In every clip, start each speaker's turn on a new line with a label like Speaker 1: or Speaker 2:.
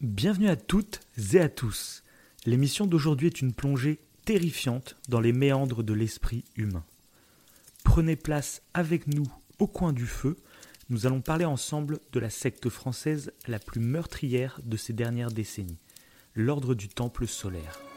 Speaker 1: Bienvenue à toutes et à tous. L'émission d'aujourd'hui est une plongée terrifiante dans les méandres de l'esprit humain. Prenez place avec nous au coin du feu. Nous allons parler ensemble de la secte française la plus meurtrière de ces dernières décennies, l'ordre du Temple solaire.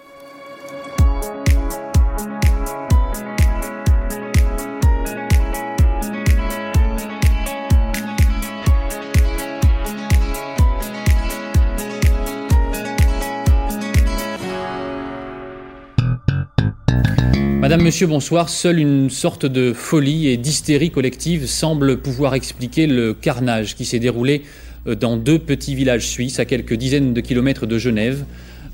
Speaker 2: Madame, Monsieur, bonsoir. Seule une sorte de folie et d'hystérie collective semble pouvoir expliquer le carnage qui s'est déroulé euh, dans deux petits villages suisses à quelques dizaines de kilomètres de Genève.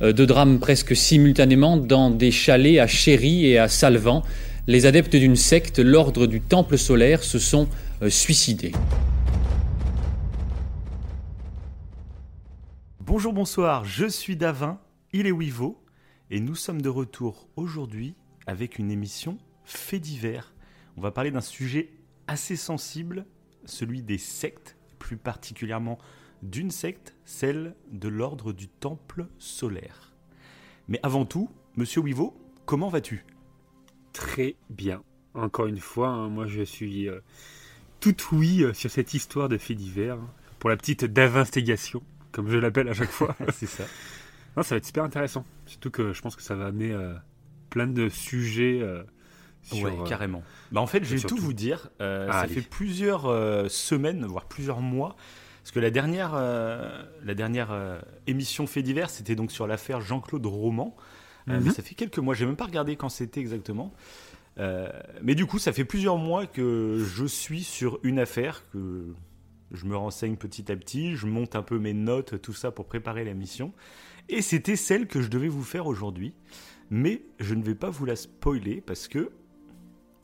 Speaker 2: Euh, deux drames presque simultanément dans des chalets à Chéry et à Salvan. Les adeptes d'une secte, l'ordre du Temple solaire, se sont euh, suicidés.
Speaker 1: Bonjour, bonsoir, je suis Davin, il est Wivo, et nous sommes de retour aujourd'hui avec une émission fait divers. On va parler d'un sujet assez sensible, celui des sectes, plus particulièrement d'une secte, celle de l'ordre du Temple solaire. Mais avant tout, monsieur Wivo, comment vas-tu?
Speaker 3: Très bien. Encore une fois, hein, moi je suis euh, tout oui euh, sur cette histoire de fait divers, hein, pour la petite davinstigation, comme je l'appelle à chaque fois.
Speaker 1: C'est ça.
Speaker 3: Non, ça va être super intéressant. Surtout que je pense que ça va amener euh, plein de sujets. euh, sur,
Speaker 1: ouais,
Speaker 3: euh,
Speaker 1: carrément. Bah en fait, je vais tout vous dire. euh,
Speaker 3: Ah,
Speaker 1: ça fait plusieurs semaines, voire plusieurs mois, parce que la dernière, la dernière émission fait divers, c'était donc sur l'affaire Jean-Claude Roman.
Speaker 3: Mhm.
Speaker 1: mais ça fait quelques mois, j'ai même pas regardé quand c'était exactement. Euh, mais du coup, ça fait plusieurs mois que je suis sur une affaire que je me renseigne petit à petit, je monte un peu mes notes, tout ça pour préparer la mission. Et c'était celle que je devais vous faire aujourd'hui. Mais je ne vais pas vous la spoiler parce que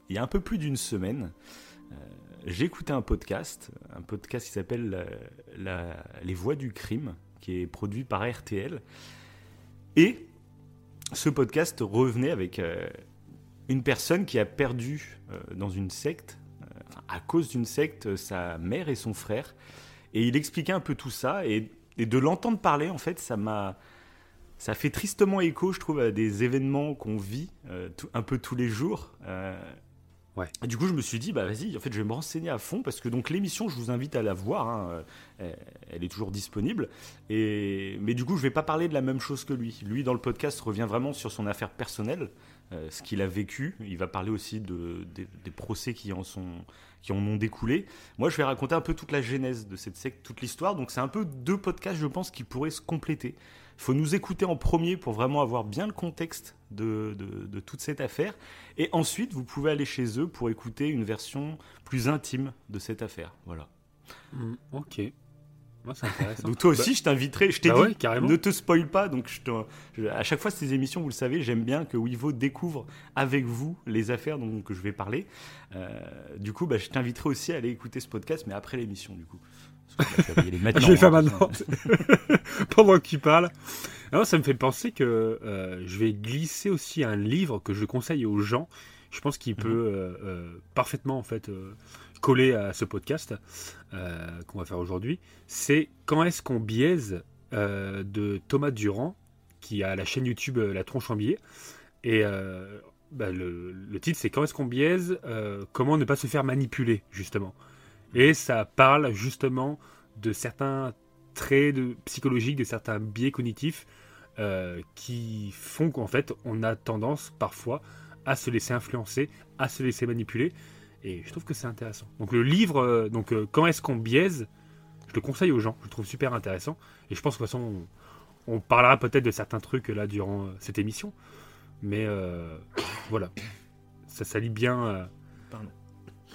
Speaker 1: il y a un peu plus d'une semaine, euh, j'ai écouté un podcast, un podcast qui s'appelle Les Voix du crime, qui est produit par RTL. Et ce podcast revenait avec euh, une personne qui a perdu euh, dans une secte, euh, à cause d'une secte, sa mère et son frère. Et il expliquait un peu tout ça. Et, et de l'entendre parler, en fait, ça m'a. Ça fait tristement écho, je trouve, à des événements qu'on vit euh, tout- un peu tous les jours. Euh,
Speaker 3: Ouais.
Speaker 1: et du coup, je me suis dit, bah vas-y, en fait, je vais me renseigner à fond parce que donc l'émission, je vous invite à la voir. hein, euh, elle est toujours disponible. Et mais du coup, je vais pas parler de la même chose que lui. Lui, dans le podcast, revient vraiment sur son affaire personnelle, euh, ce qu'il a vécu. Il va parler aussi de, des- des procès qui en sont qui en ont découlé. Moi, je vais raconter un peu toute la genèse de cette secte, toute l'histoire. Donc, c'est un peu deux podcasts, je pense, qui pourraient se compléter. Il faut nous écouter en premier pour vraiment avoir bien le contexte de, de- de toute cette affaire. Et ensuite, vous pouvez aller chez eux pour écouter une version plus intime de cette affaire. Voilà.
Speaker 3: Mm, ok. Moi, c'est intéressant.
Speaker 1: Donc toi aussi, je t'inviterai. Je t'ai
Speaker 3: bah
Speaker 1: dit,
Speaker 3: ouais, carrément.
Speaker 1: ne te spoil pas. Donc je te- je- à chaque fois ces émissions, vous le savez, j'aime bien que Wivo découvre avec vous les affaires dont que je vais parler. Euh, du coup, bah, je t'inviterai aussi à aller écouter ce podcast, mais après l'émission, du coup.
Speaker 3: Je vais faire maintenant. Pendant que tu parles. Alors, ça me fait penser que euh, je vais glisser aussi un livre que je conseille aux gens. Je pense qu'il peut euh, euh, parfaitement en fait euh, coller à ce podcast qu'on va faire aujourd'hui. C'est Quand est-ce qu'on biaise de Thomas Durand, qui a la chaîne YouTube La Tronche en Billet? Et bah, le, le titre, c'est Quand est-ce qu'on biaise Comment ne pas se faire manipuler, justement? Et ça parle justement de certains traits psychologiques, de certains biais cognitifs euh, qui font qu'en fait, on a tendance parfois à se laisser influencer, à se laisser manipuler. Et je trouve que c'est intéressant. Donc le livre, euh, donc euh, quand est-ce qu'on biaise Je le conseille aux gens. Je le trouve super intéressant. Et je pense que de toute façon, on, parlera peut-être de certains trucs là durant cette émission. Mais voilà, ça s'allie bien
Speaker 1: Pardon.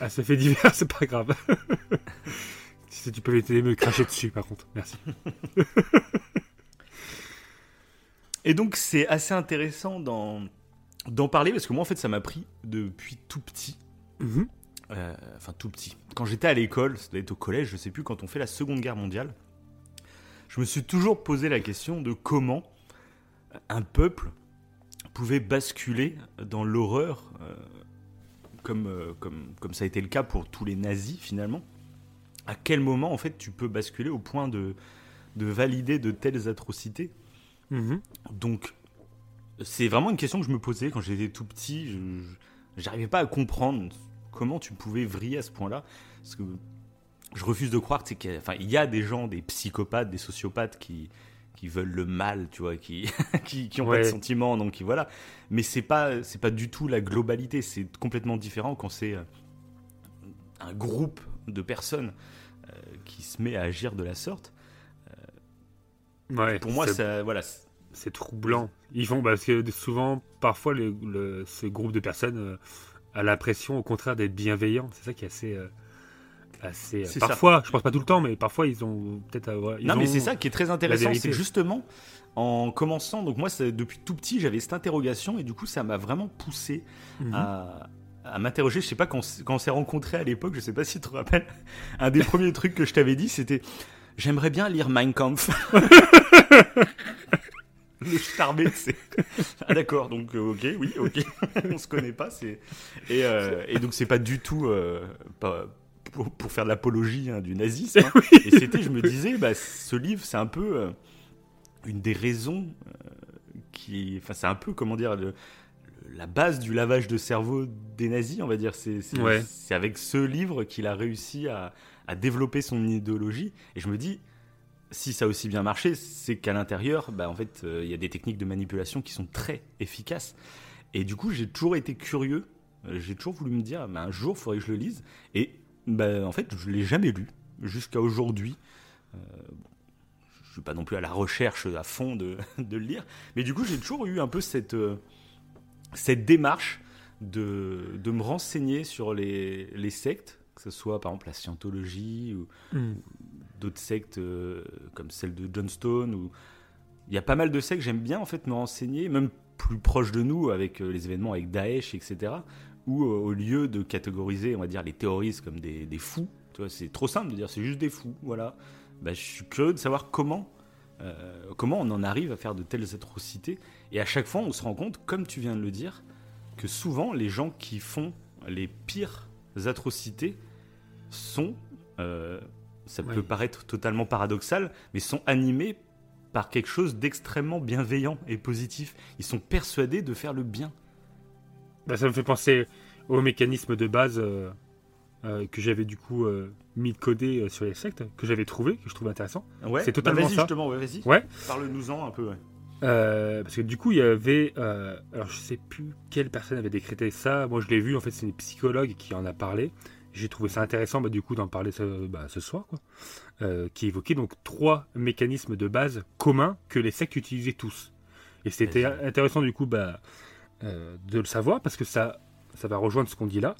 Speaker 3: À ce fait divers. C'est pas grave. si tu peux m'aider me cracher dessus, par contre. Merci.
Speaker 1: Et donc c'est assez intéressant d'en d'en parler parce que moi en fait ça m'a pris depuis tout petit.
Speaker 3: Mhm.
Speaker 1: Euh, enfin tout petit. Quand j'étais à l'école, ça doit être au collège, je sais plus, quand on fait la Seconde Guerre mondiale, je me suis toujours posé la question de comment un peuple pouvait basculer dans l'horreur, euh, comme, euh, comme, comme ça a été le cas pour tous les nazis finalement. À quel moment en fait tu peux basculer au point de, de valider de telles atrocités.
Speaker 3: Mhm.
Speaker 1: Donc, c'est vraiment une question que je me posais quand j'étais tout petit. J'arrivais pas à comprendre comment tu pouvais vriller à ce point-là. Parce que je refuse de croire qu'il y, a, enfin, il y a des gens, des psychopathes, des sociopathes qui, qui veulent le mal, tu vois, qui, qui, qui ont pas de sentiments, donc voilà. Mais c'est pas, c'est pas du tout la globalité. C'est complètement différent quand c'est euh, un groupe de personnes euh, qui se met à agir de la sorte.
Speaker 3: Ouais,
Speaker 1: Pour moi,
Speaker 3: c'est-
Speaker 1: ça, voilà, c'est-
Speaker 3: troublant. Ils font parce que souvent, parfois, le- ce groupe de personnes euh, a l'impression, au contraire, d'être bienveillant. C'est ça qui est assez, euh, assez. euh,
Speaker 1: C'est ça.
Speaker 3: parfois, je pense pas tout le temps, mais parfois ils ont peut-être. euh, ils
Speaker 1: non, mais c'est ça qui est très intéressant, c'est justement, en commençant, donc moi, depuis tout petit, j'avais cette interrogation, et du coup, ça m'a vraiment poussé
Speaker 3: Mhm.
Speaker 1: à, à m'interroger. Je sais pas, quand, on s- quand on s'est rencontrés à l'époque, je sais pas si tu te rappelles, un des premiers trucs que je t'avais dit, c'était J'aimerais bien lire Mein Kampf. Le charmé, c'est. Ah d'accord, donc euh, ok, oui, ok, on se connaît pas, c'est et, euh, et donc c'est pas du tout euh, pas pour, pour faire de l'apologie hein, du nazisme. hein. Et c'était, je me disais, bah, ce livre, c'est un peu euh, une des raisons euh, qui, enfin, c'est un peu comment dire le- le- la base du lavage de cerveau des nazis, on va dire. C'est
Speaker 3: Ouais.
Speaker 1: avec ce livre qu'il a réussi à, à développer son idéologie. Et je me dis, si ça a aussi bien marché, c'est qu'à l'intérieur, bah, en fait, euh, il y a des techniques de manipulation qui sont très efficaces. Et du coup, j'ai toujours été curieux. Euh, J'ai toujours voulu me dire, bah, un jour, il faudrait que je le lise. Et bah, en fait, je l'ai jamais lu jusqu'à aujourd'hui. Euh, je suis pas non plus à la recherche à fond de, de le lire, mais du coup, j'ai toujours eu un peu cette, euh, cette démarche de, de me renseigner sur les, les sectes, que ce soit par exemple la scientologie ou
Speaker 3: Mhm.
Speaker 1: d'autres sectes euh, comme celle de Johnstone. Ou... Il y a pas mal de sectes, j'aime bien en fait me renseigner, même plus proche de nous avec les événements avec Daesh, etc. Où euh, au lieu de catégoriser, on va dire, les terroristes comme des, des fous, tu vois, c'est trop simple de dire c'est juste des fous, voilà. Bah, je suis curieux de savoir comment, euh, comment on en arrive à faire de telles atrocités. Et à chaque fois, on se rend compte, comme tu viens de le dire, que souvent les gens qui font les pires atrocités sont, euh, ça
Speaker 3: Ouais.
Speaker 1: peut paraître totalement paradoxal, mais sont animés par quelque chose d'extrêmement bienveillant et positif. Ils sont persuadés de faire le bien.
Speaker 3: Bah, ça me fait penser au mécanisme de base euh, euh, que j'avais du coup euh, mis de coder sur les sectes, que j'avais trouvé, que je trouve intéressant.
Speaker 1: Ouais,
Speaker 3: C'est totalement
Speaker 1: bah vas-y,
Speaker 3: ça.
Speaker 1: justement, ouais, vas-y.
Speaker 3: Ouais.
Speaker 1: Parle-nous-en un peu. ouais.
Speaker 3: Euh, parce que du coup, il y avait. euh, alors, je sais plus quelle personne avait décrété ça. Moi, je l'ai vu. En fait, c'est une psychologue qui en a parlé. J'ai trouvé ça intéressant, bah, du coup, d'en parler ce, bah, ce soir, quoi. Euh, qui évoquait donc trois mécanismes de base communs que les sectes utilisaient tous. Et c'était intéressant, du coup, bah, euh, de le savoir parce que ça, ça va rejoindre ce qu'on dit là.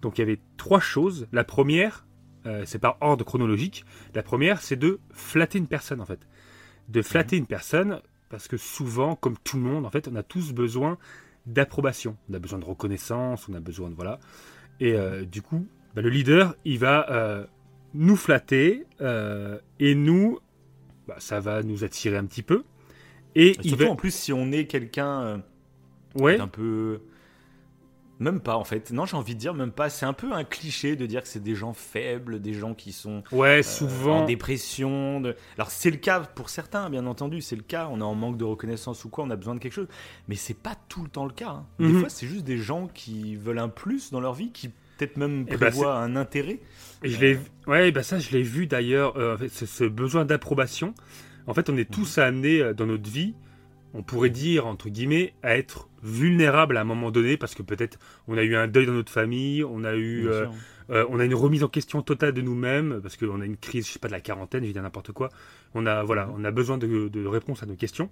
Speaker 3: Donc, il y avait trois choses. La première, euh, c'est par ordre chronologique. La première, c'est de flatter une personne, en fait. De flatter une personne parce que souvent, comme tout le monde, en fait, on a tous besoin d'approbation. On a besoin de reconnaissance, on a besoin de voilà. Et euh, du coup, bah, le leader, il va nous flatter et nous, bah, ça va nous attirer un petit peu. Et il
Speaker 1: Surtout
Speaker 3: va,
Speaker 1: en plus, si on est quelqu'un
Speaker 3: ouais,
Speaker 1: d'un peu. Même pas en fait. Non, j'ai envie de dire même pas. C'est un peu un cliché de dire que c'est des gens faibles, des gens qui sont
Speaker 3: ouais,
Speaker 1: euh,
Speaker 3: souvent,
Speaker 1: en dépression. de- Alors c'est le cas pour certains, bien entendu, c'est le cas. On est en manque de reconnaissance ou quoi, on a besoin de quelque chose. Mais c'est pas tout le temps le cas. hein. Des
Speaker 3: Mhm.
Speaker 1: fois, c'est juste des gens qui veulent un plus dans leur vie, qui peut-être même
Speaker 3: Eh ben,
Speaker 1: prévoient un intérêt.
Speaker 3: Et je l'ai, ouais, bah ça, je l'ai vu d'ailleurs. euh, ce, besoin d'approbation. En fait, on est tous amenés euh, dans notre vie, on pourrait dire entre guillemets, à être vulnérables à un moment donné parce que peut-être on a eu un deuil dans notre famille, on a eu, euh, euh, on a une remise en question totale de nous-mêmes parce qu'on a une crise, je sais pas, de la quarantaine, je dire n'importe quoi. On a, voilà, on a besoin de, de réponses à nos questions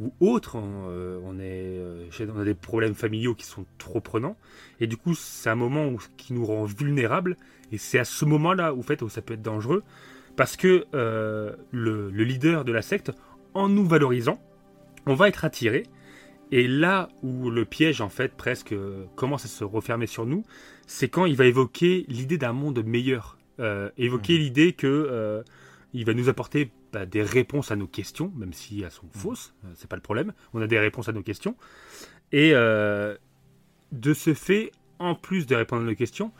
Speaker 3: ou autres. On, euh, on est, on a des problèmes familiaux qui sont trop prenants et du coup, c'est un moment où, qui nous rend vulnérables et c'est à ce moment-là où, en fait, où ça peut être dangereux parce que le, le leader de la secte, en nous valorisant, on va être attiré. Et là où le piège, en fait, presque euh, commence à se refermer sur nous, c'est quand il va évoquer l'idée d'un monde meilleur. Euh, évoquer
Speaker 1: Mhm.
Speaker 3: l'idée que euh, il va nous apporter bah, des réponses à nos questions, même si elles sont fausses, euh, c'est pas le problème. On a des réponses à nos questions. Et euh, de ce fait, en plus de répondre à nos questions,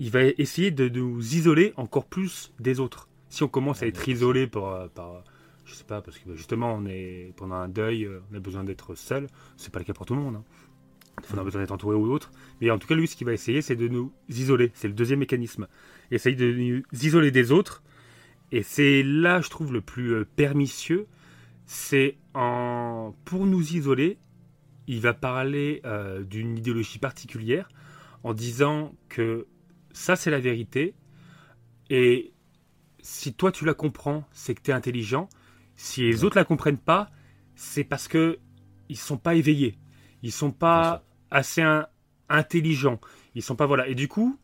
Speaker 3: il va essayer de nous isoler encore plus des autres. Si on commence à
Speaker 1: Ah,
Speaker 3: être isolé par, par je sais pas, parce que bah, justement, on est pendant un deuil, euh, on a besoin d'être seul. C'est pas le cas pour tout le monde. hein. On a besoin d'être entouré ou autre. Mais en tout cas, lui, ce qu'il va essayer, c'est de nous isoler. C'est le deuxième mécanisme. Essayer de nous isoler des autres. Et c'est là, je trouve, le plus euh, pernicieux. C'est en pour nous isoler, il va parler euh, d'une idéologie particulière en disant que ça, c'est la vérité. Et si toi, tu la comprends, c'est que tu es intelligent. Si les autres la comprennent pas, c'est parce que ils sont pas éveillés. Ils sont pas assez in- intelligents. Ils sont pas voilà. Et du coup,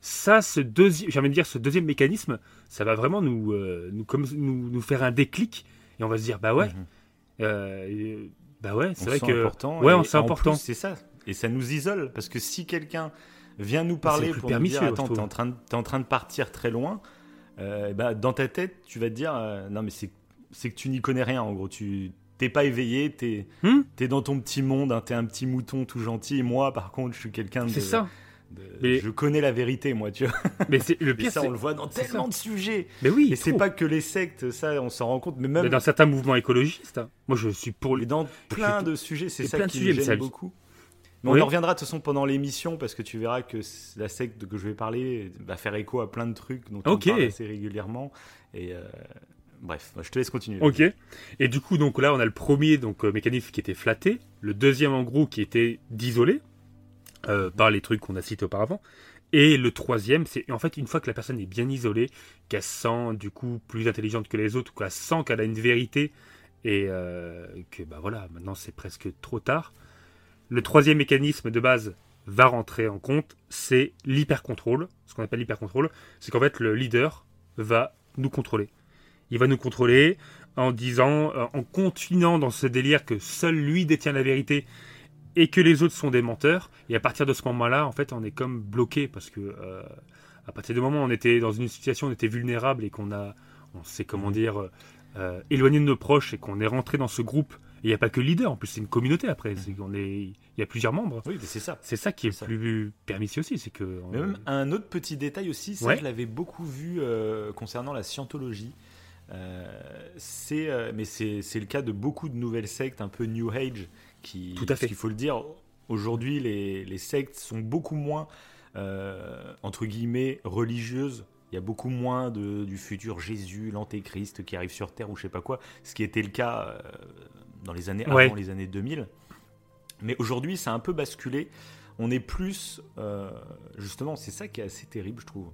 Speaker 3: ça, ce deuxième, j'ai envie de dire, ce deuxième mécanisme, ça va vraiment nous, euh, nous, comme, nous, nous faire un déclic. Et on va se dire, bah ouais,
Speaker 1: Mhm.
Speaker 3: euh, bah ouais, c'est vrai que
Speaker 1: important.
Speaker 3: ouais,
Speaker 1: en
Speaker 3: important.
Speaker 1: C'est ça. Et ça nous isole. Parce que si quelqu'un vient nous parler pour nous dire Attends, t'es en, train de- t'es en train de partir très loin, euh, bah, dans ta tête, tu vas te dire euh, Non, mais c'est c'est que tu n'y connais rien. En gros, tu t'es pas éveillé, t'es
Speaker 3: Hmm
Speaker 1: es dans ton petit monde, hein, t'es un petit mouton tout gentil. Et moi, par contre, je suis quelqu'un de.
Speaker 3: c'est ça.
Speaker 1: de-
Speaker 3: Mais-
Speaker 1: Je connais la vérité, moi, tu vois.
Speaker 3: Mais c'est le
Speaker 1: Et
Speaker 3: pire,
Speaker 1: ça,
Speaker 3: c'est
Speaker 1: on le voit dans tellement
Speaker 3: ça.
Speaker 1: de sujets.
Speaker 3: Mais oui,
Speaker 1: Et c'est pas que les sectes, ça, on s'en rend compte, mais même
Speaker 3: Mais dans certains mouvements écologistes, hein. moi je suis pour
Speaker 1: Et
Speaker 3: les.
Speaker 1: dans plein de sujets, c'est
Speaker 3: et
Speaker 1: ça
Speaker 3: plein
Speaker 1: qui me gêne
Speaker 3: ça-
Speaker 1: beaucoup. Mais
Speaker 3: Oui.
Speaker 1: on en reviendra de toute façon pendant l'émission parce que tu verras que la secte que je vais parler va faire écho à plein de trucs dont
Speaker 3: Ok.
Speaker 1: on parle assez régulièrement. Et euh, bref, je te laisse continuer.
Speaker 3: Ok. Et du coup, donc là, on a le premier donc euh, mécanisme qui était flatté, le deuxième en gros qui était d'isoler euh, par les trucs qu'on a cités auparavant, et le troisième, c'est en fait une fois que la personne est bien isolée, qu'elle se sent du coup plus intelligente que les autres, qu'elle sent qu'elle a une vérité et euh, que bah voilà, maintenant c'est presque trop tard. Le troisième mécanisme de base va rentrer en compte, c'est l'hypercontrôle. Ce qu'on appelle l'hypercontrôle, c'est qu'en fait le leader va nous contrôler. Il va nous contrôler en disant, euh, en continuant dans ce délire que seul lui détient la vérité et que les autres sont des menteurs. Et à partir de ce moment-là, en fait, on est comme bloqué parce que euh, à partir du moment où on était dans une situation, on était vulnérable et qu'on a, on sait comment dire, euh, éloigné de nos proches et qu'on est rentré dans ce groupe. Il n'y a pas que le leader, en plus c'est une communauté après. C'est qu'on est, il y a plusieurs membres.
Speaker 1: Oui, c'est ça.
Speaker 3: C'est ça qui est
Speaker 1: ça.
Speaker 3: plus permissif aussi, c'est que.
Speaker 1: Mais même un autre petit détail aussi, ça
Speaker 3: Ouais.
Speaker 1: je l'avais beaucoup vu euh, concernant la scientologie. Euh, c'est, euh, mais c'est le cas de beaucoup de nouvelles sectes un peu New Age qui,
Speaker 3: Tout à fait.
Speaker 1: qu'il faut le dire, aujourd'hui les, les sectes sont beaucoup moins euh, entre guillemets religieuses. Il y a beaucoup moins de, du futur Jésus, l'antéchrist qui arrive sur Terre ou je sais pas quoi, ce qui était le cas euh, dans les années
Speaker 3: Ouais.
Speaker 1: avant les années 2000. Mais aujourd'hui, ça a un peu basculé. On est plus, euh, justement, c'est ça qui est assez terrible, je trouve.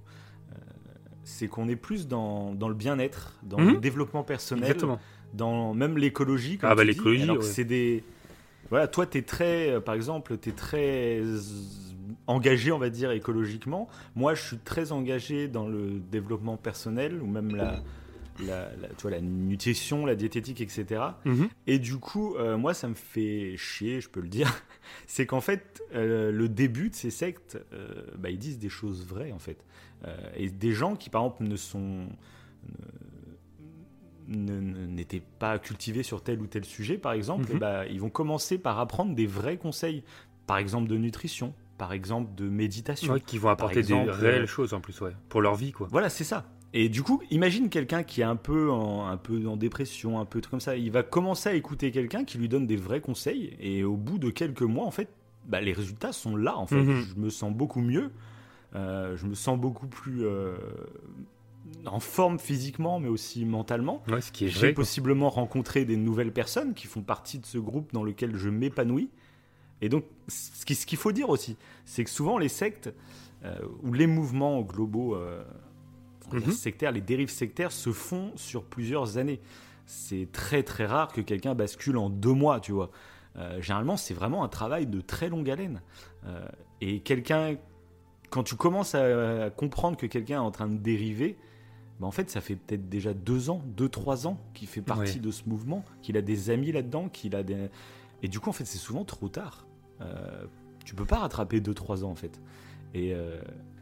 Speaker 1: C'est qu'on est plus dans, dans le bien-être, dans
Speaker 3: Mhm.
Speaker 1: le développement personnel,
Speaker 3: Exactement.
Speaker 1: dans même l'écologie.
Speaker 3: Ah bah, l'écologie, ouais.
Speaker 1: c'est des. Voilà, toi, tu es très, euh, par exemple, tu es très engagé, on va dire, écologiquement. Moi, je suis très engagé dans le développement personnel ou même la, la, la- tu vois, la nutrition, la diététique, etc.
Speaker 3: Mhm.
Speaker 1: Et du coup, euh, moi, ça me fait chier, je peux le dire. C'est qu'en fait, euh, le début de ces sectes, euh, bah, ils disent des choses vraies, en fait. Euh, et des gens qui, par exemple, ne sont n'étaient pas cultivés sur tel ou tel sujet, par exemple, bah, ils vont commencer par apprendre des vrais conseils, par exemple de nutrition, par exemple de méditation.
Speaker 3: Ouais, qui vont apporter
Speaker 1: exemple,
Speaker 3: des réelles
Speaker 1: euh,
Speaker 3: choses en plus, ouais, pour leur vie, quoi.
Speaker 1: Voilà, c'est ça. Et du coup, imagine quelqu'un qui est un peu, en, un peu en dépression, un peu comme ça. Il va commencer à écouter quelqu'un qui lui donne des vrais conseils. Et au bout de quelques mois, en fait, bah, les résultats sont là. En fait,
Speaker 3: Mhm.
Speaker 1: je me sens beaucoup mieux. Euh, je me sens beaucoup plus euh, en forme physiquement, mais aussi mentalement.
Speaker 3: Ouais, ce qui est
Speaker 1: J'ai
Speaker 3: vrai. quoi.
Speaker 1: possiblement rencontré des nouvelles personnes qui font partie de ce groupe dans lequel je m'épanouis. Et donc, ce qui- ce qu'il faut dire aussi, c'est que souvent les sectes euh, ou les mouvements globaux
Speaker 3: Mhm.
Speaker 1: sectaires, les dérives sectaires se font sur plusieurs années. C'est très très rare que quelqu'un bascule en deux mois, tu vois. Généralement, c'est vraiment un travail de très longue haleine. Et quelqu'un, quand tu commences à, à comprendre que quelqu'un est en train de dériver, bah en fait, ça fait peut-être déjà deux ans, deux, trois ans qu'il fait partie
Speaker 3: Ouais.
Speaker 1: de ce mouvement, qu'il a des amis là-dedans, qu'il a des... Et du coup, en fait, c'est souvent trop tard. Euh, tu peux pas rattraper deux, trois ans, en fait. Et euh,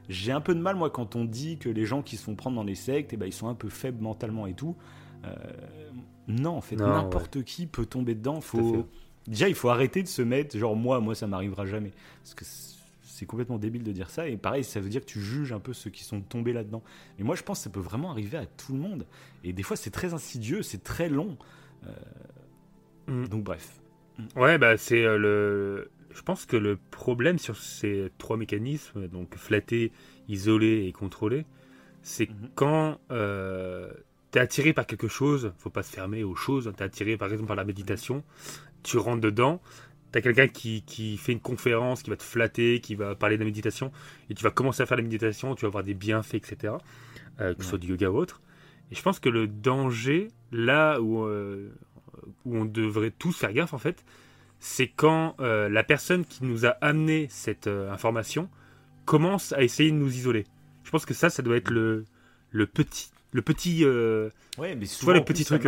Speaker 1: j'ai un peu de mal, moi, quand on dit que les gens qui se font prendre dans les sectes, eh ben, ils sont un peu faibles mentalement et tout. Euh, non, en fait, n'importe qui peut tomber dedans. Faut... Déjà, il faut arrêter de se mettre, genre, moi, moi, ça m'arrivera jamais. Parce que c'est complètement débile de dire ça. Et pareil, ça veut dire que tu juges un peu ceux qui sont tombés là-dedans. Mais moi, je pense que ça peut vraiment arriver à tout le monde. Et des fois, c'est très insidieux, c'est très long. Euh, mm. Donc, bref.
Speaker 3: Ouais, bah, c'est euh, le. Je pense que le problème sur ces trois mécanismes, donc flatter, isoler et contrôler, c'est mm-hmm. quand euh, tu es attiré par quelque chose, faut pas se fermer aux choses, tu es attiré par exemple par la méditation, tu rentres dedans, tu as quelqu'un qui, qui, fait une conférence, qui va te flatter, qui va parler de la méditation, et tu vas commencer à faire la méditation, tu vas avoir des bienfaits, etc., euh, que ce soit du yoga ou autre. Et je pense que le danger, là où, euh, où on devrait tous faire gaffe, en fait, c'est quand euh, la personne qui nous a amené cette information commence à essayer de nous isoler. Je pense que ça, ça doit être le, le petit le petit.
Speaker 1: ouais, mais souvent,
Speaker 3: le petit truc.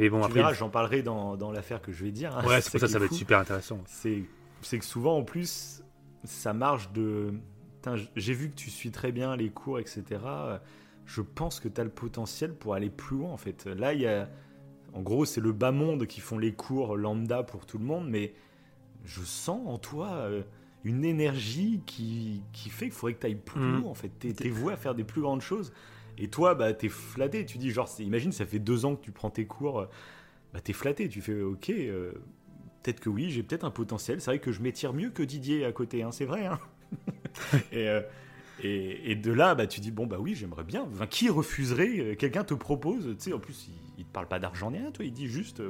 Speaker 1: Mais bon, tu après, j'en parlerai dans, dans l'affaire que je vais dire.
Speaker 3: Hein. Ouais, c'est pour ça, ça va être super intéressant.
Speaker 1: C'est que souvent, en plus, ça marche de. J'ai vu que tu suis très bien les cours, etc. Je pense que tu as le potentiel pour aller plus loin, en fait. Là, il y a. En gros, c'est le bas monde qui font les cours lambda pour tout le monde, mais je sens en toi euh, une énergie qui, qui fait qu'il faudrait que tu ailles plus mm. loin, en fait. Tu es, voué à faire des plus grandes choses. Et toi, bah, t'es flatté. Tu dis, genre, imagine, ça fait deux ans que tu prends tes cours. Bah, t'es flatté. Tu fais, ok, euh, peut-être que oui, j'ai peut-être un potentiel. C'est vrai que je m'étire mieux que Didier à côté, hein, c'est vrai. Hein euh, et, et, de là, bah, tu dis, bon, bah oui, j'aimerais bien. qui refuserait euh, Quelqu'un te propose, tu sais, en plus, il, te parle pas d'argent ni rien, toi, il dit juste.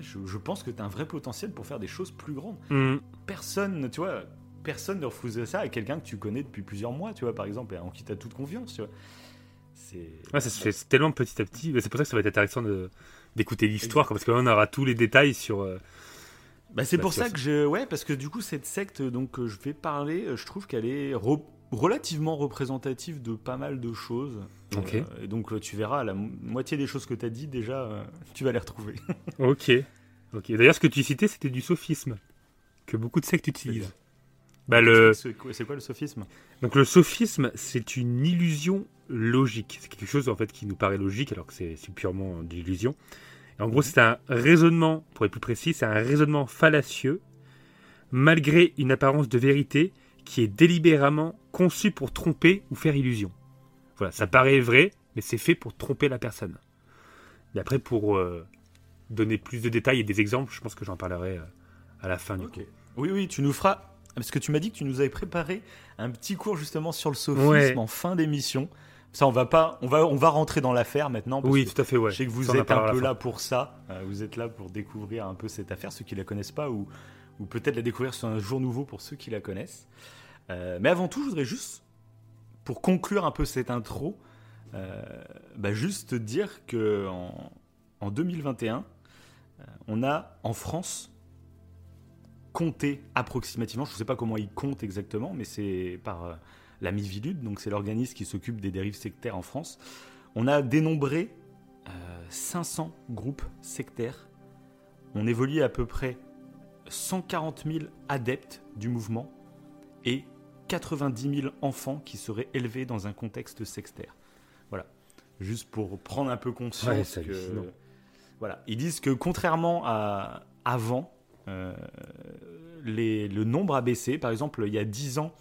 Speaker 1: je, pense que tu as un vrai potentiel pour faire des choses plus grandes. Mm. Personne, tu vois, personne ne refuserait ça à quelqu'un que tu connais depuis plusieurs mois, tu vois, par exemple, en qui tu as toute confiance, tu vois.
Speaker 3: Ouais, ça se fait tellement petit à petit. C'est pour ça que ça va être intéressant d'écouter l'histoire, parce qu'on aura tous les détails sur. Euh,
Speaker 1: bah, c'est pour ça que je. Ouais, parce que du coup, cette secte donc je vais parler, euh, je trouve qu'elle est relativement représentative de pas mal de choses.
Speaker 3: Ok.
Speaker 1: Euh, et donc, tu verras, la moitié des choses que tu as dit, déjà, tu vas les retrouver.
Speaker 3: ok. Ok. D'ailleurs, ce que tu citais, c'était du sophisme, que beaucoup de sectes utilisent. Bah, le...
Speaker 1: C'est quoi le sophisme?
Speaker 3: Donc le sophisme, c'est une illusion logique. C'est quelque chose en fait qui nous paraît logique alors que c'est purement de l'illusion. En gros, c'est un raisonnement, pour être plus précis, c'est un raisonnement fallacieux, malgré une apparence de vérité qui est délibérément conçu pour tromper ou faire illusion. Voilà, ça paraît vrai, mais c'est fait pour tromper la personne. Et après, pour euh, donner plus de détails et des exemples, je pense que j'en parlerai euh, à la fin du coup.
Speaker 1: Oui, oui, tu nous feras parce que tu m'as dit que tu nous avais préparé un petit cours justement sur le sophisme en fin d'émission. Ça, on va pas, on va, on va rentrer dans l'affaire maintenant.
Speaker 3: oui, tout à fait. Ouais.
Speaker 1: Je sais que vous êtes un peu là pour ça. Euh, vous êtes là pour découvrir un peu cette affaire, ceux qui la connaissent pas, ou, ou peut-être la découvrir sur un jour nouveau pour ceux qui la connaissent. Euh, mais avant tout, je voudrais juste, pour conclure un peu cette intro, euh, bah juste dire que en, en 2021, on a en France compter approximativement, je ne sais pas comment ils comptent exactement, mais c'est par la Mivilude, donc c'est l'organisme qui s'occupe des dérives sectaires en France. On a dénombré 500 euh, groupes sectaires. On évolue à peu près 140 000 adeptes du mouvement et 90 000 enfants qui seraient élevés dans un contexte sectaire. Voilà. Juste pour prendre un peu conscience que. Voilà. Ils disent que contrairement à avant, euh, le nombre a baissé. Par exemple, il y a 10 ans,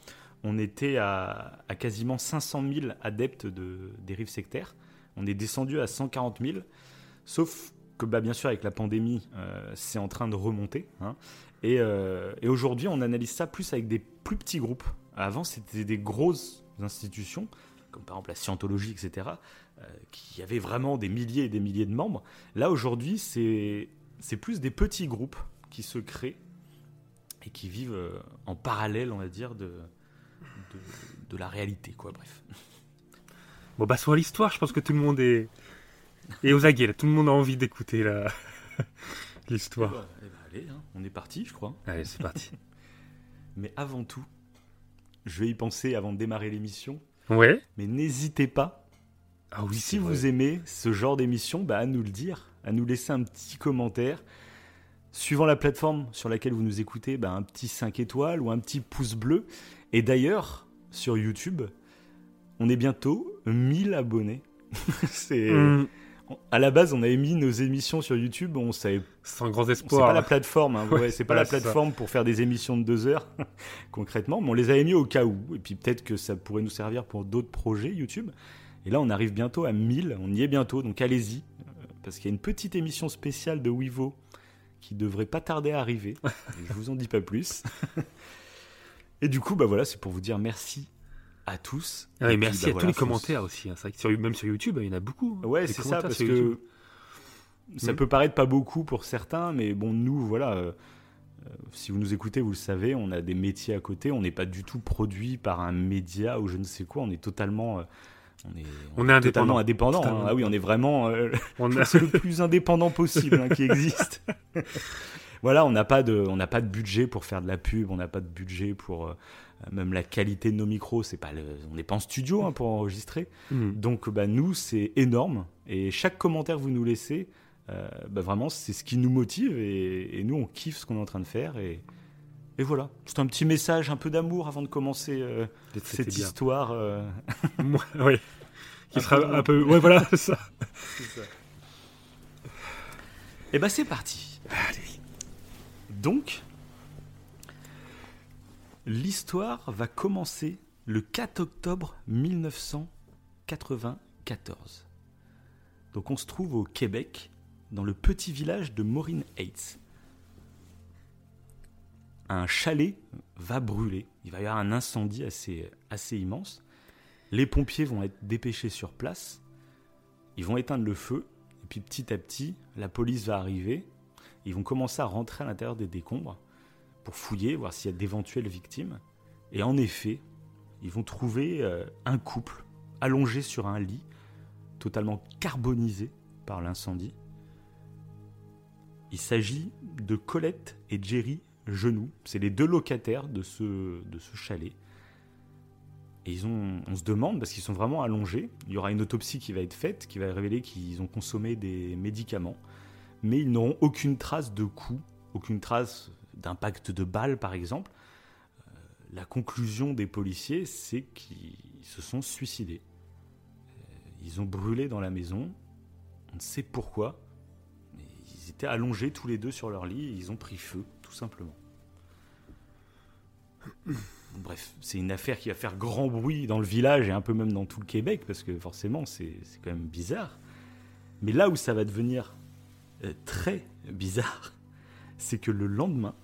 Speaker 1: on était à, quasiment 500 000 adeptes de dérives sectaires. On est descendu à 140 000. Sauf que, bah, bien sûr, avec la pandémie, euh, c'est en train de remonter. Hein. Euh, et, aujourd'hui, on analyse ça plus avec des plus petits groupes. Avant, c'était des grosses institutions, comme par exemple la scientologie, etc., qui avaient vraiment des milliers et des milliers de membres. Là, aujourd'hui, c'est plus des petits groupes qui se créent et qui vivent euh, en parallèle, on va dire, de, de, la réalité, quoi, bref.
Speaker 3: Bon, bah, sur l'histoire, je pense que tout le monde est, est aux aguets, là. Tout le monde a envie d'écouter l'histoire.
Speaker 1: Eh bah, eh bah, allez, hein, on est parti, je crois.
Speaker 3: Allez, c'est parti.
Speaker 1: Mais avant tout, je vais y penser avant de démarrer l'émission.
Speaker 3: Ouais.
Speaker 1: Mais n'hésitez pas,
Speaker 3: ah oui,
Speaker 1: si vous aimez ce genre d'émission, bah, à nous le dire, à nous laisser un petit commentaire Suivant la plateforme sur laquelle vous nous écoutez, bah, un petit 5 étoiles ou un petit pouce bleu. Et d'ailleurs, sur YouTube, on est bientôt 1000 abonnés. c'est, mm. à la base, on avait mis nos émissions sur YouTube. On savait.
Speaker 3: Sans grand
Speaker 1: C'est
Speaker 3: espoir.
Speaker 1: pas la plateforme. hein, ouais, c'est pas la
Speaker 3: c'est
Speaker 1: plateforme pour faire des émissions de deux heures, concrètement. Mais on les avait mis au cas où. Et puis peut-être que ça pourrait nous servir pour d'autres projets YouTube. Et là, on arrive bientôt à 1000. On y est bientôt. Donc allez-y. euh, Parce qu'il y a une petite émission spéciale de Wivo qui devrait pas tarder à arriver. Et je vous en dis pas plus. Et du coup, bah voilà, c'est pour vous dire merci à tous.
Speaker 3: Ah
Speaker 1: Et puis,
Speaker 3: merci
Speaker 1: bah
Speaker 3: à
Speaker 1: voilà,
Speaker 3: tous les commentaires aussi. hein. Vrai que sur- même sur YouTube, il y en a beaucoup. hein,
Speaker 1: Ouais, c'est ça, parce que
Speaker 3: YouTube.
Speaker 1: ça
Speaker 3: Mm.
Speaker 1: peut paraître pas beaucoup pour certains, mais bon, nous, voilà, euh, euh, si vous nous écoutez, vous le savez, on a des métiers à côté, on n'est pas du tout produit par un média ou je ne sais quoi, on est totalement. euh, on est,
Speaker 3: On est indépendant.
Speaker 1: indépendant. hein. Ah oui, on est vraiment. euh,
Speaker 3: On a-
Speaker 1: c'est le plus indépendant possible hein, qui existe. voilà, on n'a pas de, on n'a pas de budget pour faire de la pub, on n'a pas de budget pour euh, même la qualité de nos micros. C'est pas, le- on n'est pas en studio hein, pour enregistrer.
Speaker 3: Hmm.
Speaker 1: Donc bah, nous, c'est énorme. Et chaque commentaire que vous nous laissez, euh, bah, vraiment, c'est ce qui nous motive. Et, et nous, on kiffe ce qu'on est en train de faire. Et, et voilà. C'est un petit message, un peu d'amour avant de commencer euh, cette
Speaker 3: bien.
Speaker 1: histoire. euh.
Speaker 3: Oui. Qui
Speaker 1: Un
Speaker 3: sera
Speaker 1: peu-
Speaker 3: un peu. Ouais, voilà, c'est ça.
Speaker 1: Et bah c'est parti. Donc, l'histoire va commencer le 4 octobre 1994. Donc on se trouve au Québec, dans le petit village de Maureen Heights. Un chalet va brûler. Il va y avoir un incendie assez, assez immense. Les pompiers vont être dépêchés sur place. Ils vont éteindre le feu. Et puis petit à petit, la police va arriver. Ils vont commencer à rentrer à l'intérieur des décombres pour fouiller, voir s'il y a d'éventuelles victimes. Et en effet, ils vont trouver euh, un couple allongé sur un lit, totalement carbonisé par l'incendie. Il s'agit de Colette et Jerry Genoux. C'est les deux locataires de ce, de ce chalet. Et ils ont, on se demande, parce qu'ils sont vraiment allongés, il y aura une autopsie qui va être faite, qui va révéler qu'ils ont consommé des médicaments, mais ils n'auront aucune trace de coup, aucune trace d'impact de balle par exemple. Euh, la conclusion des policiers, c'est qu'ils se sont suicidés. Euh, Ils ont brûlé dans la maison, on ne sait pourquoi, mais ils étaient allongés tous les deux sur leur lit et ils ont pris feu, tout simplement. Bref, c'est une affaire qui va faire grand bruit dans le village et un peu même dans tout le Québec, parce que forcément, c'est quand même bizarre. Mais là où ça va devenir très bizarre, c'est que le lendemain,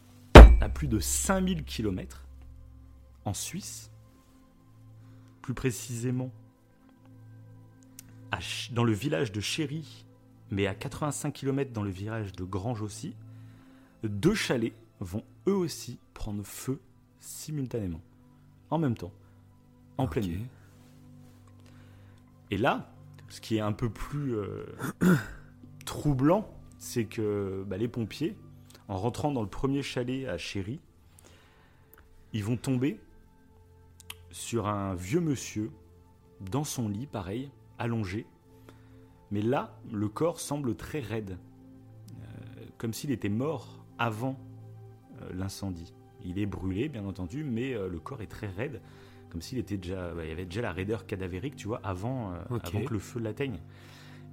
Speaker 1: à plus de 5000 km, en Suisse, plus précisément à dans le village de Chéry, mais à 85 km dans le village de Grange aussi, deux chalets vont eux aussi prendre feu simultanément, en même temps, en pleine nuit. Et là, ce qui est un peu plus euh, troublant, c'est que bah, les pompiers, en rentrant dans le premier chalet à Chéry, ils vont tomber sur un vieux monsieur dans son lit, pareil, allongé. Mais là, le corps semble très raide, euh, comme s'il était mort avant euh, l'incendie. Il est brûlé, bien entendu, mais euh, le corps est très raide, comme s'il était déjà, bah, il y avait déjà la raideur cadavérique, tu vois, avant, avant que le feu l'atteigne.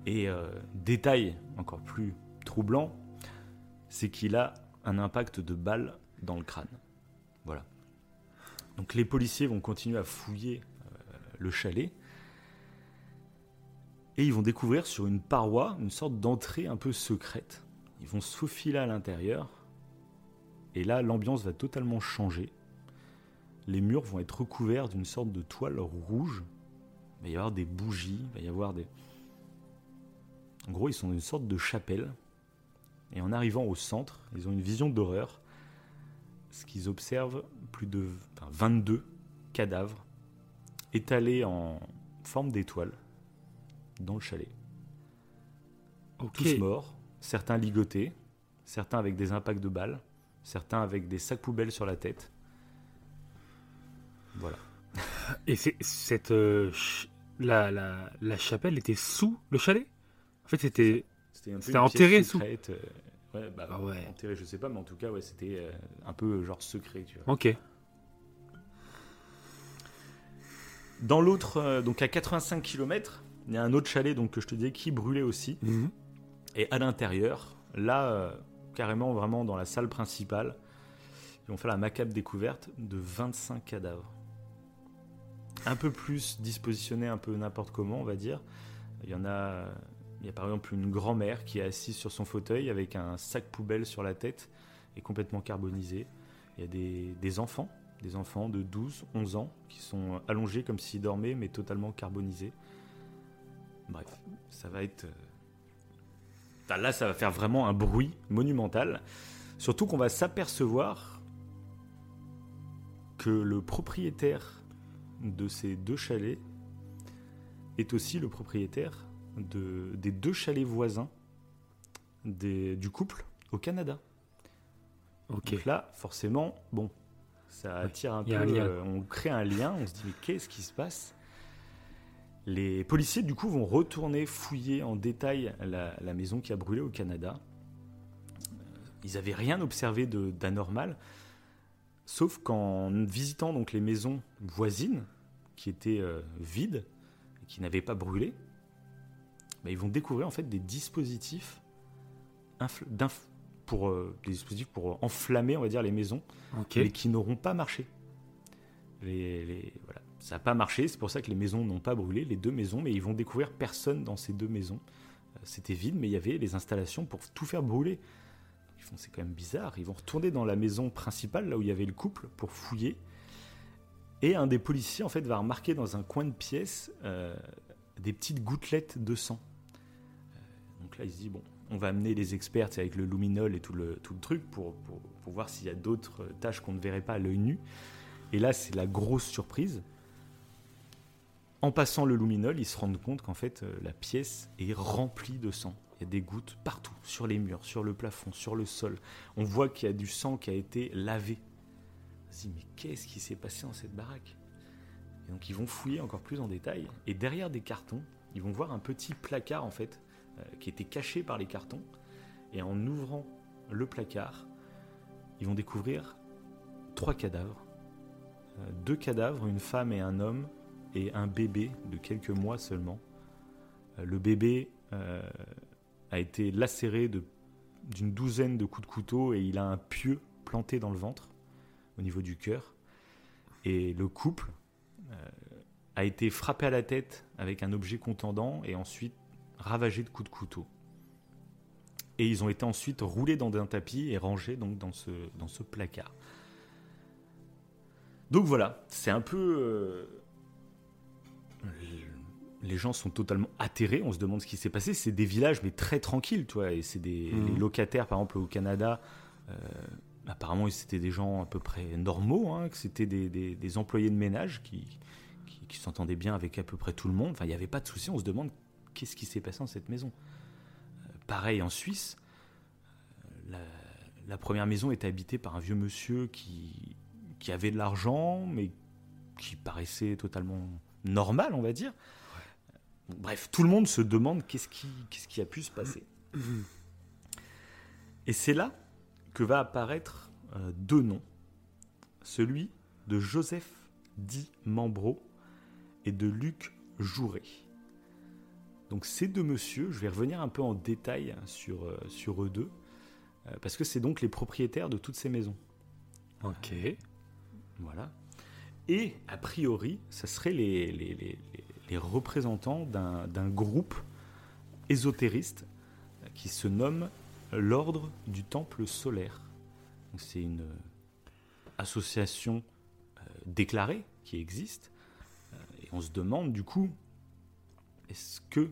Speaker 1: Et détail encore plus troublant, c'est qu'il a un impact de balle dans le crâne. Voilà. Donc les policiers vont continuer à fouiller euh, le chalet et ils vont découvrir sur une paroi une sorte d'entrée un peu secrète. Ils vont se faufiler à l'intérieur et là l'ambiance va totalement changer. Les murs vont être recouverts d'une sorte de toile rouge. Il va y avoir des bougies, il va y avoir des... En gros, ils sont dans une sorte de chapelle. Et en arrivant au centre, ils ont une vision d'horreur. Ce qu'ils observent, plus de enfin, 22 cadavres étalés en forme d'étoile dans le chalet. Tous morts, certains ligotés, certains avec des impacts de balles, certains avec des sacs poubelles sur la tête. Voilà.
Speaker 3: Et c'est cette euh, la, la, la chapelle était sous le chalet? En fait, c'était
Speaker 1: C'était
Speaker 3: enterré sous.
Speaker 1: euh, ouais, bah,
Speaker 3: Ah ouais.
Speaker 1: enterré, je sais pas, mais en tout cas, ouais, c'était euh, un peu genre secret, tu vois.
Speaker 3: ok.
Speaker 1: Dans l'autre, euh, donc à 85 km, il y a un autre chalet donc, que je te disais qui brûlait aussi.
Speaker 3: Mhm.
Speaker 1: Et à l'intérieur, là, euh, carrément vraiment dans la salle principale, ils vont faire la macabre découverte de 25 cadavres. Un peu plus dispositionnés un peu n'importe comment, on va dire. Il y en a, il y a par exemple une grand-mère qui est assise sur son fauteuil avec un sac poubelle sur la tête et complètement carbonisé. Il y a des, des enfants, des enfants de 12, 11 ans qui sont allongés comme s'ils dormaient mais totalement carbonisés. Bref, ça va être... euh, Là, ça va faire vraiment un bruit monumental. Surtout qu'on va s'apercevoir que le propriétaire de ces deux chalets est aussi le propriétaire de, des deux chalets voisins des- du couple au Canada.
Speaker 3: Ok.
Speaker 1: Donc là, forcément, bon, ça
Speaker 3: Ouais,
Speaker 1: attire un peu.
Speaker 3: a un lien.
Speaker 1: euh, on crée un lien, on se dit, mais qu'est-ce qui se passe? Les policiers, du coup, vont retourner fouiller en détail la, la maison qui a brûlé au Canada. Euh, Ils n'avaient rien observé d'anormal, sauf qu'en visitant donc les maisons voisines, qui étaient euh, vides, et qui n'avaient pas brûlé, bah, ils vont découvrir en fait des dispositifs pour euh, des dispositifs pour enflammer, on va dire, les maisons, mais qui n'auront pas marché. Les, les- voilà. Ça n'a pas marché, c'est pour ça que les maisons n'ont pas brûlé, les deux maisons, mais ils vont découvrir personne dans ces deux maisons. Euh, C'était vide, mais il y avait les installations pour tout faire brûler. Ils font, c'est quand même bizarre. Ils vont retourner dans la maison principale, là où il y avait le couple, pour fouiller. Et un des policiers, en fait, va remarquer dans un coin de pièce euh, des petites gouttelettes de sang. Là, il se dit, bon, on va amener les experts avec le luminol et tout le, tout le truc pour, pour, pour voir s'il y a d'autres euh, tâches qu'on ne verrait pas à l'œil nu. Et là, c'est la grosse surprise. En passant le luminol, ils se rendent compte qu'en fait, euh, la pièce est remplie de sang. Il y a des gouttes partout, sur les murs, sur le plafond, sur le sol. On voit qu'il y a du sang qui a été lavé. On se dit, mais qu'est-ce qui s'est passé dans cette baraque? Et donc, ils vont fouiller encore plus en détail. Et derrière des cartons, ils vont voir un petit placard, en fait, qui était caché par les cartons. Et en ouvrant le placard, ils vont découvrir trois cadavres. Euh, deux cadavres, une femme et un homme, et un bébé de quelques mois seulement. Euh, le bébé euh, a été lacéré d'une douzaine de coups de couteau et il a un pieu planté dans le ventre, au niveau du cœur. Et le couple euh, a été frappé à la tête avec un objet contendant et ensuite ravagé de coups de couteau. Et ils ont été ensuite roulés dans un tapis et rangés donc dans ce, dans ce placard. Donc voilà, c'est un peu. euh, les gens sont totalement atterrés, on se demande ce qui s'est passé. C'est des villages, mais très tranquilles, tu vois. Et c'est des les locataires, par exemple, au Canada. euh, apparemment, c'était des gens à peu près normaux, hein, que c'était des, des- des employés de ménage qui, qui, qui s'entendaient bien avec à peu près tout le monde. Enfin, il n'y avait pas de souci. On se demande qu'est-ce qui s'est passé dans cette maison? Euh, pareil en Suisse. euh, la, première maison était habitée par un vieux monsieur qui, qui avait de l'argent, mais qui paraissait totalement normal, on va dire. Bref, tout le monde se demande qu'est-ce qui, qu'est-ce qui a pu se passer. Et c'est là que va apparaître euh, deux noms. Celui de Joseph Di Membro et de Luc Jouret. Donc ces deux messieurs, je vais revenir un peu en détail sur, euh, sur eux deux, euh, parce que c'est donc les propriétaires de toutes ces maisons.
Speaker 3: Ok.
Speaker 1: Voilà. Et a priori, ça serait les, les, les- les- représentants d'un groupe ésotériste euh, qui se nomme l'Ordre du Temple Solaire. C'est une euh, association euh, déclarée qui existe. Euh, et on se demande du coup, est-ce que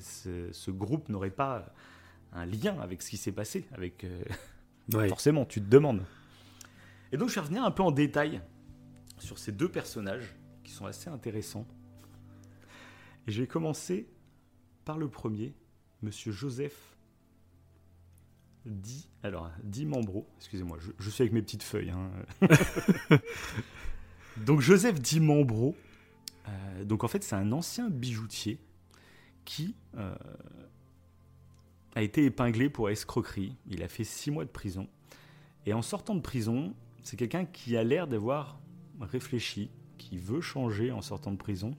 Speaker 1: ce, ce groupe n'aurait pas un lien avec ce qui s'est passé avec, euh,
Speaker 3: Ouais.
Speaker 1: Forcément, tu te demandes. Et donc, je vais revenir un peu en détail sur ces deux personnages qui sont assez intéressants. Et je vais commencer par le premier, Monsieur Joseph Di, alors Di Membro. Excusez-moi, je, je suis avec mes petites feuilles. hein. donc Joseph Di Membro. euh, donc en fait, c'est un ancien bijoutier qui euh, a été épinglé pour escroquerie. Il a fait six mois de prison. Et en sortant de prison, c'est quelqu'un qui a l'air d'avoir réfléchi, qui veut changer en sortant de prison.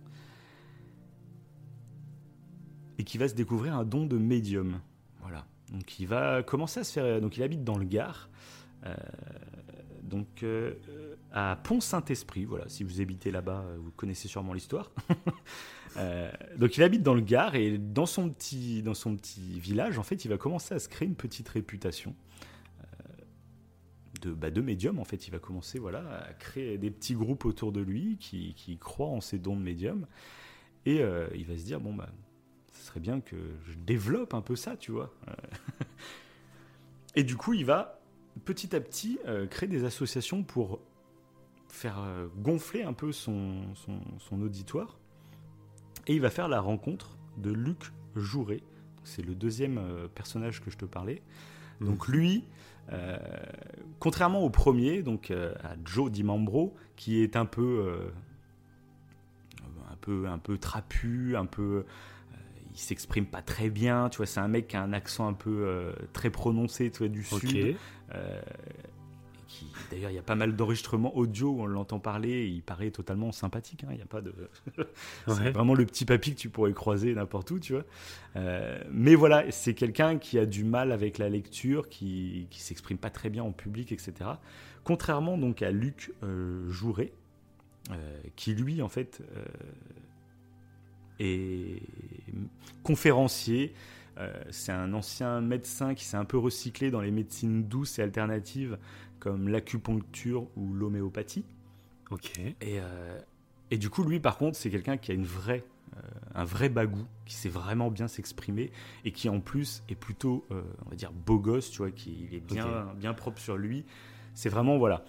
Speaker 1: qui va se découvrir un don de médium. Voilà. Donc il va commencer à se faire. Donc il habite dans le Gard. Euh, donc euh, à Pont-Saint-Esprit, voilà, si vous habitez là-bas, vous connaissez sûrement l'histoire. donc il habite dans le Gard et dans son petit dans son petit village, en fait, il va commencer à se créer une petite réputation de, bah, de médium. En fait, il va commencer voilà à créer des petits groupes autour de lui qui, croient en ses dons de médium et il va se dire bon bah serait bien que je développe un peu ça, tu vois. et du coup, il va petit à petit euh, créer des associations pour faire euh, gonfler un peu son, son, auditoire. Et il va faire la rencontre de Luc Jouret. C'est le deuxième euh, personnage que je te parlais. Donc lui, contrairement au premier, donc à Joe Dimambro, qui est un peu, un peu, un peu trapu, un peu il s'exprime pas très bien. Tu vois, c'est un mec qui a un accent un peu euh, très prononcé, tu vois, du sud. Euh, d'ailleurs, il y a pas mal d'enregistrements audio où on l'entend parler. Et il paraît totalement sympathique. Hein, il y a pas de. c'est vraiment le petit papy que tu pourrais croiser n'importe où, tu vois. Euh, mais voilà, c'est quelqu'un qui a du mal avec la lecture, qui, qui s'exprime pas très bien en public, etc. Contrairement donc à Luc Jouret, qui lui, en fait et conférencier. Euh, c'est un ancien médecin qui s'est un peu recyclé dans les médecines douces et alternatives comme l'acupuncture ou l'homéopathie.
Speaker 3: Ok.
Speaker 1: Et, euh, et, du coup, lui, par contre, c'est quelqu'un qui a une vraie, euh, un vrai bagou, qui sait vraiment bien s'exprimer et qui, en plus, est plutôt, on va dire, beau gosse, tu vois, qui est bien, bien propre sur lui. C'est vraiment, voilà.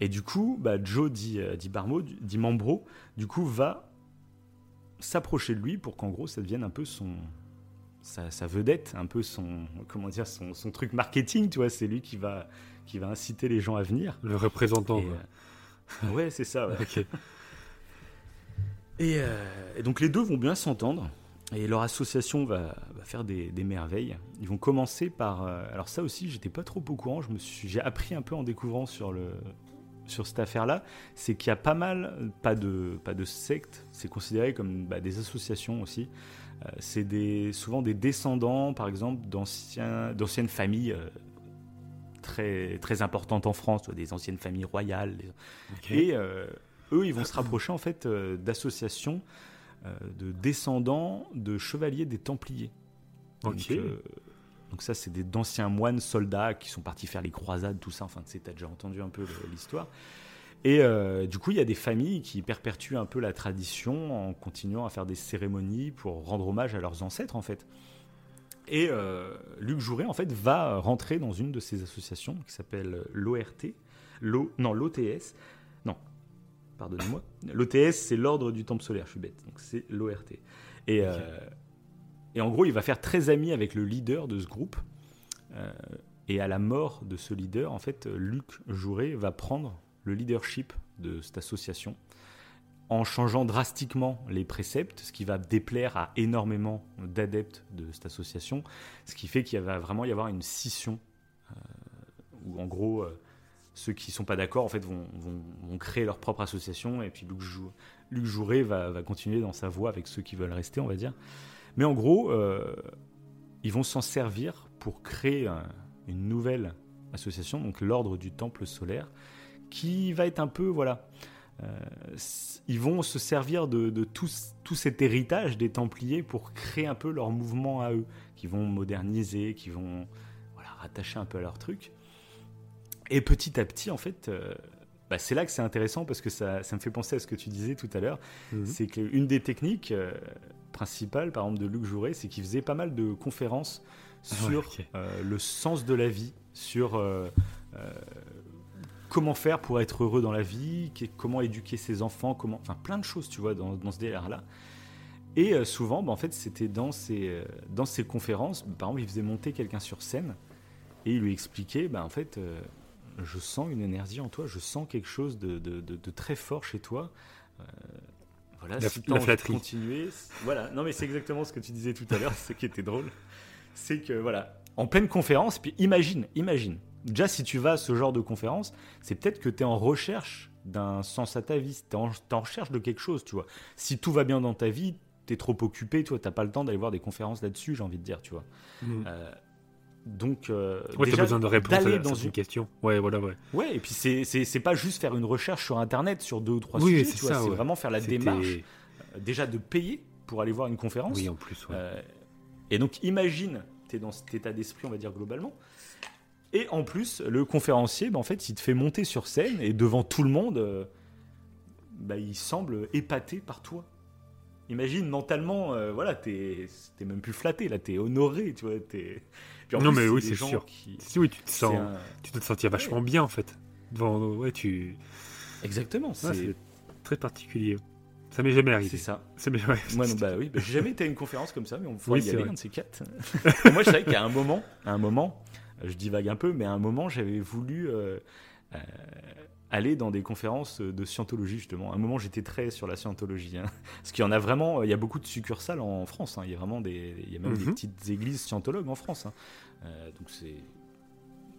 Speaker 1: Et du coup, bah, Joe dit, dit Barmo, dit Mambro, du coup, va s'approcher de lui pour qu'en gros ça devienne un peu son sa, vedette, un peu son comment dire son, son, truc marketing, tu vois, c'est lui qui va qui va inciter les gens à venir.
Speaker 3: Le représentant.
Speaker 1: Euh, ouais, c'est ça. Euh, et, donc les deux vont bien s'entendre. Et leur association va, va faire des, des, merveilles. Ils vont commencer par. Euh, alors, ça aussi, j'étais pas trop au courant. J'ai appris un peu en découvrant sur le, sur cette affaire-là, c'est qu'il y a pas mal, pas de, pas de sectes, c'est considéré comme bah, des associations aussi. Euh, c'est des, souvent des descendants, par exemple, d'anciennes familles euh, très, très importantes en France, des anciennes familles royales. Et euh, eux, ils vont se rapprocher en fait d'associations de descendants de chevaliers des Templiers. Donc ça, c'est d'anciens moines soldats qui sont partis faire les croisades, tout ça. Enfin, tu sais, as déjà entendu un peu l'histoire. Et euh, du coup, il y a des familles qui perpétuent un peu la tradition en continuant à faire des cérémonies pour rendre hommage à leurs ancêtres, en fait. Et euh, Luc Jouret, en fait, va rentrer dans une de ces associations qui s'appelle l'ORT. Non, l'OTS. Non, pardonnez-moi. L'OTS, c'est l'ordre du temple solaire, je suis bête. Donc c'est l'ORT. Et, euh, et en gros, il va faire très ami avec le leader de ce groupe. Et à la mort de ce leader, en fait, Luc Jouret va prendre le leadership de cette association en changeant drastiquement les préceptes, ce qui va déplaire à énormément d'adeptes de cette association, ce qui fait qu'il va vraiment y avoir une scission, euh, où en gros, euh, ceux qui ne sont pas d'accord en fait, vont, créer leur propre association, et puis Luc, Jouret va, va, continuer dans sa voie avec ceux qui veulent rester, on va dire. Mais en gros, euh, ils vont s'en servir pour créer une nouvelle association, donc l'ordre du Temple solaire, qui va être un peu, voilà, euh, ils vont se servir de, tout, cet héritage des Templiers pour créer un peu leur mouvement à eux, qui vont moderniser, qui vont voilà, rattacher un peu à leur truc. Et petit à petit, en fait, euh, bah, c'est là que c'est intéressant parce que ça, ça, me fait penser à ce que tu disais tout à l'heure. Mhm. C'est qu'une des techniques, principal, par exemple, de Luc Jouret, c'est qu'il faisait pas mal de conférences sur euh, le sens de la vie, sur euh, euh, comment faire pour être heureux dans la vie, comment éduquer ses enfants, comment, enfin plein de choses, tu vois, dans, ce délire-là. Et souvent, bah, en fait, c'était dans ces, dans ces conférences, par exemple, il faisait monter quelqu'un sur scène et il lui expliquait, bah, en fait, je sens une énergie en toi, je sens quelque chose de, de, de très fort chez toi. Voilà,
Speaker 3: la, si la
Speaker 1: Continuer, voilà, non mais c'est exactement ce que tu disais tout à l'heure, ce qui était drôle. C'est que voilà, en pleine conférence, puis imagine, imagine. Déjà, si tu vas à ce genre de conférence, c'est peut-être que tu es en recherche d'un sens à ta vie, tu es, en recherche de quelque chose, tu vois. Si tout va bien dans ta vie, t'es trop occupé, toi, t'as pas le temps d'aller voir des conférences là-dessus, j'ai envie de dire, tu vois.
Speaker 3: Mm.
Speaker 1: Euh, donc, euh,
Speaker 3: Ouais,
Speaker 1: déjà,
Speaker 3: besoin de répondre
Speaker 1: d'aller
Speaker 3: à
Speaker 1: dans une-
Speaker 3: question. Ouais, voilà, ouais.
Speaker 1: Ouais, et puis c'est- pas juste faire une recherche sur Internet sur deux ou trois
Speaker 3: Oui,
Speaker 1: sujets,
Speaker 3: c'est
Speaker 1: tu
Speaker 3: ouais.
Speaker 1: vraiment faire la démarche, euh, déjà de payer pour aller voir une conférence.
Speaker 3: Oui, en plus, ouais.
Speaker 1: Euh, et donc, imagine, tu es dans cet état d'esprit, on va dire globalement. Et en plus, le conférencier, bah, en fait, il te fait monter sur scène et devant tout le monde, euh, bah, il semble épaté par toi. Imagine mentalement, euh, voilà, t'es t'es même plus flatté, là, t'es honoré, tu vois. t'es- Puis en
Speaker 3: Non,
Speaker 1: plus,
Speaker 3: mais oui, c'est sûr.
Speaker 1: qui-
Speaker 3: Si, oui, tu te sens,
Speaker 1: un-
Speaker 3: tu dois te sentir vachement bien, en fait. Devant, ouais, tu.
Speaker 1: Exactement, c'est
Speaker 3: très particulier. Ça m'est jamais arrivé.
Speaker 1: c'est ça.
Speaker 3: Ça m'est jamais
Speaker 1: Moi, non, bah oui, bah, j'ai jamais été à une conférence comme ça, mais on pourrait
Speaker 3: Oui,
Speaker 1: y aller, un de ces quatre. Moi, je savais qu'à un moment, à un moment, je divague un peu, mais à un moment, j'avais voulu euh, euh, aller dans des conférences de scientologie, justement. À un moment, j'étais très sur la scientologie. hein. Parce qu'il y en a vraiment, il y a beaucoup de succursales en France. hein. Il y a vraiment des, il y a même des
Speaker 3: Mhm.
Speaker 1: petites églises scientologues en France. hein. Euh, donc c'est.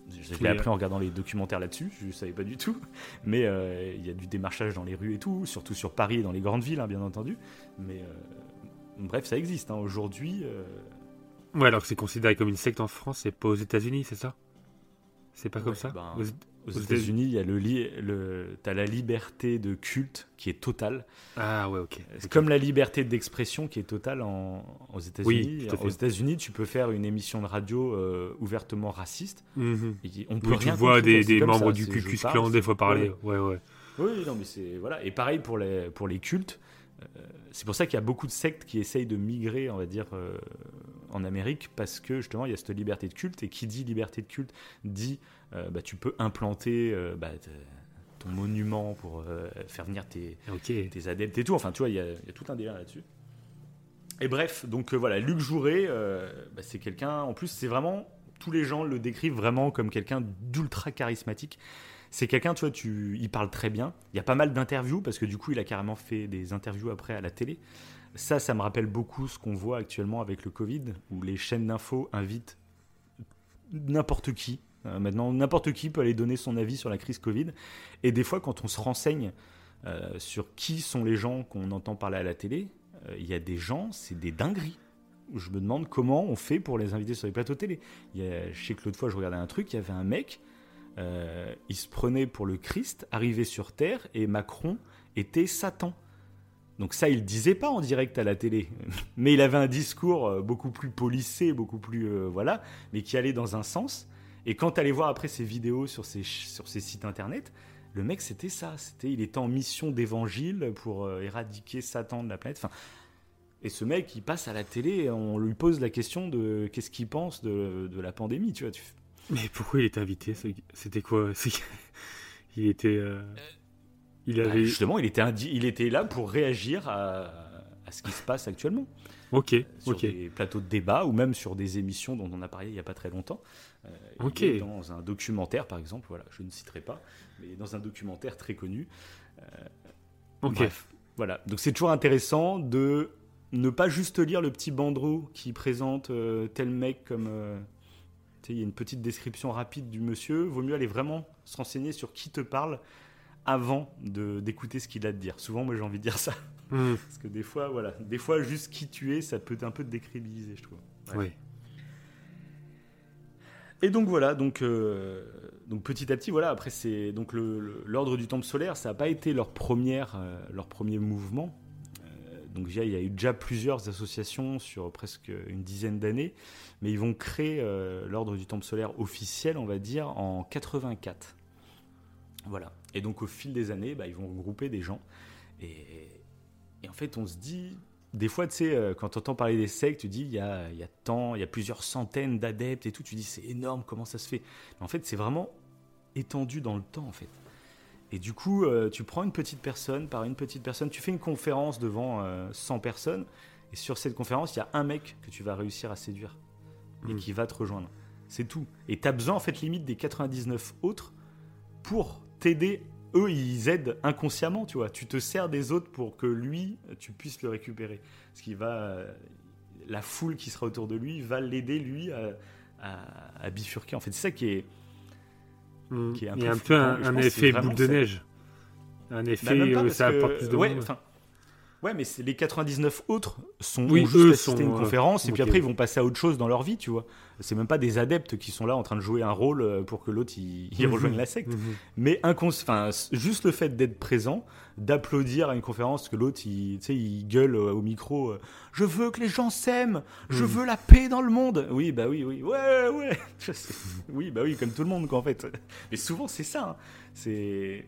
Speaker 1: Je l'ai appris en regardant les documentaires là-dessus, je ne savais pas du tout. Mais il y a du démarchage dans les rues et tout, surtout sur Paris et dans les grandes villes, hein, bien entendu. Mais bref, ça existe. Aujourd'hui,
Speaker 3: Ouais, alors que c'est considéré comme une secte en France et pas aux États-Unis, c'est ça? C'est pas comme ça?
Speaker 1: ben,
Speaker 3: Aux-
Speaker 1: États-Unis, il y a le, le t'as la liberté de culte qui est totale.
Speaker 3: Ah, ouais, ok.
Speaker 1: C'est comme la liberté d'expression qui est totale en, aux États-Unis.
Speaker 3: fait.
Speaker 1: aux États-Unis, tu peux faire une émission de radio euh, ouvertement raciste.
Speaker 3: Mhm.
Speaker 1: Et on peut
Speaker 3: Oui, tu vois des, des membres
Speaker 1: ça,
Speaker 3: du Ku Klux Klan des fois parler.
Speaker 1: Ouais.
Speaker 3: Ouais, ouais.
Speaker 1: Oui, non, mais c'est voilà. Et pareil pour les pour les cultes. Euh, c'est pour ça qu'il y a beaucoup de sectes qui essayent de migrer, on va dire, euh, en Amérique, parce que justement, il y a cette liberté de culte. Et qui dit liberté de culte dit, euh, bah, tu peux implanter euh, bah, ton monument pour euh, faire venir tes, adeptes et tout. Enfin, tu vois, il y a, il y a tout un délire là-dessus. Et bref, donc voilà, Luc Jouret, bah, c'est quelqu'un. En plus, c'est vraiment tous les gens le décrivent vraiment comme quelqu'un d'ultra charismatique. C'est quelqu'un, tu vois, tu, il parle très bien. Il y a pas mal d'interviews parce que du coup, il a carrément fait des interviews après à la télé. Ça, ça me rappelle beaucoup ce qu'on voit actuellement avec le Covid, où les chaînes d'infos invitent n'importe qui. Euh, maintenant, n'importe qui peut aller donner son avis sur la crise Covid. Et des fois, quand on se renseigne euh, sur qui sont les gens qu'on entend parler à la télé, euh, il y a des gens, c'est des dingueries. Je me demande comment on fait pour les inviter sur les plateaux télé. Y a, je sais que l'autre fois, je regardais un truc, il y avait un mec, il se prenait pour le Christ, arrivé sur Terre, et Macron était Satan. Donc ça, il le disait pas en direct à la télé, mais il avait un discours euh, beaucoup plus policé, beaucoup plus euh, voilà, mais qui allait dans un sens. Et quand tu allais voir après ses vidéos sur ses, sur ses sites internet, le mec c'était ça, c'était il était en mission d'évangile pour euh, éradiquer Satan de la planète. Enfin, et ce mec, il passe à la télé, et on lui pose la question de qu'est-ce qu'il pense de, de la pandémie, tu vois. Tu,
Speaker 3: Mais pourquoi il était invité C'était quoi? Il était. euh, Il
Speaker 1: bah, justement, il était, indi- il était là pour réagir à, à ce qui se passe actuellement.
Speaker 3: Ok,
Speaker 1: sur des plateaux de débat ou même sur des émissions dont on a parlé il n'y a pas très longtemps. Euh, il
Speaker 3: Ok.
Speaker 1: est dans un documentaire, par exemple, voilà, je ne citerai pas, mais dans un documentaire très connu.
Speaker 3: Ok.
Speaker 1: Bref, voilà. Donc c'est toujours intéressant de ne pas juste lire le petit bandeau qui présente euh, tel mec comme. euh, tu sais, il y a une petite description rapide du monsieur. Vaut mieux aller vraiment se renseigner sur qui te parle avant de d'écouter ce qu'il a à te dire. Souvent, moi, j'ai envie de dire ça.
Speaker 3: Hmm,
Speaker 1: Parce que des fois, voilà, des fois, juste qui tu es, ça peut un peu te décrédibiliser, je trouve. Ouais.
Speaker 3: ouais.
Speaker 1: Et donc voilà, donc, euh, donc petit à petit, voilà, après c'est donc le- le- l'ordre du temple solaire, ça n'a pas été leur première, euh, leur premier mouvement. Euh, donc il y a eu déjà plusieurs associations sur presque une dizaine d'années, mais ils vont créer l'ordre du temple solaire officiel, on va dire, en 84. Voilà. Et donc au fil des années, bah, ils vont regrouper des gens. Et, et en fait, on se dit, des fois, tu sais, euh, quand tu entends parler des sectes, tu dis, il y a, y a tant, il y a plusieurs centaines d'adeptes et tout, tu dis, c'est énorme, comment ça se fait? Mais en fait, c'est vraiment étendu dans le temps, en fait. Et du coup, euh, tu prends une petite personne par une petite personne, tu fais une conférence devant euh, 100 personnes, et sur cette conférence, il y a un mec que tu vas réussir à séduire et
Speaker 3: Mm.
Speaker 1: qui va te rejoindre. C'est tout. Et tu as besoin, en fait, limite des 99 autres pour t'aider. Eux, ils aident inconsciemment, tu vois. Tu te sers des autres pour que lui, tu puisses le récupérer. Ce qui va. euh, La foule qui sera autour de lui va l'aider, lui, à, à- à bifurquer. En fait, c'est ça qui est.
Speaker 3: Hmm.
Speaker 1: Qui est un
Speaker 3: Il y a
Speaker 1: peu
Speaker 3: un peu un, effet boule de
Speaker 1: ça.
Speaker 3: neige. Un
Speaker 1: Bah,
Speaker 3: effet
Speaker 1: parce
Speaker 3: ça apporte plus de
Speaker 1: ouais,
Speaker 3: monde.
Speaker 1: Ouais, mais les 99 autres sont
Speaker 3: Oui,
Speaker 1: juste
Speaker 3: eux
Speaker 1: à une
Speaker 3: sont, euh,
Speaker 1: conférence et puis après ils vont passer à autre chose dans leur vie, tu vois. C'est même pas des adeptes qui sont là en train de jouer un rôle euh, pour que l'autre il, il
Speaker 3: Mhm.
Speaker 1: rejoigne la secte.
Speaker 3: Mhm.
Speaker 1: Mais enfin, juste le fait d'être présent, d'applaudir à une conférence que l'autre il, il gueule euh, au micro Je veux que les gens s'aiment, je
Speaker 3: Mhm.
Speaker 1: veux la paix dans le monde. Oui, bah oui, oui, ouais, ouais. Oui, bah oui, comme tout le monde, quoi, en fait. Mais souvent c'est ça. hein. C'est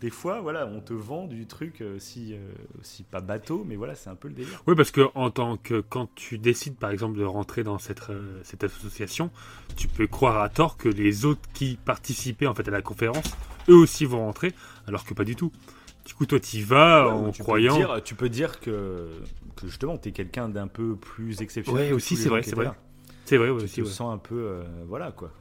Speaker 1: des fois, voilà, on te vend du truc euh, si, euh, si pas bateau, mais voilà, c'est un peu le délire.
Speaker 3: Oui, parce que en tant que quand tu décides par exemple de rentrer dans cette, euh, cette association, tu peux croire à tort que les autres qui participaient en fait à la conférence, eux aussi vont rentrer, alors que pas du tout. Du coup, toi, tu y vas
Speaker 1: Ouais,
Speaker 3: en
Speaker 1: tu peux
Speaker 3: croyant.
Speaker 1: dire- tu peux dire que, que justement, tu es quelqu'un d'un peu plus exceptionnel.
Speaker 3: Ouais, aussi, c'est vrai, c'est vrai. C'est vrai, ouais,
Speaker 1: tu
Speaker 3: aussi.
Speaker 1: te
Speaker 3: ouais.
Speaker 1: sens un peu euh, voilà quoi.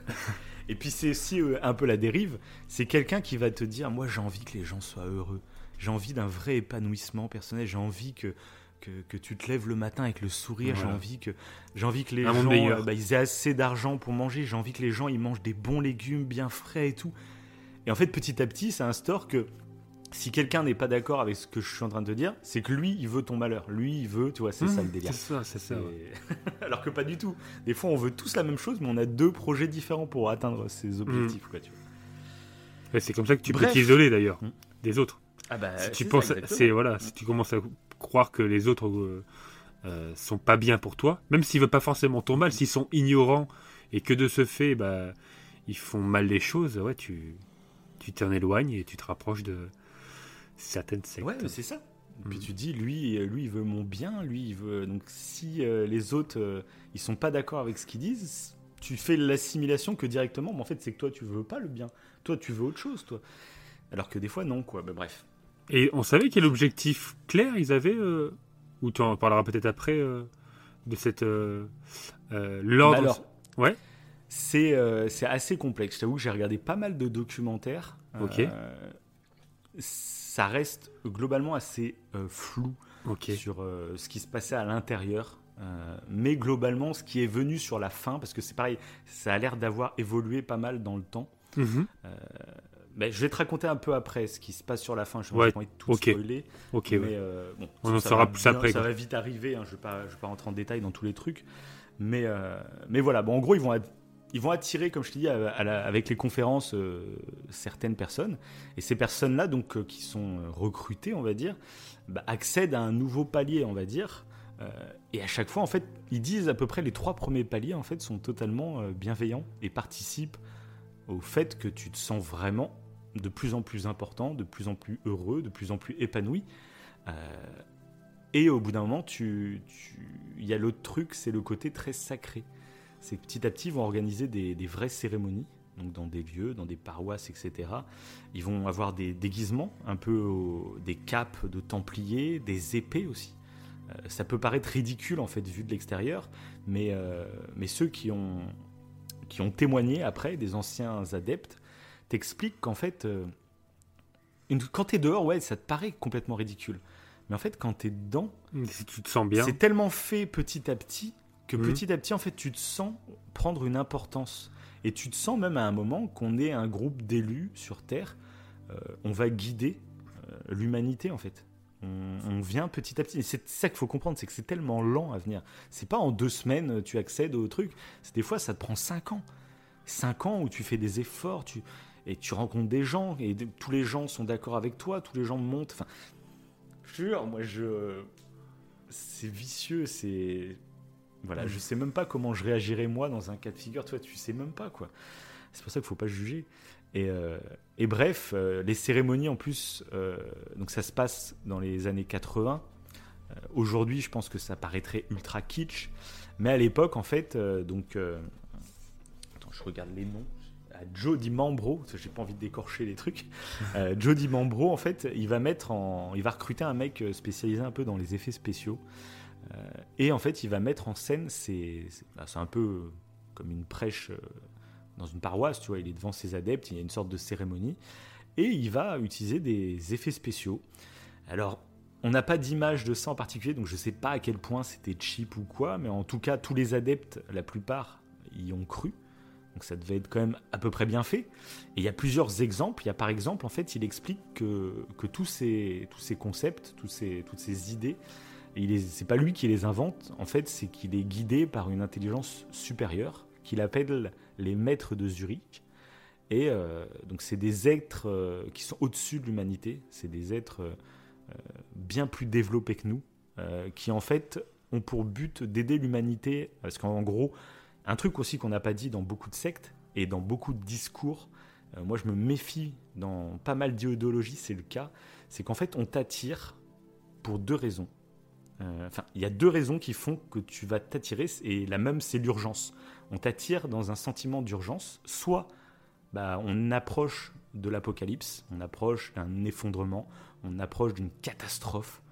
Speaker 1: Et puis c'est aussi euh, un peu la dérive. C'est quelqu'un qui va te dire moi j'ai envie que les gens soient heureux. J'ai envie d'un vrai épanouissement personnel. J'ai envie que, que que tu te lèves le matin avec le sourire. J'ai envie que j'ai envie que les
Speaker 3: Un
Speaker 1: gens euh, bah, ils aient assez d'argent pour manger. J'ai envie que les gens ils mangent des bons légumes bien frais et tout. Et en fait petit à petit ça instaure que si quelqu'un n'est pas d'accord avec ce que je suis en train de te dire, c'est que lui, il veut ton malheur. Lui, il veut, tu vois, c'est ça le
Speaker 3: Mmh,
Speaker 1: délire.
Speaker 3: C'est ça, c'est ça. ouais.
Speaker 1: Alors que pas du tout. Des fois, on veut tous la même chose, mais on a deux projets différents pour atteindre ces objectifs. Quoi, tu vois.
Speaker 3: Ouais, c'est comme ça que tu
Speaker 1: Bref.
Speaker 3: peux t'isoler d'ailleurs
Speaker 1: Mm.
Speaker 3: des autres.
Speaker 1: Ah bah,
Speaker 3: si tu penses, c'est voilà, si tu commences à croire que les autres euh, euh, sont pas bien pour toi, même s'ils veulent pas forcément ton mal, s'ils sont ignorants et que de ce fait, bah, ils font mal les choses, ouais, tu tu t'en éloignes et tu te rapproches de certaines sectes.
Speaker 1: Ouais, c'est ça. Puis
Speaker 3: Mm.
Speaker 1: tu dis, lui, euh, lui, il veut mon bien, lui, il veut. Donc si euh, les autres, euh, ils sont pas d'accord avec ce qu'ils disent, tu fais l'assimilation que directement, mais en fait, c'est que toi, tu veux pas le bien. Toi, tu veux autre chose, toi. Alors que des fois, non, quoi. Bah, bref.
Speaker 3: Et on savait quel objectif clair ils avaient, euh, ou tu en parleras peut-être après de cette l'ordre.
Speaker 1: Alors,
Speaker 3: Ouais.
Speaker 1: C'est assez complexe. Je t'avoue que j'ai regardé pas mal de documentaires.
Speaker 3: Ok.
Speaker 1: Ça reste globalement assez euh, flou sur euh, ce qui se passait à l'intérieur. Euh, mais globalement, ce qui est venu sur la fin, parce que c'est pareil, ça a l'air d'avoir évolué pas mal dans le temps.
Speaker 3: Mhm.
Speaker 1: Ben, je vais te raconter un peu après ce qui se passe sur la fin. Je
Speaker 3: Ouais,
Speaker 1: pas tout
Speaker 3: ok.
Speaker 1: spoiler.
Speaker 3: Ok.
Speaker 1: mais
Speaker 3: ouais.
Speaker 1: bon,
Speaker 3: On en saura plus après,
Speaker 1: Ça
Speaker 3: quoi.
Speaker 1: va vite arriver. hein, je ne vais, pas- vais rentrer en détail dans tous les trucs. Mais, mais voilà, bon, en gros, ils vont, att- ils vont attirer, comme je à la- avec les conférences, euh, certaines personnes. Et ces personnes-là, donc, euh, qui sont euh, recrutées, on va dire, bah, accèdent à un nouveau palier, on va dire. Et à chaque fois, en fait, ils disent à peu près les trois premiers paliers, en fait, sont totalement bienveillants et participent au fait que tu te sens vraiment de plus en plus important, de plus en plus heureux, de plus en plus épanoui. Et au bout d'un moment, tu- il y a l'autre truc, c'est le côté très sacré. C'est que petit à petit, ils vont organiser des, des vraies cérémonies, donc dans des lieux, dans des paroisses, etc. Ils vont avoir des déguisements, un peu au- des capes de templiers, des épées aussi. Euh, ça peut paraître ridicule en fait vu de l'extérieur, mais, euh, mais ceux qui ont, qui ont témoigné après, des anciens adeptes, t'expliquent qu'en fait, euh, une- quand t'es dehors, ouais, ça te paraît complètement ridicule. Mais en fait, quand t'es dedans,
Speaker 3: Si tu te sens bien.
Speaker 1: c'est tellement fait petit à petit que
Speaker 3: Mhm.
Speaker 1: petit à petit, en fait, tu te sens prendre une importance. Et tu te sens même à un moment qu'on est un groupe d'élus sur Terre. euh, on va guider euh, l'humanité, en fait. On, on vient petit à petit. Et c'est ça qu'il faut comprendre, c'est que c'est tellement lent à venir. C'est pas en deux semaines euh, tu accèdes au truc. C'est des fois ça te prend cinq ans. Cinq ans où tu fais des efforts, tu et tu rencontres des gens et tous les gens sont d'accord avec toi, tous les gens montent. Enfin, jure, moi je c'est vicieux, c'est voilà, je sais même pas comment je réagirais moi dans un cas de figure. Toi, tu sais même pas quoi. C'est pour ça qu'il faut pas juger. Et, euh, et bref, euh, les cérémonies en plus, euh, donc ça se passe dans les années 80. Euh, Aujourd'hui, je pense que ça paraîtrait ultra kitsch, mais à l'époque, en fait, donc, attends, je regarde les noms. À Joe Di Mambro, parce que j'ai pas envie de décorcher les trucs. Joe Di Mambro, en fait, il va mettre en, il va recruter un mec spécialisé un peu dans les effets spéciaux. Euh, et en fait, il va mettre en scène, c'est- bah, c'est un peu comme une prêche euh, dans une paroisse, tu vois, il est devant ses adeptes, il y a une sorte de cérémonie, et il va utiliser des effets spéciaux. Alors, on n'a pas d'image de ça en particulier, donc je ne sais pas à quel point c'était cheap ou quoi, mais en tout cas, tous les adeptes, la plupart, y ont cru. Donc ça devait être quand même à peu près bien fait. Et il y a plusieurs exemples. Il y a par exemple, en fait, il explique que, tous, ces, concepts, toutes ces idées, c'est pas lui qui les invente, en fait, c'est qu'il est guidé par une intelligence supérieure qu'il appelle les maîtres de Zurich. Et euh, donc, c'est des êtres euh, qui sont au-dessus de l'humanité, c'est des êtres euh, bien plus développés que nous, qui en fait ont pour but d'aider l'humanité. Parce qu'en gros, un truc aussi qu'on n'a pas dit dans beaucoup de sectes et dans beaucoup de discours, moi je me méfie dans pas mal d'idéologies, c'est le cas, c'est qu'en fait on t'attire pour deux raisons. Euh, enfin, il y a deux raisons qui font que tu vas t'attirer, et la même, c'est l'urgence. On t'attire dans un sentiment d'urgence, soit bah, on approche de l'apocalypse, on approche d'un effondrement, on approche d'une catastrophe.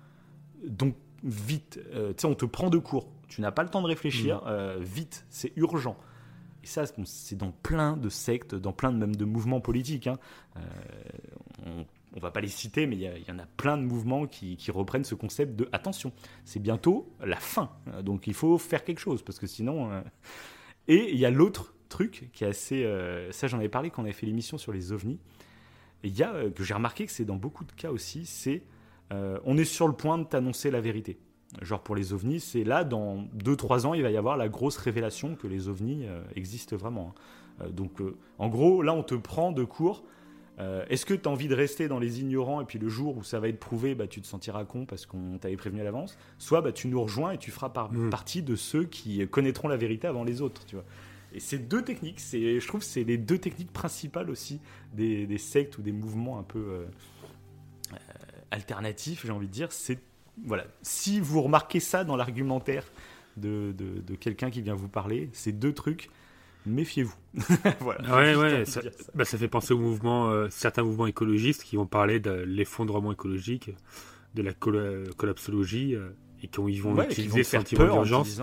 Speaker 1: Donc, vite, euh, tu sais, on te prend de court, tu n'as pas le temps de réfléchir, mmh. euh, vite, c'est urgent. Et ça, c'est dans plein de sectes, dans plein de, même de mouvements politiques. Hein. on on va pas les citer, mais il y, en a plein de mouvements qui, reprennent ce concept de attention, c'est bientôt la fin, donc il faut faire quelque chose parce que sinon. Euh, et il y a l'autre truc qui est assez, euh, ça j'en avais parlé quand on avait fait l'émission sur les ovnis. Il y a euh, que j'ai remarqué que c'est dans beaucoup de cas aussi, c'est on est sur le point de t'annoncer la vérité. Genre pour les ovnis, c'est là dans 2-3 ans, il va y avoir la grosse révélation que les ovnis existent vraiment. Hein. donc en gros, là on te prend de court euh, est-ce que tu as envie de rester dans les ignorants et puis le jour où ça va être prouvé, bah, tu te sentiras con parce qu'on t'avait prévenu à l'avance? Soit bah, tu nous rejoins et tu feras mm. partie de ceux qui connaîtront la vérité avant les autres. Tu vois. Et ces deux techniques, je trouve c'est les deux techniques principales aussi des, sectes ou des mouvements un peu euh, euh, alternatifs, j'ai envie de dire. C'est, voilà, si vous remarquez ça dans l'argumentaire de, de quelqu'un qui vient vous parler, ces deux trucs, méfiez-vous.
Speaker 3: voilà. Ouais, ouais, bah, ça, fait penser aux mouvements, euh, certains mouvements écologistes qui vont parler de l'effondrement écologique, de la collapsologie, euh, et qui ils vont utiliser ce sentiment d'urgence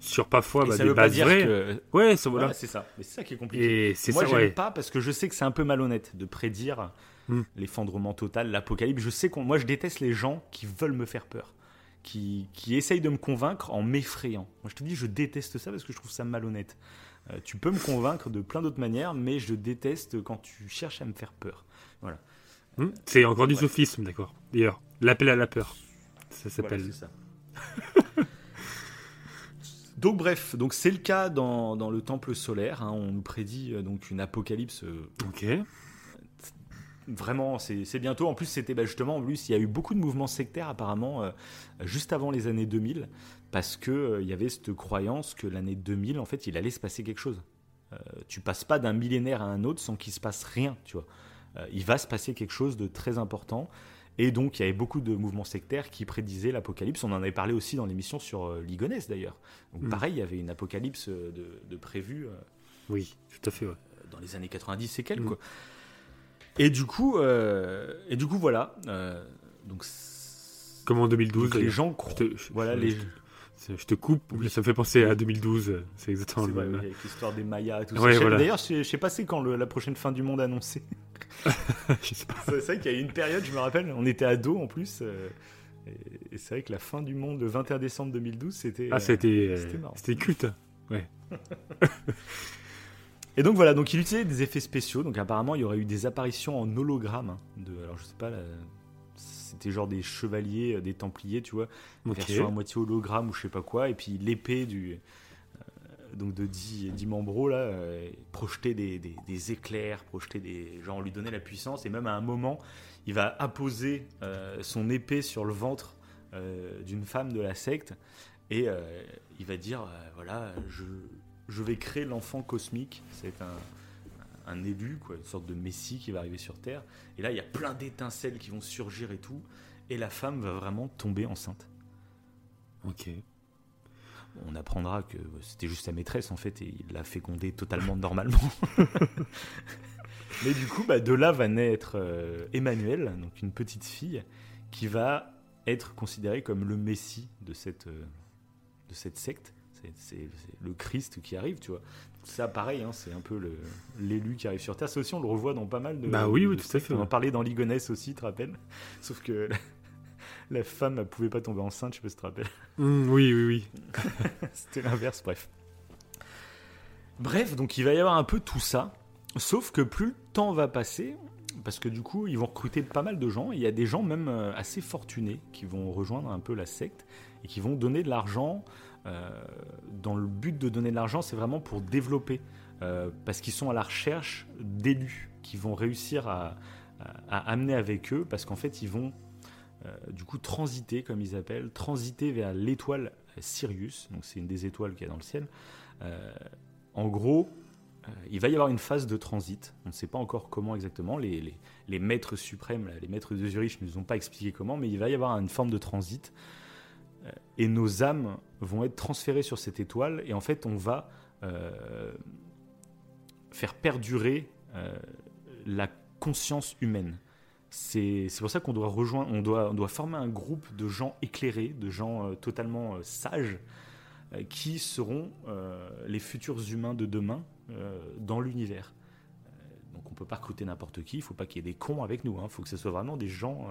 Speaker 3: sur parfois bah, des bases vraies.
Speaker 1: Ouais, c'est voilà. ça. Mais c'est ça qui est compliqué. Et Moi, ça, pas parce que je sais que c'est un peu malhonnête de prédire hmm. l'effondrement total, l'apocalypse. Je sais qu'on, moi, je déteste les gens qui veulent me faire peur. Qui, qui essayent de me convaincre en m'effrayant. Moi, je te dis, je déteste ça parce que je trouve ça malhonnête. Euh, tu peux me convaincre de plein d'autres manières, mais je déteste quand tu cherches à me faire peur. Voilà.
Speaker 3: Hmm, c'est encore du sophisme, d'accord. D'ailleurs, l'appel à la peur, ça s'appelle. ça.
Speaker 1: donc bref, donc c'est le cas dans, dans, le temple solaire. Hein. on nous prédit euh, donc une apocalypse. Euh,
Speaker 3: ok.
Speaker 1: Vraiment, c'est bientôt. En plus, c'était bah, justement, en plus, il y a eu beaucoup de mouvements sectaires apparemment juste avant les années 2000 parce que euh, y avait cette croyance que l'année 2000, en fait, il allait se passer quelque chose. Euh, tu passes pas d'un millénaire à un autre sans qu'il se passe rien, tu vois. Euh, il va se passer quelque chose de très important. Et donc, il y avait beaucoup de mouvements sectaires qui prédisaient l'apocalypse. On en avait parlé aussi dans l'émission sur Ligonès, d'ailleurs. Donc, mm. pareil, il y avait une apocalypse de, de prévue.
Speaker 3: oui, tout à fait.
Speaker 1: Dans les années 90 et quelques. Mm. Et du coup, et du coup, voilà. donc,
Speaker 3: comme en 2012.
Speaker 1: les gens croient. Voilà, les.
Speaker 3: Je te coupe, ça me fait penser à 2012, c'est exactement le même.
Speaker 1: Avec l'histoire des Mayas et tout ça. D'ailleurs, je, sais pas c'est quand la prochaine fin du monde annoncée. C'est vrai qu'il y a eu une période, je me rappelle, on était ados en plus. Euh, et, c'est vrai que la fin du monde, le 21 décembre 2012, c'était.
Speaker 3: Ah, c'était euh, C'était culte, ouais.
Speaker 1: Et donc voilà, donc il utilisait des effets spéciaux. Donc apparemment, il y aurait eu des apparitions en hologramme. Hein, de, alors je sais pas, c'était genre des chevaliers, euh, des templiers, tu vois, okay. version à moitié hologramme ou je sais pas quoi, et puis l'épée du euh, donc de Di, Di Mambro là, euh, projeter des, des, éclairs, projeter des, genre lui donner la puissance, et même à un moment, il va apposer son épée sur le ventre d'une femme de la secte, et il va dire voilà, je, je vais créer l'enfant cosmique. C'est un un élu, quoi, une sorte de messie qui va arriver sur Terre. Et là, il y a plein d'étincelles qui vont surgir et tout. Et la femme va vraiment tomber enceinte.
Speaker 3: Ok.
Speaker 1: On apprendra que c'était juste sa maîtresse en fait et il l'a fécondée totalement normalement. Mais du coup, bah, de là va naître euh, Emmanuel, donc une petite fille, qui va être considérée comme le messie de cette, euh, de cette secte. C'est le Christ qui arrive, tu vois ça, pareil, hein, c'est un peu l'élu qui arrive sur Terre. Ça aussi, on le revoit dans pas mal de.
Speaker 3: Bah oui, oui, tout à fait.
Speaker 1: On en parlait dans Ligonesse aussi, tu te rappelles? Sauf que la, femme ne pouvait pas tomber enceinte, je sais pas si tu te rappelles.
Speaker 3: Mmh, oui, oui, oui.
Speaker 1: C'était l'inverse, bref. Bref, donc il va y avoir un peu tout ça. Sauf que plus le temps va passer, parce que du coup, ils vont recruter pas mal de gens. Il y a des gens même euh, assez fortunés qui vont rejoindre un peu la secte et qui vont donner de l'argent. Euh, dans le but de donner de l'argent, c'est vraiment pour développer, euh, parce qu'ils sont à la recherche d'élus qui vont réussir à, amener avec eux, parce qu'en fait, ils vont du coup transiter, comme ils appellent, transiter vers l'étoile Sirius. Donc c'est une des étoiles qu'il y a dans le ciel. en gros, euh, il va y avoir une phase de transit. On ne sait pas encore comment exactement. Les, maîtres suprêmes, les maîtres de Zurich ne nous ont pas expliqué comment, mais il va y avoir une forme de transit. Euh, et nos âmes vont être transférées sur cette étoile. Et en fait, on va euh, faire perdurer la conscience humaine. C'est pour ça qu'on doit rejoindre, on doit, on doit former un groupe de gens éclairés, de gens totalement sages, qui seront les futurs humains de demain euh, dans l'univers. Euh, donc on peut pas recruter n'importe qui, il faut pas qu'il y ait des cons avec nous, il hein. faut que ce soit vraiment des gens...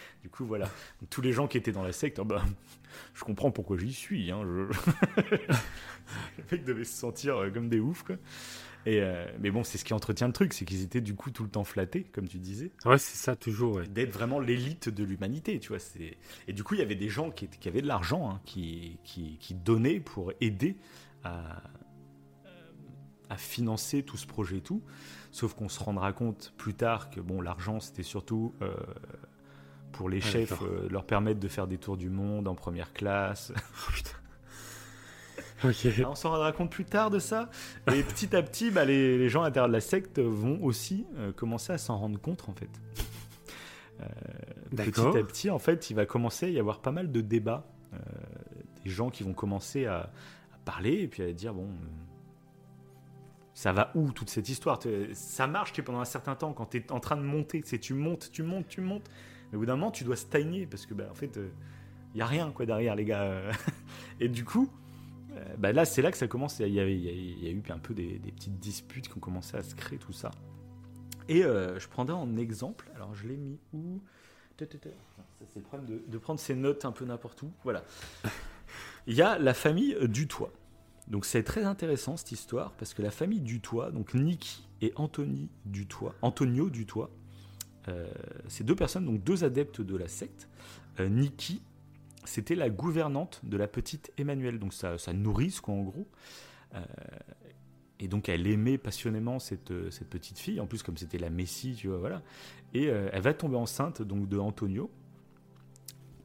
Speaker 1: Euh, du coup, voilà. tous les gens qui étaient dans la secte, oh, bah, je comprends pourquoi j'y suis. Hein, je... les mecs devaient se sentir comme des oufs. Quoi. Et mais bon, c'est ce qui entretient le truc, c'est qu'ils étaient du coup tout le temps flattés, comme tu disais.
Speaker 3: Ouais, c'est ça, toujours.
Speaker 1: D'être vraiment l'élite de l'humanité, tu vois. Et du coup, il y avait des gens qui, qui avaient de l'argent, hein, qui, qui, qui, donnaient pour aider à, à financer tout ce projet et tout. Sauf qu'on se rendra compte plus tard que bon, l'argent c'était surtout euh, pour les chefs euh, leur permettre de faire des tours du monde en première classe. Oh, on s'en rendra compte plus tard de ça. Et petit à petit, bah, les, gens à l'intérieur de la secte vont aussi euh, commencer à s'en rendre compte en fait. petit à petit, en fait, il va commencer à y avoir pas mal de débats. des gens qui vont commencer à, à, parler et puis à dire bon ça va où toute cette histoire? Ça marche pendant un certain temps quand tu es en train de monter, c'est tu montes, tu montes, tu montes. Mais au bout d'un moment, tu dois stagner parce que bah, en fait, il euh, y a rien quoi derrière les gars. Et du coup, euh, bah, là, c'est là que ça commence. Il y, a eu un peu des, petites disputes qui ont commencé à se créer tout ça. Et euh, je prendrais en exemple. Alors, je l'ai mis où? C'est le problème de, prendre ses notes un peu n'importe où. Voilà. Il y a la famille du toit. Donc c'est très intéressant cette histoire parce que la famille Dutoit, donc Niki et Anthony Dutoit, Antonio Dutoit, ces deux personnes, donc deux adeptes de la secte. Euh, Niki, c'était la gouvernante de la petite Emmanuelle, donc sa, nourrice quoi en gros. Euh, et donc elle aimait passionnément cette, petite fille, en plus comme c'était la Messie, tu vois, voilà. Et elle va tomber enceinte donc de Antonio.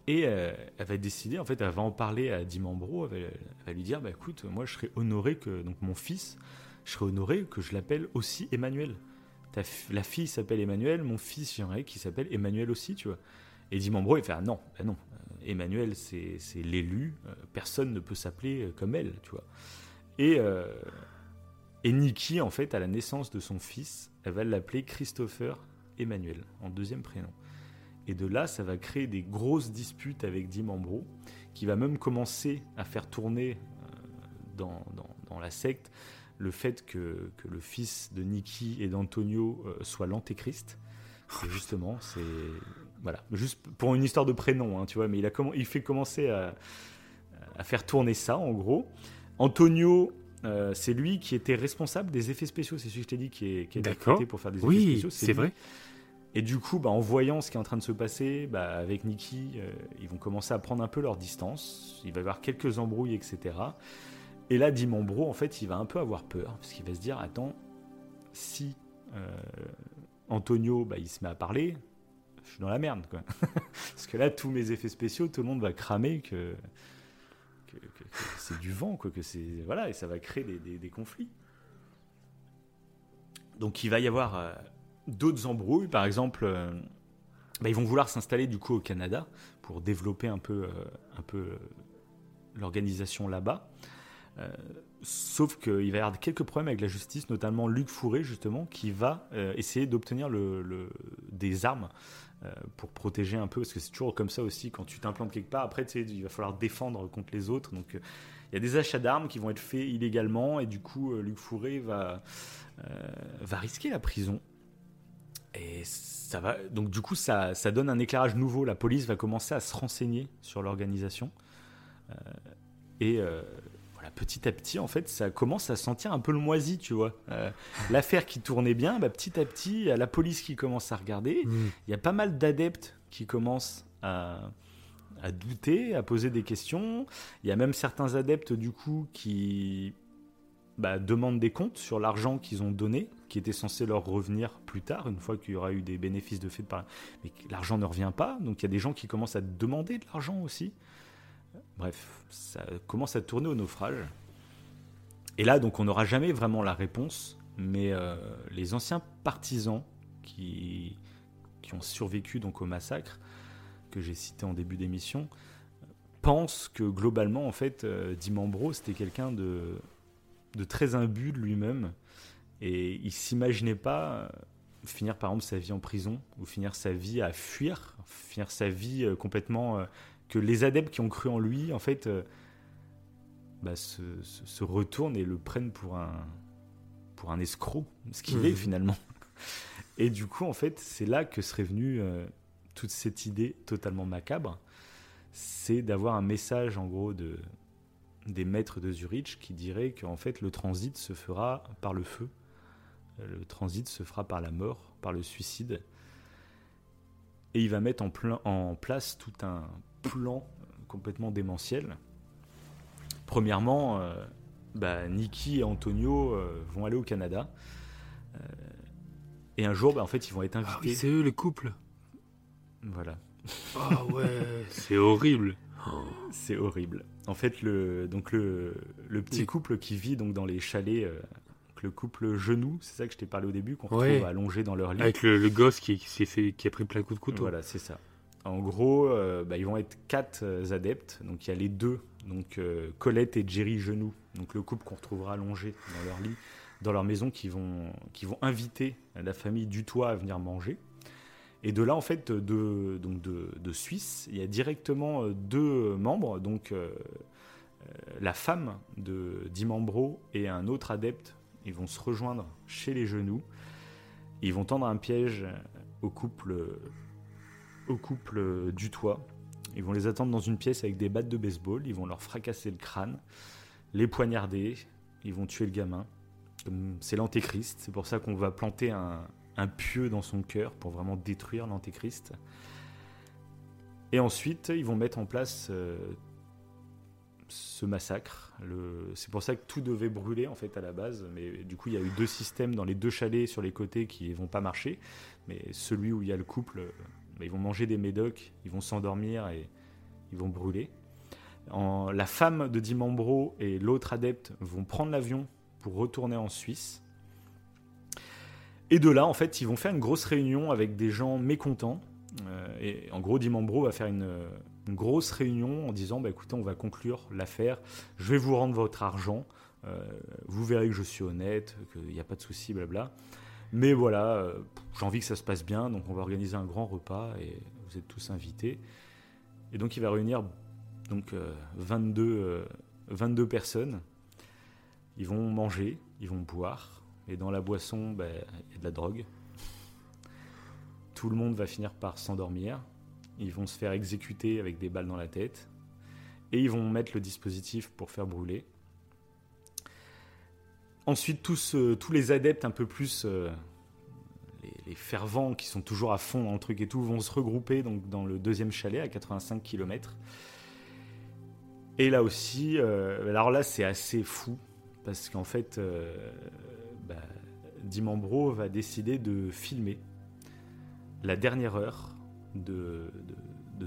Speaker 1: Et euh, elle va décider, en fait, elle va en parler à Dimambro, elle, va lui dire, bah écoute, moi je serais honoré que, donc mon fils, je serais honoré que je l'appelle aussi Emmanuel. La fille s'appelle Emmanuel, mon fils, j'aimerais qu'il s'appelle Emmanuel aussi, tu vois. Et Dimambro, il fait, ah non, bah non, euh, Emmanuel, c'est l'élu, euh, personne ne peut s'appeler comme elle, tu vois. Et, et Nikki, en fait, à la naissance de son fils, elle va l'appeler Christopher Emmanuel, en deuxième prénom. Et de là, ça va créer des grosses disputes avec Dimambro, qui va même commencer à faire tourner euh, dans, dans, la secte le fait que, que le fils de Niki et d'Antonio euh, soit l'antéchrist. Et justement, c'est. Voilà, juste pour une histoire de prénom, hein, tu vois, mais il, a il fait commencer à, à faire tourner ça, en gros. Antonio, euh, c'est lui qui était responsable des effets spéciaux. C'est celui que je t'ai dit qui est, qui est pour faire des effets spéciaux.
Speaker 3: C'est vrai.
Speaker 1: Et du coup, bah, en voyant ce qui est en train de se passer, bah, avec Nikki, euh, ils vont commencer à prendre un peu leur distance. Il va y avoir quelques embrouilles, etc. Et là, Dimambro, en fait, il va un peu avoir peur, parce qu'il va se dire, attends, si euh, Antonio, bah, il se met à parler, je suis dans la merde, quoi. parce que là, tous mes effets spéciaux, tout le monde va cramer que, c'est du vent, quoi, que c'est voilà, et ça va créer des, conflits. Donc, il va y avoir euh, d'autres embrouilles. Par exemple, euh, bah, ils vont vouloir s'installer du coup au Canada pour développer un peu, l'organisation là-bas. Sauf qu'il va y avoir quelques problèmes avec la justice, notamment Luc Fourré, justement, qui va essayer d'obtenir des armes pour protéger un peu, parce que c'est toujours comme ça aussi, quand tu t'implantes quelque part, après, il va falloir défendre contre les autres. Donc, il y a des achats d'armes qui vont être faits illégalement, et du coup, Luc Fourré va, risquer la prison et ça va, donc du coup, ça, ça, donne un éclairage nouveau. La police va commencer à se renseigner sur l'organisation. Euh, et euh, petit à petit, en fait, ça commence à sentir un peu le moisi, tu vois. L'affaire qui tournait bien, bah, petit à petit, il y a la police qui commence à regarder.
Speaker 3: Mm.
Speaker 1: Il y a pas mal d'adeptes qui commencent à, à douter, à poser des questions. Il y a même certains adeptes, du coup, qui bah, demandent des comptes sur l'argent qu'ils ont donné, qui était censé leur revenir plus tard, une fois qu'il y aura eu des bénéfices de fait par... Mais l'argent ne revient pas, donc il y a des gens qui commencent à demander de l'argent aussi. Bref, ça commence à tourner au naufrage. Et là, donc, on n'aura jamais vraiment la réponse, mais euh, les anciens partisans qui, qui ont survécu donc au massacre que j'ai cité en début d'émission pensent que globalement, en fait, euh, Dimambro, c'était quelqu'un de, de très imbu de lui-même et il s'imaginait pas euh, finir par exemple sa vie en prison ou finir sa vie à fuir, finir sa vie complètement que les adeptes qui ont cru en lui en fait euh, bah, se, se- se retournent et le prennent pour un pour un escroc, ce qu'il est finalement. Et du coup en fait c'est là que serait venue euh, toute cette idée totalement macabre, c'est d'avoir un message en gros de des maîtres de Zurich qui diraient qu'en fait le transit se fera par le feu, Euh, le transit se fera par la mort, par le suicide, et il va mettre en, plein, en place tout un plan complètement démentiel. Premièrement, euh, bah, Nikki et Antonio euh, vont aller au Canada, Euh, et un jour, bah, en fait, ils vont être
Speaker 3: Ah
Speaker 1: invités.
Speaker 3: oui, c'est eux le couple.
Speaker 1: voilà.
Speaker 3: Ah ouais, c'est horrible.
Speaker 1: C'est horrible. En fait, le, donc le, le petit
Speaker 3: Oui.
Speaker 1: couple qui vit donc dans les chalets, euh, donc le couple genou, c'est ça que je t'ai parlé au début, qu'on
Speaker 3: Ouais.
Speaker 1: retrouve allongé dans leur lit.
Speaker 3: Avec le, le gosse qui, qui s'est fait, qui a pris plein de coups de couteau.
Speaker 1: Voilà, c'est ça. En gros, euh, bah, ils vont être quatre euh, adeptes. Donc il y a les deux, donc euh, Colette et Jerry Genoux, donc le couple qu'on retrouvera allongé dans leur lit, dans leur maison, qui vont, inviter la famille Dutoit à venir manger. Et de là, en fait, de, Suisse, il y a directement deux membres, donc la femme de Dimambro et un autre adepte. Ils vont se rejoindre chez les genoux. Ils vont tendre un piège au couple au couple euh, du toit. Ils vont les attendre dans une pièce avec des battes de baseball. Ils vont leur fracasser le crâne, les poignarder. Ils vont tuer le gamin. C'est l'antéchrist. C'est pour ça qu'on va planter un, pieu dans son cœur pour vraiment détruire l'antéchrist. Et ensuite, ils vont mettre en place euh, ce massacre. C'est pour ça que tout devait brûler en fait à la base. Mais du coup, il y a eu deux systèmes dans les deux chalets sur les côtés qui vont pas marcher. Mais celui où il y a le couple, euh, ils vont manger des médocs, ils vont s'endormir et ils vont brûler. La femme de Dimambro et l'autre adepte vont prendre l'avion pour retourner en Suisse. Et de là, en fait, ils vont faire une grosse réunion avec des gens mécontents. Euh, et en gros, Dimambro va faire une, une grosse réunion en disant bah, écoutez, on va conclure l'affaire, je vais vous rendre votre argent, euh, vous verrez que je suis honnête, qu'il n'y a pas de souci, blabla. Mais voilà, euh, j'ai envie que ça se passe bien, donc on va organiser un grand repas et vous êtes tous invités. Et donc il va réunir donc, euh, 22, euh, 22 personnes. Ils vont manger, ils vont boire, et dans la boisson, bah, il y a de la drogue. Tout le monde va finir par s'endormir. Ils vont se faire exécuter avec des balles dans la tête. Et ils vont mettre le dispositif pour faire brûler. Ensuite, tous, euh, tous les adeptes un peu plus euh, les, fervents qui sont toujours à fond dans le truc et tout vont se regrouper dans le deuxième chalet à 85 km. Et là aussi, euh, alors là c'est assez fou parce qu'en fait, bah, Dimambro va décider de filmer la dernière heure de,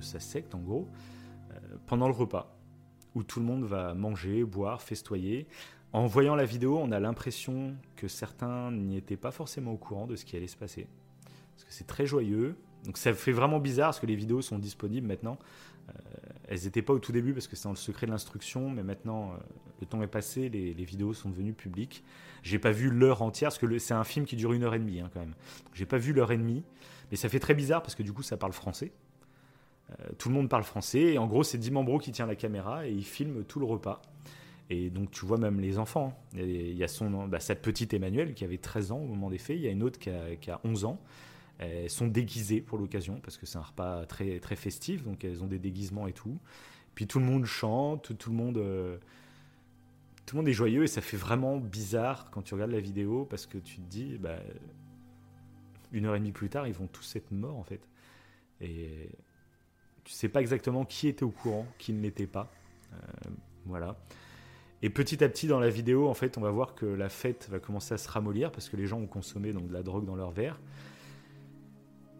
Speaker 1: sa secte en gros pendant le repas où tout le monde va manger, boire, festoyer. En voyant la vidéo, on a l'impression que certains n'y étaient pas forcément au courant de ce qui allait se passer. Parce que c'est très joyeux. Donc ça fait vraiment bizarre parce que les vidéos sont disponibles maintenant. Euh, elles n'étaient pas au tout début parce que c'est dans le secret de l'instruction, mais maintenant, euh, le temps est passé, les, vidéos sont devenues publiques. J'ai pas vu l'heure entière parce que c'est un film qui dure une heure et demie hein, quand même. J'ai pas vu l'heure et demie, mais ça fait très bizarre parce que du coup ça parle français. Euh, tout le monde parle français et en gros c'est Dimambro qui tient la caméra et il filme tout le repas. Et donc tu vois même les enfants. Il y a, il y a son, bah, sa petite Emmanuelle qui avait 13 ans au moment des faits. Il y a une autre qui a, qui a 11 ans. Elles sont déguisées pour l'occasion parce que c'est un repas très, très festif. Donc elles ont des déguisements et tout. Puis tout le monde chante, tout le monde, euh, tout le monde est joyeux et ça fait vraiment bizarre quand tu regardes la vidéo parce que tu te dis, bah, une heure et demie plus tard, ils vont tous être morts en fait. Et tu sais pas exactement qui était au courant, qui ne l'était pas. Euh, voilà. Et petit à petit dans la vidéo, en fait, on va voir que la fête va commencer à se ramollir parce que les gens ont consommé donc de la drogue dans leur verre.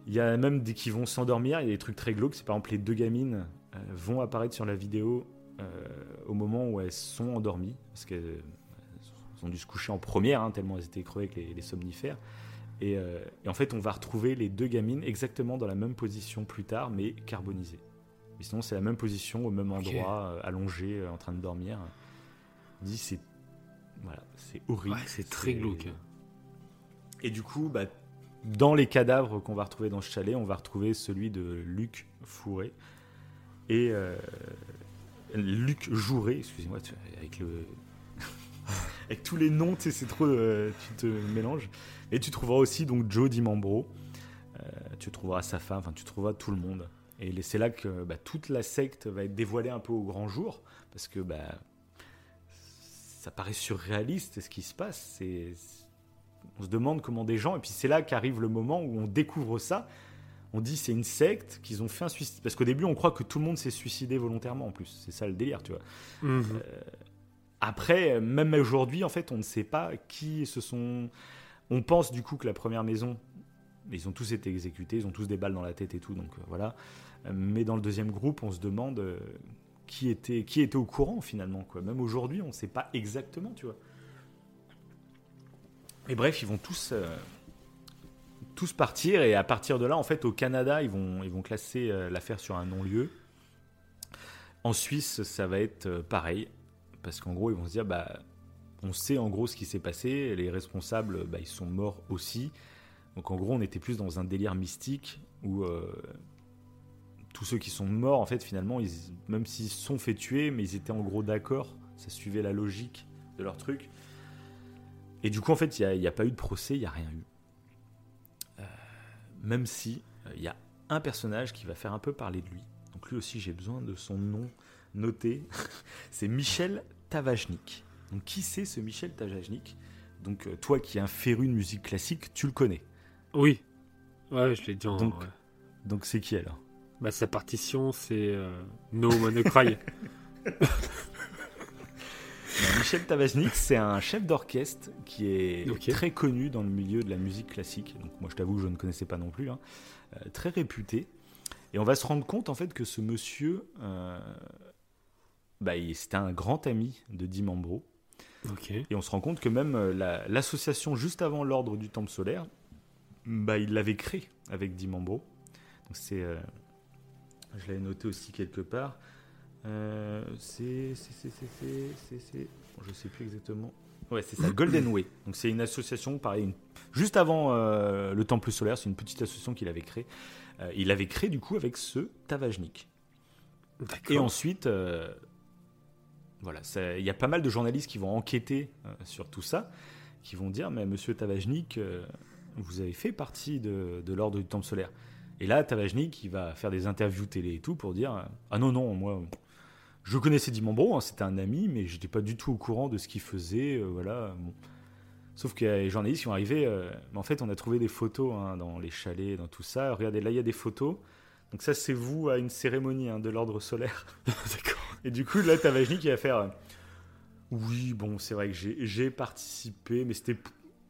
Speaker 1: Il y a même des qui vont s'endormir. Il y a des trucs très glauques. C'est par exemple les deux gamines euh, vont apparaître sur la vidéo euh, au moment où elles sont endormies parce qu'elles ont dû se coucher en première hein, tellement elles étaient crevées avec les, somnifères. Et, et, en fait, on va retrouver les deux gamines exactement dans la même position plus tard, mais carbonisées. Mais sinon, c'est la même position, au même endroit, euh, allongé, euh, en train de dormir. Dit c'est voilà, c'est horrible.
Speaker 3: c'est très glauque.
Speaker 1: Et du coup, bah, dans les cadavres qu'on va retrouver dans ce chalet, on va retrouver celui de Luc Fourré et euh, Luc Jouré, excusez-moi, avec le avec tous les noms, tu sais, c'est trop, tu te mélanges. Et tu trouveras aussi donc Joe Dimambro. tu trouveras sa femme, enfin tu trouveras tout le monde. Et c'est là que bah, toute la secte va être dévoilée un peu au grand jour, parce que bah, ça paraît surréaliste ce qui se passe. On se demande comment des gens, et puis c'est là qu'arrive le moment où on découvre ça. On dit c'est une secte qu'ils ont fait un suicide. Parce qu'au début, on croit que tout le monde s'est suicidé volontairement en plus. C'est ça le délire, tu vois. Mhm. Euh, après, même aujourd'hui, en fait, on ne sait pas qui se sont. On pense du coup que la première maison, ils ont tous été exécutés, ils ont tous des balles dans la tête et tout, donc euh, voilà. Mais dans le deuxième groupe, on se demande euh, qui était, qui était au courant finalement. Quoi. Même aujourd'hui, on ne sait pas exactement, tu vois. Et bref, ils vont tous, euh, tous partir. Et à partir de là, en fait, au Canada, ils vont, ils vont classer euh, l'affaire sur un non-lieu. En Suisse, ça va être pareil. Parce qu'en gros, ils vont se dire, bah, on sait en gros ce qui s'est passé. Les responsables, bah, ils sont morts aussi. Donc en gros, on était plus dans un délire mystique où tous ceux qui sont morts, en fait, finalement, ils, même s'ils se sont fait tuer, mais ils étaient en gros d'accord, ça suivait la logique de leur truc. Et du coup, en fait, il n'y a, pas eu de procès, il n'y a rien eu. Euh, même si euh, il y a un personnage qui va faire un peu parler de lui. Donc lui aussi, j'ai besoin de son nom noté. c'est Michel Tavajnik. Donc qui c'est ce Michel Tavajnik? Donc euh, toi qui es un féru de musique classique, tu le connais?
Speaker 3: Oui. Ouais, je l'ai dit en...
Speaker 1: Donc donc c'est qui alors?
Speaker 3: Bah, sa partition, c'est euh, No Money Cry.
Speaker 1: Michel Tavasnik, c'est un chef d'orchestre qui est très connu dans le milieu de la musique classique. Donc moi, je t'avoue, je ne connaissais pas non plus. Hein. Euh, très réputé. Et on va se rendre compte en fait que ce monsieur, euh, bah, c'était un grand ami de Dimambro. Et on se rend compte que même l'association juste avant l'ordre du Temple solaire, bah, il l'avait créé avec Dimambro. Donc c'est je l'avais noté aussi quelque part. Euh, c'est. Bon, je sais plus exactement. Ouais, c'est ça, Golden Way. Donc c'est une association, pareil, juste avant euh, le Temple solaire, c'est une petite association qu'il avait créée. Euh, il avait créé du coup avec ce Tavajnik. Et ensuite, voilà, il y a pas mal de journalistes qui vont enquêter sur tout ça, qui vont dire, mais Monsieur Tavajnik, vous avez fait partie de, de l'ordre du Temple solaire. Et là, Tavajnik, qui va faire des interviews télé et tout pour dire Ah non, non, moi, je connaissais Dimambro, hein, c'était un ami, mais j'étais pas du tout au courant de ce qu'il faisait. Euh, voilà. Sauf qu'il y a des journalistes qui sont arrivés. Euh, mais en fait, on a trouvé des photos hein, dans les chalets, dans tout ça. Regardez, là, il y a des photos. Donc, ça, c'est vous à une cérémonie hein, de l'ordre solaire. D'accord. Et du coup, là, Tavajnik, il va faire. Euh, oui, bon, c'est vrai que j'ai participé, mais c'était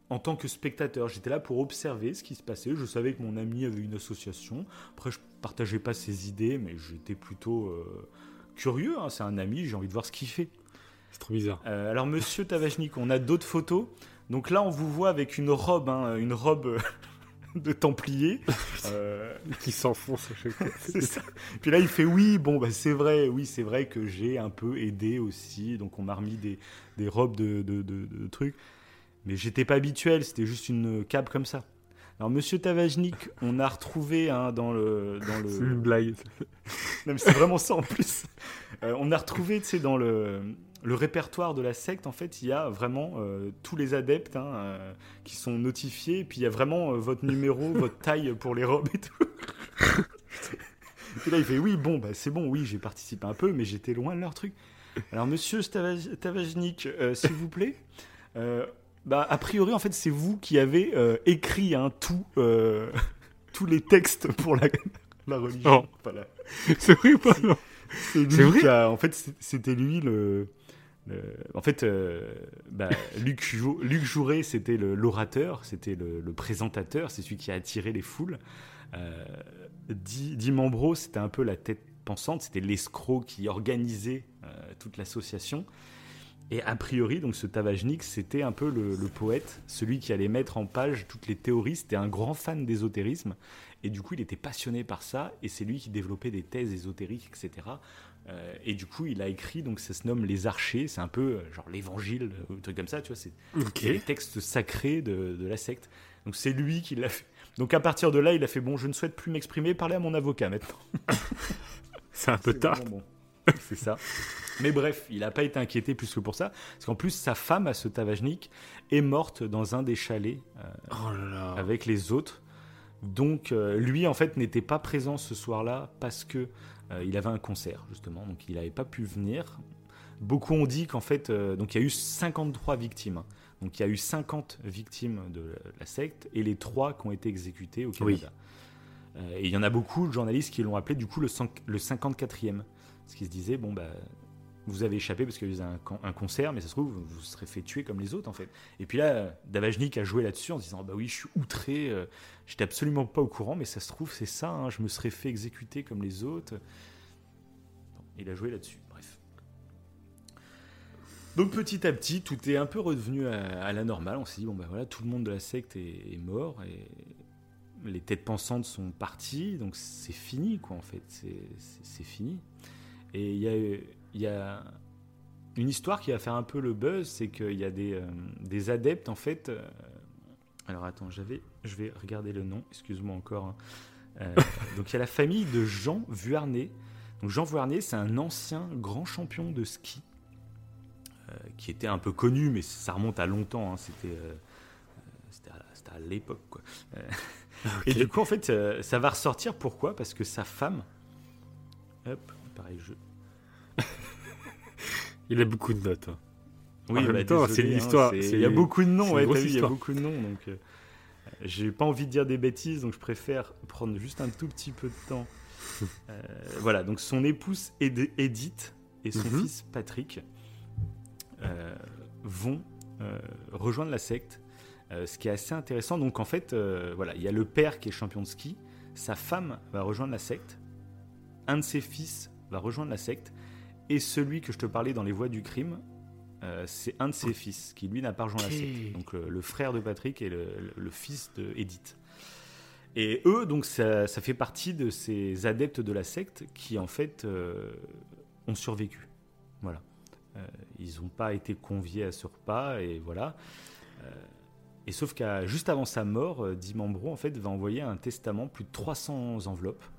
Speaker 1: en tant que spectateur. J'étais là pour observer ce qui se passait. Je savais que mon ami avait une association. Après, je partageais pas ses idées, mais j'étais plutôt euh, curieux. Hein. C'est un ami, j'ai envie de voir ce qu'il fait.
Speaker 3: C'est trop bizarre.
Speaker 1: Euh, alors, monsieur Tavachnik, on a d'autres photos. Donc là, on vous voit avec une robe, hein, une robe de Templier.
Speaker 3: Euh, qui s'enfonce à chaque fois.
Speaker 1: c'est ça. Puis là, il fait oui, bon, bah, c'est vrai, oui, c'est vrai que j'ai un peu aidé aussi. Donc on m'a remis des, des robes de, de, de trucs. Mais j'étais pas habituel, c'était juste une cape comme ça. Alors, Monsieur Tavajnik, on a retrouvé hein, dans le. Dans le...
Speaker 3: C'est une blague.
Speaker 1: non, mais c'est vraiment ça en plus. Euh, on a retrouvé, tu sais, dans le, le répertoire de la secte, en fait, il y a vraiment euh, tous les adeptes hein, euh, qui sont notifiés. Et puis, il y a vraiment votre numéro, votre taille pour les robes et tout. et là, il fait Oui, bon, bah, c'est bon, oui, j'ai participé un peu, mais j'étais loin de leur truc. Alors, monsieur Tavajnik, s'il vous plaît, bah, a priori, en fait, c'est vous qui avez euh, écrit hein, tout, euh, tous les textes pour la, la religion. La-
Speaker 3: C'est vrai ou pas?
Speaker 1: C'est
Speaker 3: vrai?
Speaker 1: a- en fait, c'était lui le. le- en fait, euh, bah, Luc, Jou- Luc Jouret, c'était l'orateur, c'était le, le présentateur, c'est celui qui a attiré les foules. Euh, Di, Di Mambro, c'était un peu la tête pensante, c'était l'escroc qui organisait toute l'association. Et a priori, donc ce Tavajnik, c'était un peu le, le poète, celui qui allait mettre en page toutes les théories. C'était un grand fan d'ésotérisme. Et du coup, il était passionné par ça. Et c'est lui qui développait des thèses ésotériques, etc. Euh, et du coup, il a écrit, donc ça se nomme Les Archers. C'est un peu euh, genre l'évangile, ou un truc comme ça, tu vois. C'est les textes sacrés de, de la secte. Donc c'est lui qui l'a fait. Donc à partir de là, il a fait bon, je ne souhaite plus m'exprimer, parlez à mon avocat maintenant.
Speaker 3: C'est un peu tard.
Speaker 1: bon. C'est ça. Mais bref, il n'a pas été inquiété plus que pour ça. Parce qu'en plus, sa femme, à ce Tavajnik, est morte dans un des chalets euh,
Speaker 3: Oh là là.
Speaker 1: avec les autres. Donc euh, lui, en fait, n'était pas présent ce soir-là parce que euh, il avait un concert, justement. Donc il n'avait pas pu venir. Beaucoup ont dit qu'en fait, donc il y a eu 53 victimes. Donc il y a eu 50 victimes de la secte et les trois qui ont été exécutées au
Speaker 3: Oui.
Speaker 1: Canada. Euh, et il y en a beaucoup de journalistes qui l'ont appelé du coup le 54e. Parce qu'ils se disaient, bon, bah, vous avez échappé parce qu'il y a un, con- un concert, mais ça se trouve, vous vous serez fait tuer comme les autres en fait. Et puis là, Davajnik a joué là-dessus en se disant, bah oui, je suis outré, euh, j'étais absolument pas au courant, mais ça se trouve, c'est ça, hein, je me serais fait exécuter comme les autres. Il a joué là-dessus, bref. Donc petit à petit, tout est un peu redevenu à, la normale. On s'est dit, bon, bah voilà, tout le monde de la secte est, est mort et les têtes pensantes sont parties, donc c'est fini, quoi, en fait, c'est fini. Et il y a, y a une histoire qui va faire un peu le buzz, c'est qu'il y a des, euh, des adeptes, en fait. euh, alors attends, j'avais, je vais regarder le nom, excuse-moi encore. hein. Euh, donc il y a la famille de Jean Vuarnet. Donc Jean Vuarnet, c'est un ancien grand champion de ski qui était un peu connu, mais ça remonte à longtemps. hein, C'était, c'était à, l'époque, quoi. Euh, Et du coup, en fait, ça va ressortir. Pourquoi? Parce que sa femme. Hop, pareil, je.
Speaker 3: Il a beaucoup de notes. hein.
Speaker 1: Oui,
Speaker 3: En
Speaker 1: bah,
Speaker 3: temps, c'est une
Speaker 1: hein,
Speaker 3: histoire,
Speaker 1: Il y a beaucoup de noms, ouais,
Speaker 3: grosse
Speaker 1: t'as vu, il y a beaucoup de noms. Donc, euh, j'ai pas envie de dire des bêtises, donc je préfère prendre juste un tout petit peu de temps. Euh, voilà, donc son épouse Ed- Edith et son
Speaker 3: Mhm.
Speaker 1: fils Patrick euh, vont rejoindre la secte. Ce qui est assez intéressant. Donc en fait, voilà, il y a le père qui est champion de ski, sa femme va rejoindre la secte, un de ses fils va rejoindre la secte, et celui que je te parlais dans les voies du crime, euh, c'est un de ses fils qui lui n'a pas rejoint la secte. Donc le, le frère de Patrick et le, fils de Edith. Et eux, donc ça, ça fait partie de ces adeptes de la secte qui en fait euh, ont survécu. Voilà. Euh, ils n'ont pas été conviés à ce repas et voilà. Euh, et sauf qu'à juste avant sa mort, euh, Di Mambro en fait va envoyer un testament, plus de 300 enveloppes, euh,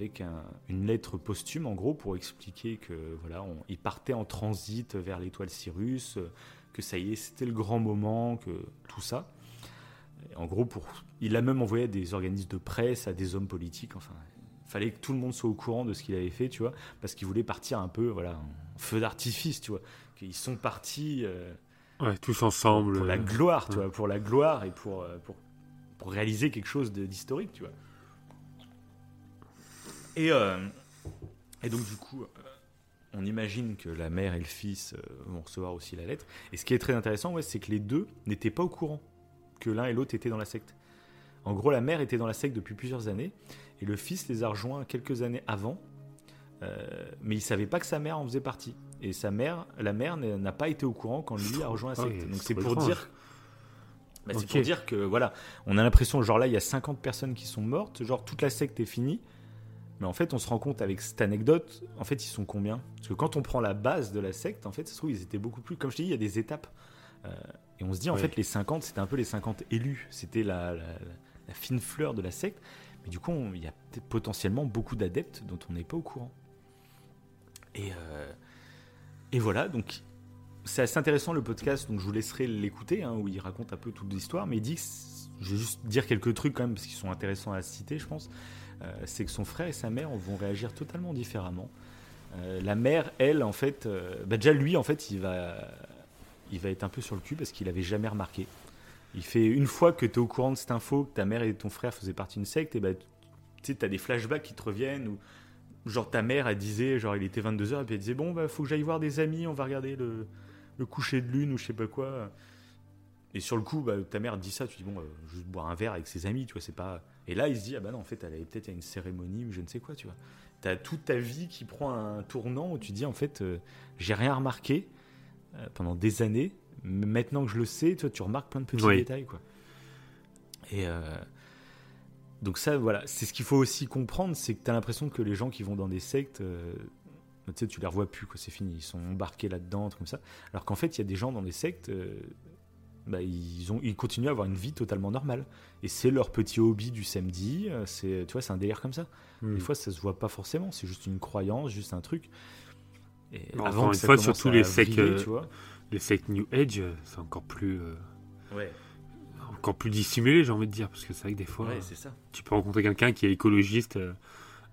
Speaker 1: avec un- une lettre posthume en gros pour expliquer que voilà, on- il partait en transit vers l'étoile Cyrus, euh, que ça y est, c'était le grand moment, que tout ça. En gros, pour, il a même envoyé à des organismes de presse, à des hommes politiques, enfin, il fallait que tout le monde soit au courant de ce qu'il avait fait, tu vois, parce qu'il voulait partir un peu, voilà, en feu d'artifice, tu vois, qu'ils sont partis. euh,
Speaker 3: Ouais, tous ensemble.
Speaker 1: pour la
Speaker 3: euh,
Speaker 1: gloire, tu
Speaker 3: ouais.
Speaker 1: vois, pour la gloire et pour, pour, pour réaliser quelque chose d'historique, tu vois. Et, euh, et donc, du coup, euh, on imagine que la mère et le fils euh, vont recevoir aussi la lettre. Et ce qui est très intéressant, ouais, c'est que les deux n'étaient pas au courant que l'un et l'autre étaient dans la secte. En gros, la mère était dans la secte depuis plusieurs années et le fils les a rejoints quelques années avant, euh, mais il savait pas que sa mère en faisait partie. Et sa mère, la mère n'a pas été au courant quand lui a rejoint la
Speaker 3: Ah
Speaker 1: secte. Donc
Speaker 3: c'est
Speaker 1: pour dire bah, c'est pour dire que voilà, on a l'impression, genre là, il y a 50 personnes qui sont mortes, genre toute la secte est finie. Mais en fait, on se rend compte avec cette anecdote, en fait, ils sont combien? Parce que quand on prend la base de la secte, en fait, ça se trouve, ils étaient beaucoup plus. Comme je t'ai dit, il y a des étapes. Euh, et on se dit, en fait, les 50, c'était un peu les 50 élus. C'était la, la- la- la fine fleur de la secte. Mais du coup, on- il y a potentiellement beaucoup d'adeptes dont on n'est pas au courant. Et, euh, et voilà, donc c'est assez intéressant le podcast, donc je vous laisserai l'écouter, hein, où il raconte un peu toute l'histoire, mais il dit, je vais juste dire quelques trucs quand même, parce qu'ils sont intéressants à citer, je pense, c'est que son frère et sa mère vont réagir totalement différemment. Euh, la mère, elle, en fait, euh, bah déjà lui, en fait, il va, il va être un peu sur le cul parce qu'il avait jamais remarqué. Il fait une fois que tu es au courant de cette info, que ta mère et ton frère faisaient partie d'une secte, et bah, tu t'as des flashbacks qui te reviennent ou genre ta mère, elle disait, genre il était 22h, et puis elle disait, bon, bah, faut que j'aille voir des amis, on va regarder le, coucher de lune ou je sais pas quoi. Et sur le coup, bah, ta mère dit ça, tu dis, bon, euh, juste boire un verre avec ses amis, tu vois, c'est pas. Et là, il se dit, ah bah non, en fait, elle allait peut-être à une cérémonie ou je ne sais quoi, tu vois. T'as toute ta vie qui prend un tournant où tu dis, en fait, euh, j'ai rien remarqué euh, pendant des années, mais maintenant que je le sais, toi, tu remarques plein de petits
Speaker 3: Oui.
Speaker 1: détails, quoi. Et. euh, donc ça, voilà, c'est ce qu'il faut aussi comprendre, c'est que tu as l'impression que les gens qui vont dans des sectes, tu sais, tu les revois plus, quoi, c'est fini, ils sont embarqués là-dedans, comme ça. Alors qu'en fait, il y a des gens dans des sectes, bah, ils, ont, ils continuent à avoir une vie totalement normale. Et c'est leur petit hobby du samedi, euh, c'est, tu vois, c'est un délire comme ça.
Speaker 3: Hmm.
Speaker 1: Des fois, ça se voit pas forcément, c'est juste une croyance, juste un truc. Et avant
Speaker 3: une fois, surtout les sectes, euh. Les sectes New Age, euh, c'est encore plus, euh,
Speaker 1: Ouais,
Speaker 3: encore plus dissimulé, j'ai envie de dire, parce que c'est vrai que des fois,
Speaker 1: ouais, c'est ça.
Speaker 3: tu peux rencontrer quelqu'un qui est écologiste. euh,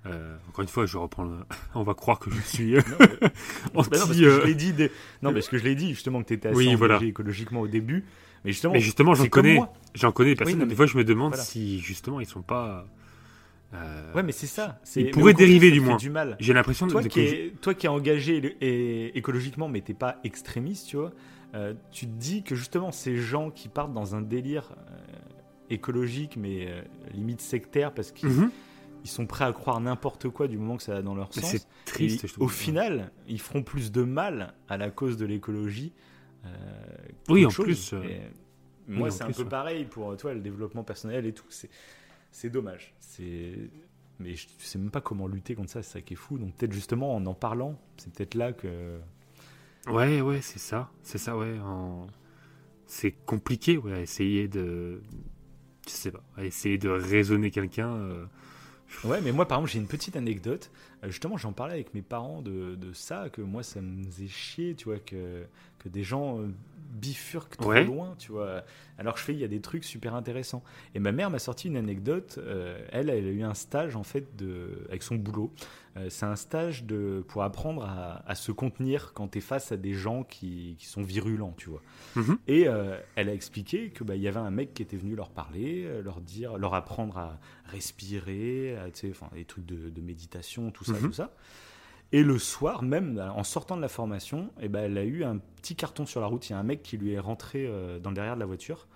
Speaker 3: euh, encore une fois, je reprends. le- On va croire que je suis euh,
Speaker 1: Non, mais-
Speaker 3: anti.
Speaker 1: Bah non, parce que
Speaker 3: euh,
Speaker 1: je l'ai dit, dès- non, parce que je l'ai dit justement que tu étais assez
Speaker 3: Oui,
Speaker 1: engagé
Speaker 3: voilà.
Speaker 1: écologiquement au début. Mais justement,
Speaker 3: Mais justement, j'en connais. J'en connais des personnes.
Speaker 1: non,
Speaker 3: des fois, je me demande
Speaker 1: voilà.
Speaker 3: si justement ils sont pas. euh,
Speaker 1: Ouais, mais c'est ça. c'est-
Speaker 3: Il
Speaker 1: mais
Speaker 3: pourrait
Speaker 1: au contraire,
Speaker 3: dériver, du moins.
Speaker 1: Du mal.
Speaker 3: J'ai l'impression de,
Speaker 1: Toi
Speaker 3: de-
Speaker 1: qui, es, toi qui es engagé et, écologiquement, mais t'es pas extrémiste, tu vois, euh, tu te dis que justement ces gens qui partent dans un délire euh, écologique, mais euh, limite sectaire, parce qu'ils
Speaker 3: Mhm.
Speaker 1: Ils sont prêts à croire n'importe quoi du moment que ça va dans leur
Speaker 3: Mais
Speaker 1: sens.
Speaker 3: c'est triste.
Speaker 1: Et
Speaker 3: je trouve.
Speaker 1: au final, ils feront plus de mal à la cause de l'écologie. euh,
Speaker 3: Oui, en
Speaker 1: chose.
Speaker 3: plus, euh,
Speaker 1: moi, c'est un peu
Speaker 3: ouais.
Speaker 1: pareil pour toi, le développement personnel et tout. C'est, c'est dommage. C'est, mais je sais même pas comment lutter contre ça. C'est ça qui est fou. Donc peut-être justement en en parlant, c'est peut-être là que.
Speaker 3: Ouais, ouais, c'est ça. C'est ça, ouais. en- C'est compliqué, ouais, à essayer de. Je sais pas. À essayer de raisonner quelqu'un. euh,
Speaker 1: Ouais, mais moi, par exemple, j'ai une petite anecdote. Euh, justement, j'en parlais avec mes parents de, ça, que moi, ça me faisait chier, tu vois, que, que des gens bifurquent trop
Speaker 3: Ouais.
Speaker 1: loin, tu vois. Alors je fais, il y a des trucs super intéressants. Et ma mère m'a sorti une anecdote. euh, elle, elle a eu un stage, en fait, de, avec son boulot. Euh, c'est un stage de, pour apprendre à, à se contenir quand tu es face à des gens qui, qui sont virulents, tu vois.
Speaker 3: Mhm.
Speaker 1: Et euh, elle a expliqué que bah, il y avait un mec qui était venu leur parler, leur dire, leur apprendre à respirer, à, tu sais, enfin, des trucs de, de méditation, tout ça,
Speaker 3: Mhm.
Speaker 1: tout ça. Et le soir, même en sortant de la formation, eh ben, elle a eu un petit carton sur la route. Il y a un mec qui lui est rentré euh, dans le derrière de la voiture.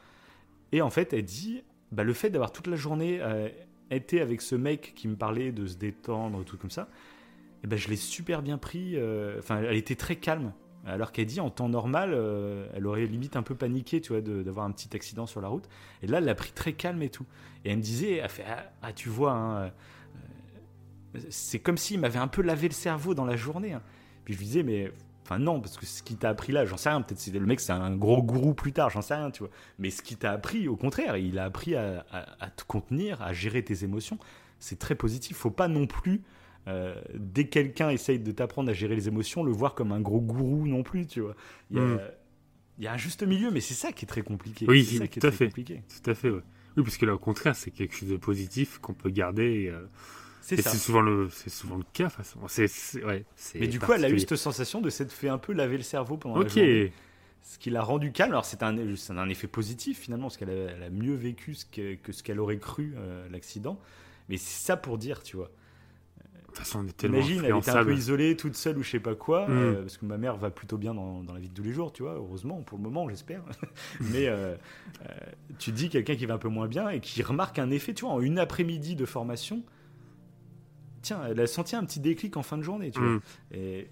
Speaker 1: Et en fait, elle dit bah, le fait d'avoir toute la journée euh, été avec ce mec qui me parlait de se détendre, tout comme ça, eh ben, je l'ai super bien pris. euh, Enfin, elle était très calme. Alors qu'elle dit en temps normal, elle aurait limite un peu paniqué, tu vois, d'avoir un petit accident sur la route. Et là, elle l'a pris très calme et tout. Et elle me disait, elle fait, ah, ah, tu vois, hein, c'est comme s'il m'avait un peu lavé le cerveau dans la journée. hein. Puis je lui disais, mais enfin non, parce que ce qui t'a appris là, j'en sais rien. Peut-être le mec, c'est un gros gourou plus tard, j'en sais rien, tu vois. Mais ce qui t'a appris, au contraire, il a appris à, à- à te contenir, à gérer tes émotions. C'est très positif. Faut pas non plus euh, dès que quelqu'un essaye de t'apprendre à gérer les émotions, le voir comme un gros gourou non plus, tu vois. Il y a,
Speaker 3: Mm.
Speaker 1: il y a un juste milieu, mais c'est ça qui est très compliqué.
Speaker 3: Oui,
Speaker 1: c'est ça qui est
Speaker 3: tout à
Speaker 1: très
Speaker 3: fait.
Speaker 1: compliqué.
Speaker 3: Tout à fait, ouais. Oui, parce que là, au contraire, c'est quelque chose de positif qu'on peut garder. Et, euh,
Speaker 1: C'est
Speaker 3: et
Speaker 1: ça.
Speaker 3: c'est souvent le, c'est souvent le cas, de toute façon. C'est- ouais,
Speaker 1: Mais du coup, elle a eu cette sensation de s'être fait un peu laver le cerveau pendant la
Speaker 3: Ok.
Speaker 1: journée. Ce qui l'a rendu calme. Alors, c'est un, un effet positif finalement, parce qu'elle a, mieux vécu ce que, que ce qu'elle aurait cru, euh, l'accident. Mais c'est ça pour dire, tu vois.
Speaker 3: De toute façon, on est tellement
Speaker 1: Imagine, elle était un peu isolée, toute seule ou je sais pas quoi,
Speaker 3: Mm.
Speaker 1: euh, parce que ma mère va plutôt bien dans, dans la vie de tous les jours, tu vois, heureusement, pour le moment, j'espère. Mais euh, euh, tu dis quelqu'un qui va un peu moins bien et qui remarque un effet, tu vois, en une après-midi de formation, tiens, elle a senti un petit déclic en fin de journée, tu vois.
Speaker 3: Mm.
Speaker 1: Et-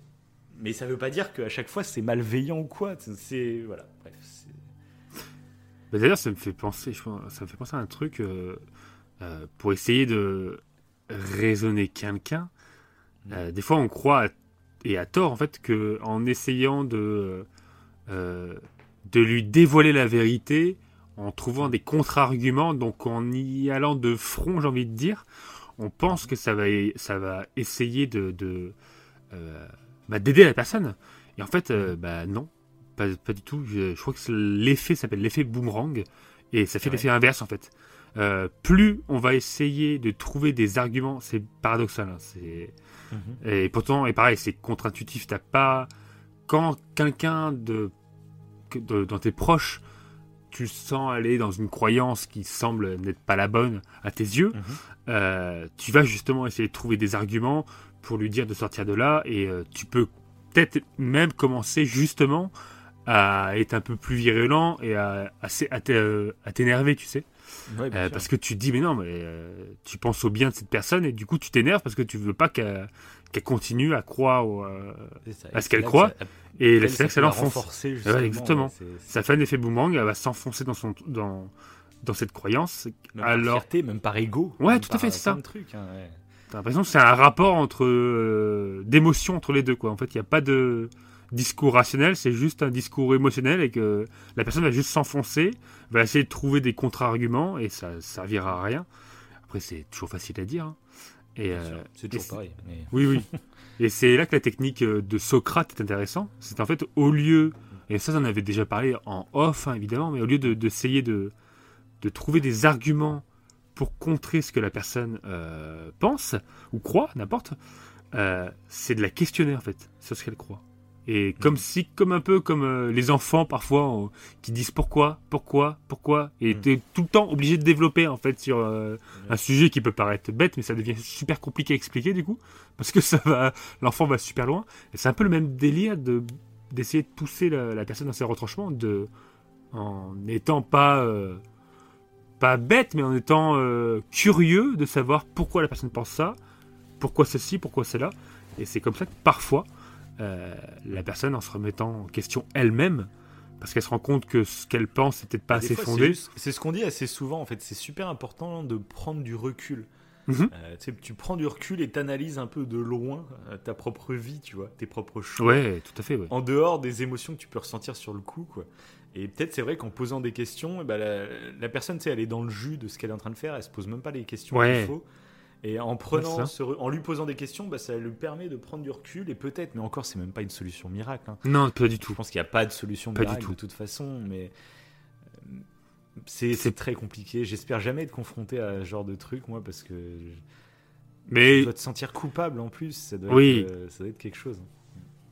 Speaker 1: mais ça veut pas dire qu'à chaque fois c'est malveillant ou quoi, c'est. Voilà, bref. c'est-
Speaker 3: Bah, D'ailleurs, ça me fait penser, je pense- ça me fait penser à un truc euh, euh, pour essayer de raisonner quelqu'un. euh, des fois, on croit à- et à tort en fait que en essayant de de lui dévoiler la vérité, en trouvant des contre-arguments, donc en y allant de front, j'ai envie de dire, on pense que ça va ça va essayer de, euh, bah, d'aider la personne. Et en fait, euh, bah non, pas, pas du tout. Je, je crois que l'effet s'appelle l'effet boomerang et ça fait
Speaker 1: Ouais.
Speaker 3: l'effet inverse en fait. Euh, plus on va essayer de trouver des arguments, c'est paradoxal, hein, c'est Mhm. Et pourtant, et pareil, c'est contre-intuitif. T'as pas quand quelqu'un de, de dans tes proches tu sens aller dans une croyance qui semble n'être pas la bonne à tes yeux, mhm. euh, tu vas justement essayer de trouver des arguments pour lui dire de sortir de là et euh, tu peux peut-être même commencer justement à être un peu plus virulent et à, à, t'énerver, tu sais. Euh, parce que tu te dis, mais non, mais tu penses au bien de cette personne et du coup tu t'énerves parce que tu veux pas qu'elle continue à croire à ce qu'elle croit. Et c'est là que ça l'enfonce. exactement. ça fait un effet boomerang, elle va s'enfoncer dans, son, dans, dans cette croyance.
Speaker 1: Même alors... par fierté, même par ego.
Speaker 3: Ouais, tout à fait, c'est ça. Truc, hein, T'as l'impression que c'est un rapport entre euh, d'émotion entre les deux, quoi. En fait, il n'y a pas de discours rationnel, c'est juste un discours émotionnel et que la personne va juste s'enfoncer, va essayer de trouver des contre-arguments et ça servira à rien. Après, c'est toujours facile à dire. Hein.
Speaker 1: Et euh, c'est toujours pareil.
Speaker 3: Oui, oui. Et c'est là que la technique euh, de Socrate est intéressante. C'est en fait au lieu, et ça j'en avais déjà parlé en off hein, évidemment, mais au lieu d'essayer de, de, trouver des arguments pour contrer ce que la personne euh, pense ou croit, n'importe, euh, c'est de la questionner en fait sur ce qu'elle croit. Et comme si, comme un peu comme euh, les enfants parfois qui disent pourquoi, pourquoi, pourquoi, et mm. tu es tout le temps obligé de développer en fait sur euh, un sujet qui peut paraître bête, mais ça devient super compliqué à expliquer du coup, parce que ça va, l'enfant va super loin. Et c'est un peu le même délire de d'essayer de pousser la, personne dans ses retranchements, de en n'étant pas euh, pas bête, mais en étant curieux de savoir pourquoi la personne pense ça, pourquoi ceci, pourquoi cela. Et c'est comme ça que parfois euh, la personne en se remettant en question elle-même, parce qu'elle se rend compte que ce qu'elle pense n'est peut-être pas assez fondé.
Speaker 1: C'est ce qu'on dit assez souvent, en fait. C'est super important de prendre du recul. Mhm. Euh, tu prends du recul et t'analyses un peu de loin euh, ta propre vie, tu vois, tes propres choix.
Speaker 3: Ouais, tout à fait.
Speaker 1: En dehors des émotions que tu peux ressentir sur le coup, quoi. Et peut-être c'est vrai qu'en posant des questions, eh ben, la, personne, tu sais, elle est dans le jus de ce qu'elle est en train de faire, elle se pose même pas les questions qu'il faut. Et en prenant, en lui posant des questions, bah, ça lui permet de prendre du recul et peut-être, mais encore, c'est même pas une solution miracle. Hein.
Speaker 3: Non, pas du tout.
Speaker 1: Je pense qu'il n'y a pas de solution miracle de toute façon, mais euh, c'est très compliqué. J'espère jamais être confronté à ce genre de truc, moi, parce que mais tu dois te sentir coupable en plus. Ça doit, oui. être, euh, ça doit être quelque chose.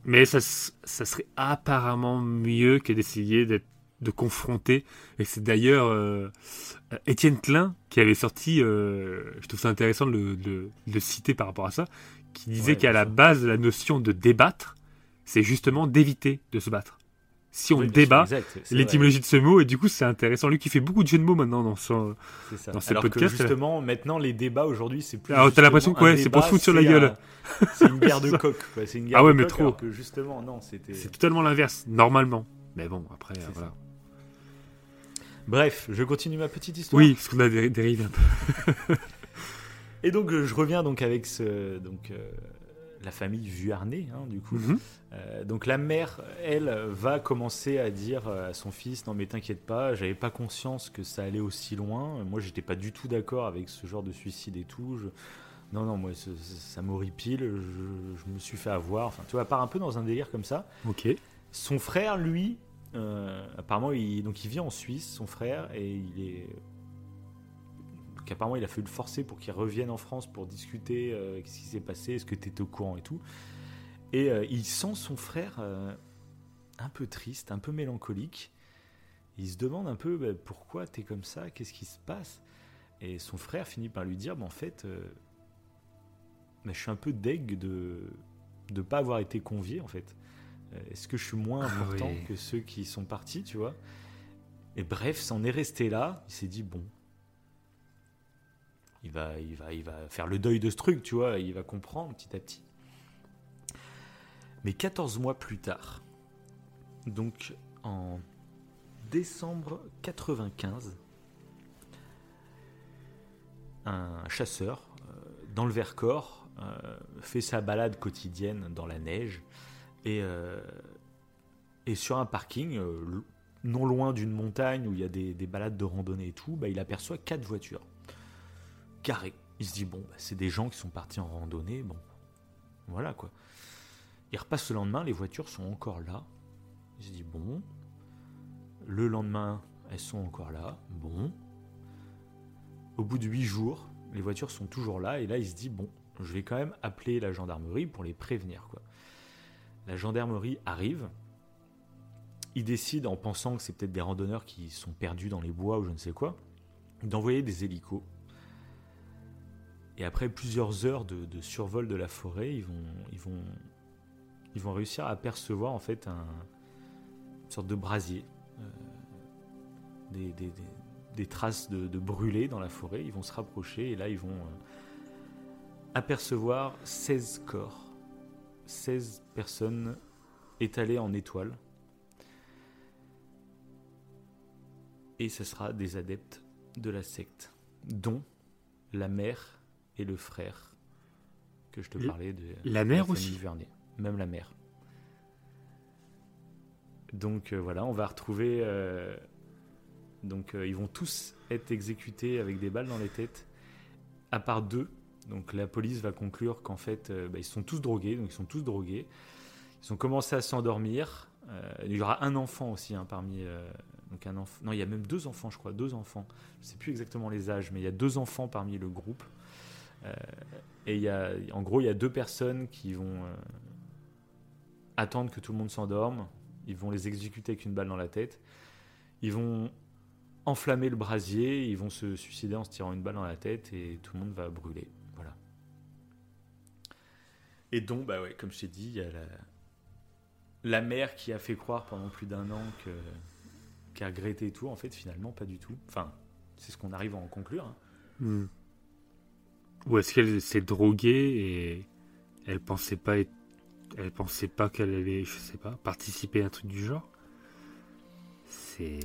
Speaker 3: Mais ça, ça serait apparemment mieux que d'essayer d'être de confronter. Et c'est d'ailleurs euh, Étienne Klein qui avait sorti, euh, je trouve ça intéressant de le, citer par rapport à ça, qui disait qu'à la base la notion de débattre, c'est justement d'éviter de se battre. Si on débat, l'étymologie de ce mot, et du coup c'est intéressant. Lui qui fait beaucoup de jeux de mots maintenant dans, son, dans ses
Speaker 1: Alors podcasts. Que justement, maintenant les débats aujourd'hui, c'est plus.
Speaker 3: Alors t'as l'impression que ouais, c'est pour se foutre sur la gueule.
Speaker 1: C'est une guerre de coq. C'est une guerre
Speaker 3: ah ouais,
Speaker 1: de
Speaker 3: mais trop.
Speaker 1: que justement, non, c'était.
Speaker 3: C'est totalement l'inverse, normalement. Mais bon, après, voilà.
Speaker 1: Bref, je continue ma petite histoire.
Speaker 3: Oui, parce qu'on a dérivé un peu.
Speaker 1: et donc, je reviens donc avec ce, donc, euh, la famille Vuarnet, hein, du coup. Mhm. Euh, donc, la mère, elle, va commencer à dire à son fils Non, mais t'inquiète pas, j'avais pas conscience que ça allait aussi loin. Moi, j'étais pas du tout d'accord avec ce genre de suicide et tout. Non, non, moi, ça, m'horripile. Je, je, me suis fait avoir. Enfin, tu vois, part un peu dans un délire comme ça.
Speaker 3: Ok.
Speaker 1: Son frère, lui, euh, apparemment, il, donc il vit en Suisse, son frère, et il est. Apparemment, il a fallu le forcer pour qu'il revienne en France pour discuter euh, qu'est-ce qui s'est passé, est-ce que tu étais au courant et tout. Et euh, il sent son frère un peu triste, un peu mélancolique. Il se demande un peu bah, pourquoi tu es comme ça, qu'est-ce qui se passe. Et son frère finit par lui dire bah, en fait, bah, je suis un peu deg de ne pas avoir été convié en fait. Euh, est-ce que je suis moins ah important que ceux qui sont partis, tu vois? Et bref, ça en est resté là. Il s'est dit bon, il va, il va, il va faire le deuil de ce truc, tu vois. Il va comprendre petit à petit. Mais 14 mois plus tard, donc en décembre 95, un chasseur euh, dans le Vercors euh, fait sa balade quotidienne dans la neige et, euh, et sur un parking, euh, non loin d'une montagne où il y a des, balades de randonnée et tout, bah, il aperçoit quatre voitures carrées. Il se dit, bon, bah, c'est des gens qui sont partis en randonnée, bon, voilà quoi. Il repasse le lendemain, les voitures sont encore là. Il se dit, bon, le lendemain, elles sont encore là, bon. Au bout de huit jours, les voitures sont toujours là, et là, il se dit, bon, je vais quand même appeler la gendarmerie pour les prévenir. Quoi. La gendarmerie arrive. Ils décident, en pensant que c'est peut-être des randonneurs qui sont perdus dans les bois ou je ne sais quoi, d'envoyer des hélicos. Et après plusieurs heures de, survol de la forêt, ils vont, réussir à apercevoir en fait un, une sorte de brasier, euh, des, traces de, de brûlés dans la forêt. Ils vont se rapprocher et là ils vont euh, apercevoir 16 corps, 16 personnes étalées en étoiles. Et ce sera des adeptes de la secte, dont la mère et le frère que je te parlais de
Speaker 3: la mère aussi
Speaker 1: Vernet, même la mère. Donc euh, voilà, on va retrouver. Euh, donc euh, ils vont tous être exécutés avec des balles dans les têtes, à part deux. Donc la police va conclure qu'en fait, bah, ils sont tous drogués. Donc ils sont tous drogués. Ils ont commencé à s'endormir. il y aura un enfant aussi hein, parmi. donc un. Non, il y a même deux enfants, je crois, deux enfants. Je sais plus exactement les âges, mais il y a deux enfants parmi le groupe. et il y a, en gros, il y a deux personnes qui vont attendre que tout le monde s'endorme ils vont les exécuter avec une balle dans la tête. Ils vont enflammer le brasier, ils vont se suicider en se tirant une balle dans la tête et tout le monde va brûler. Et donc, bah ouais, comme je t'ai dit, il y a la, mère qui a fait croire pendant plus d'un an que qu'elle regrettait tout. En fait, finalement, pas du tout. Enfin, c'est ce qu'on arrive à en conclure. Hein.
Speaker 3: Hmm. Ou est-ce qu'elle s'est droguée et elle pensait pas elle pensait pas qu'elle allait, je sais pas, participer à un truc du genre? C'est.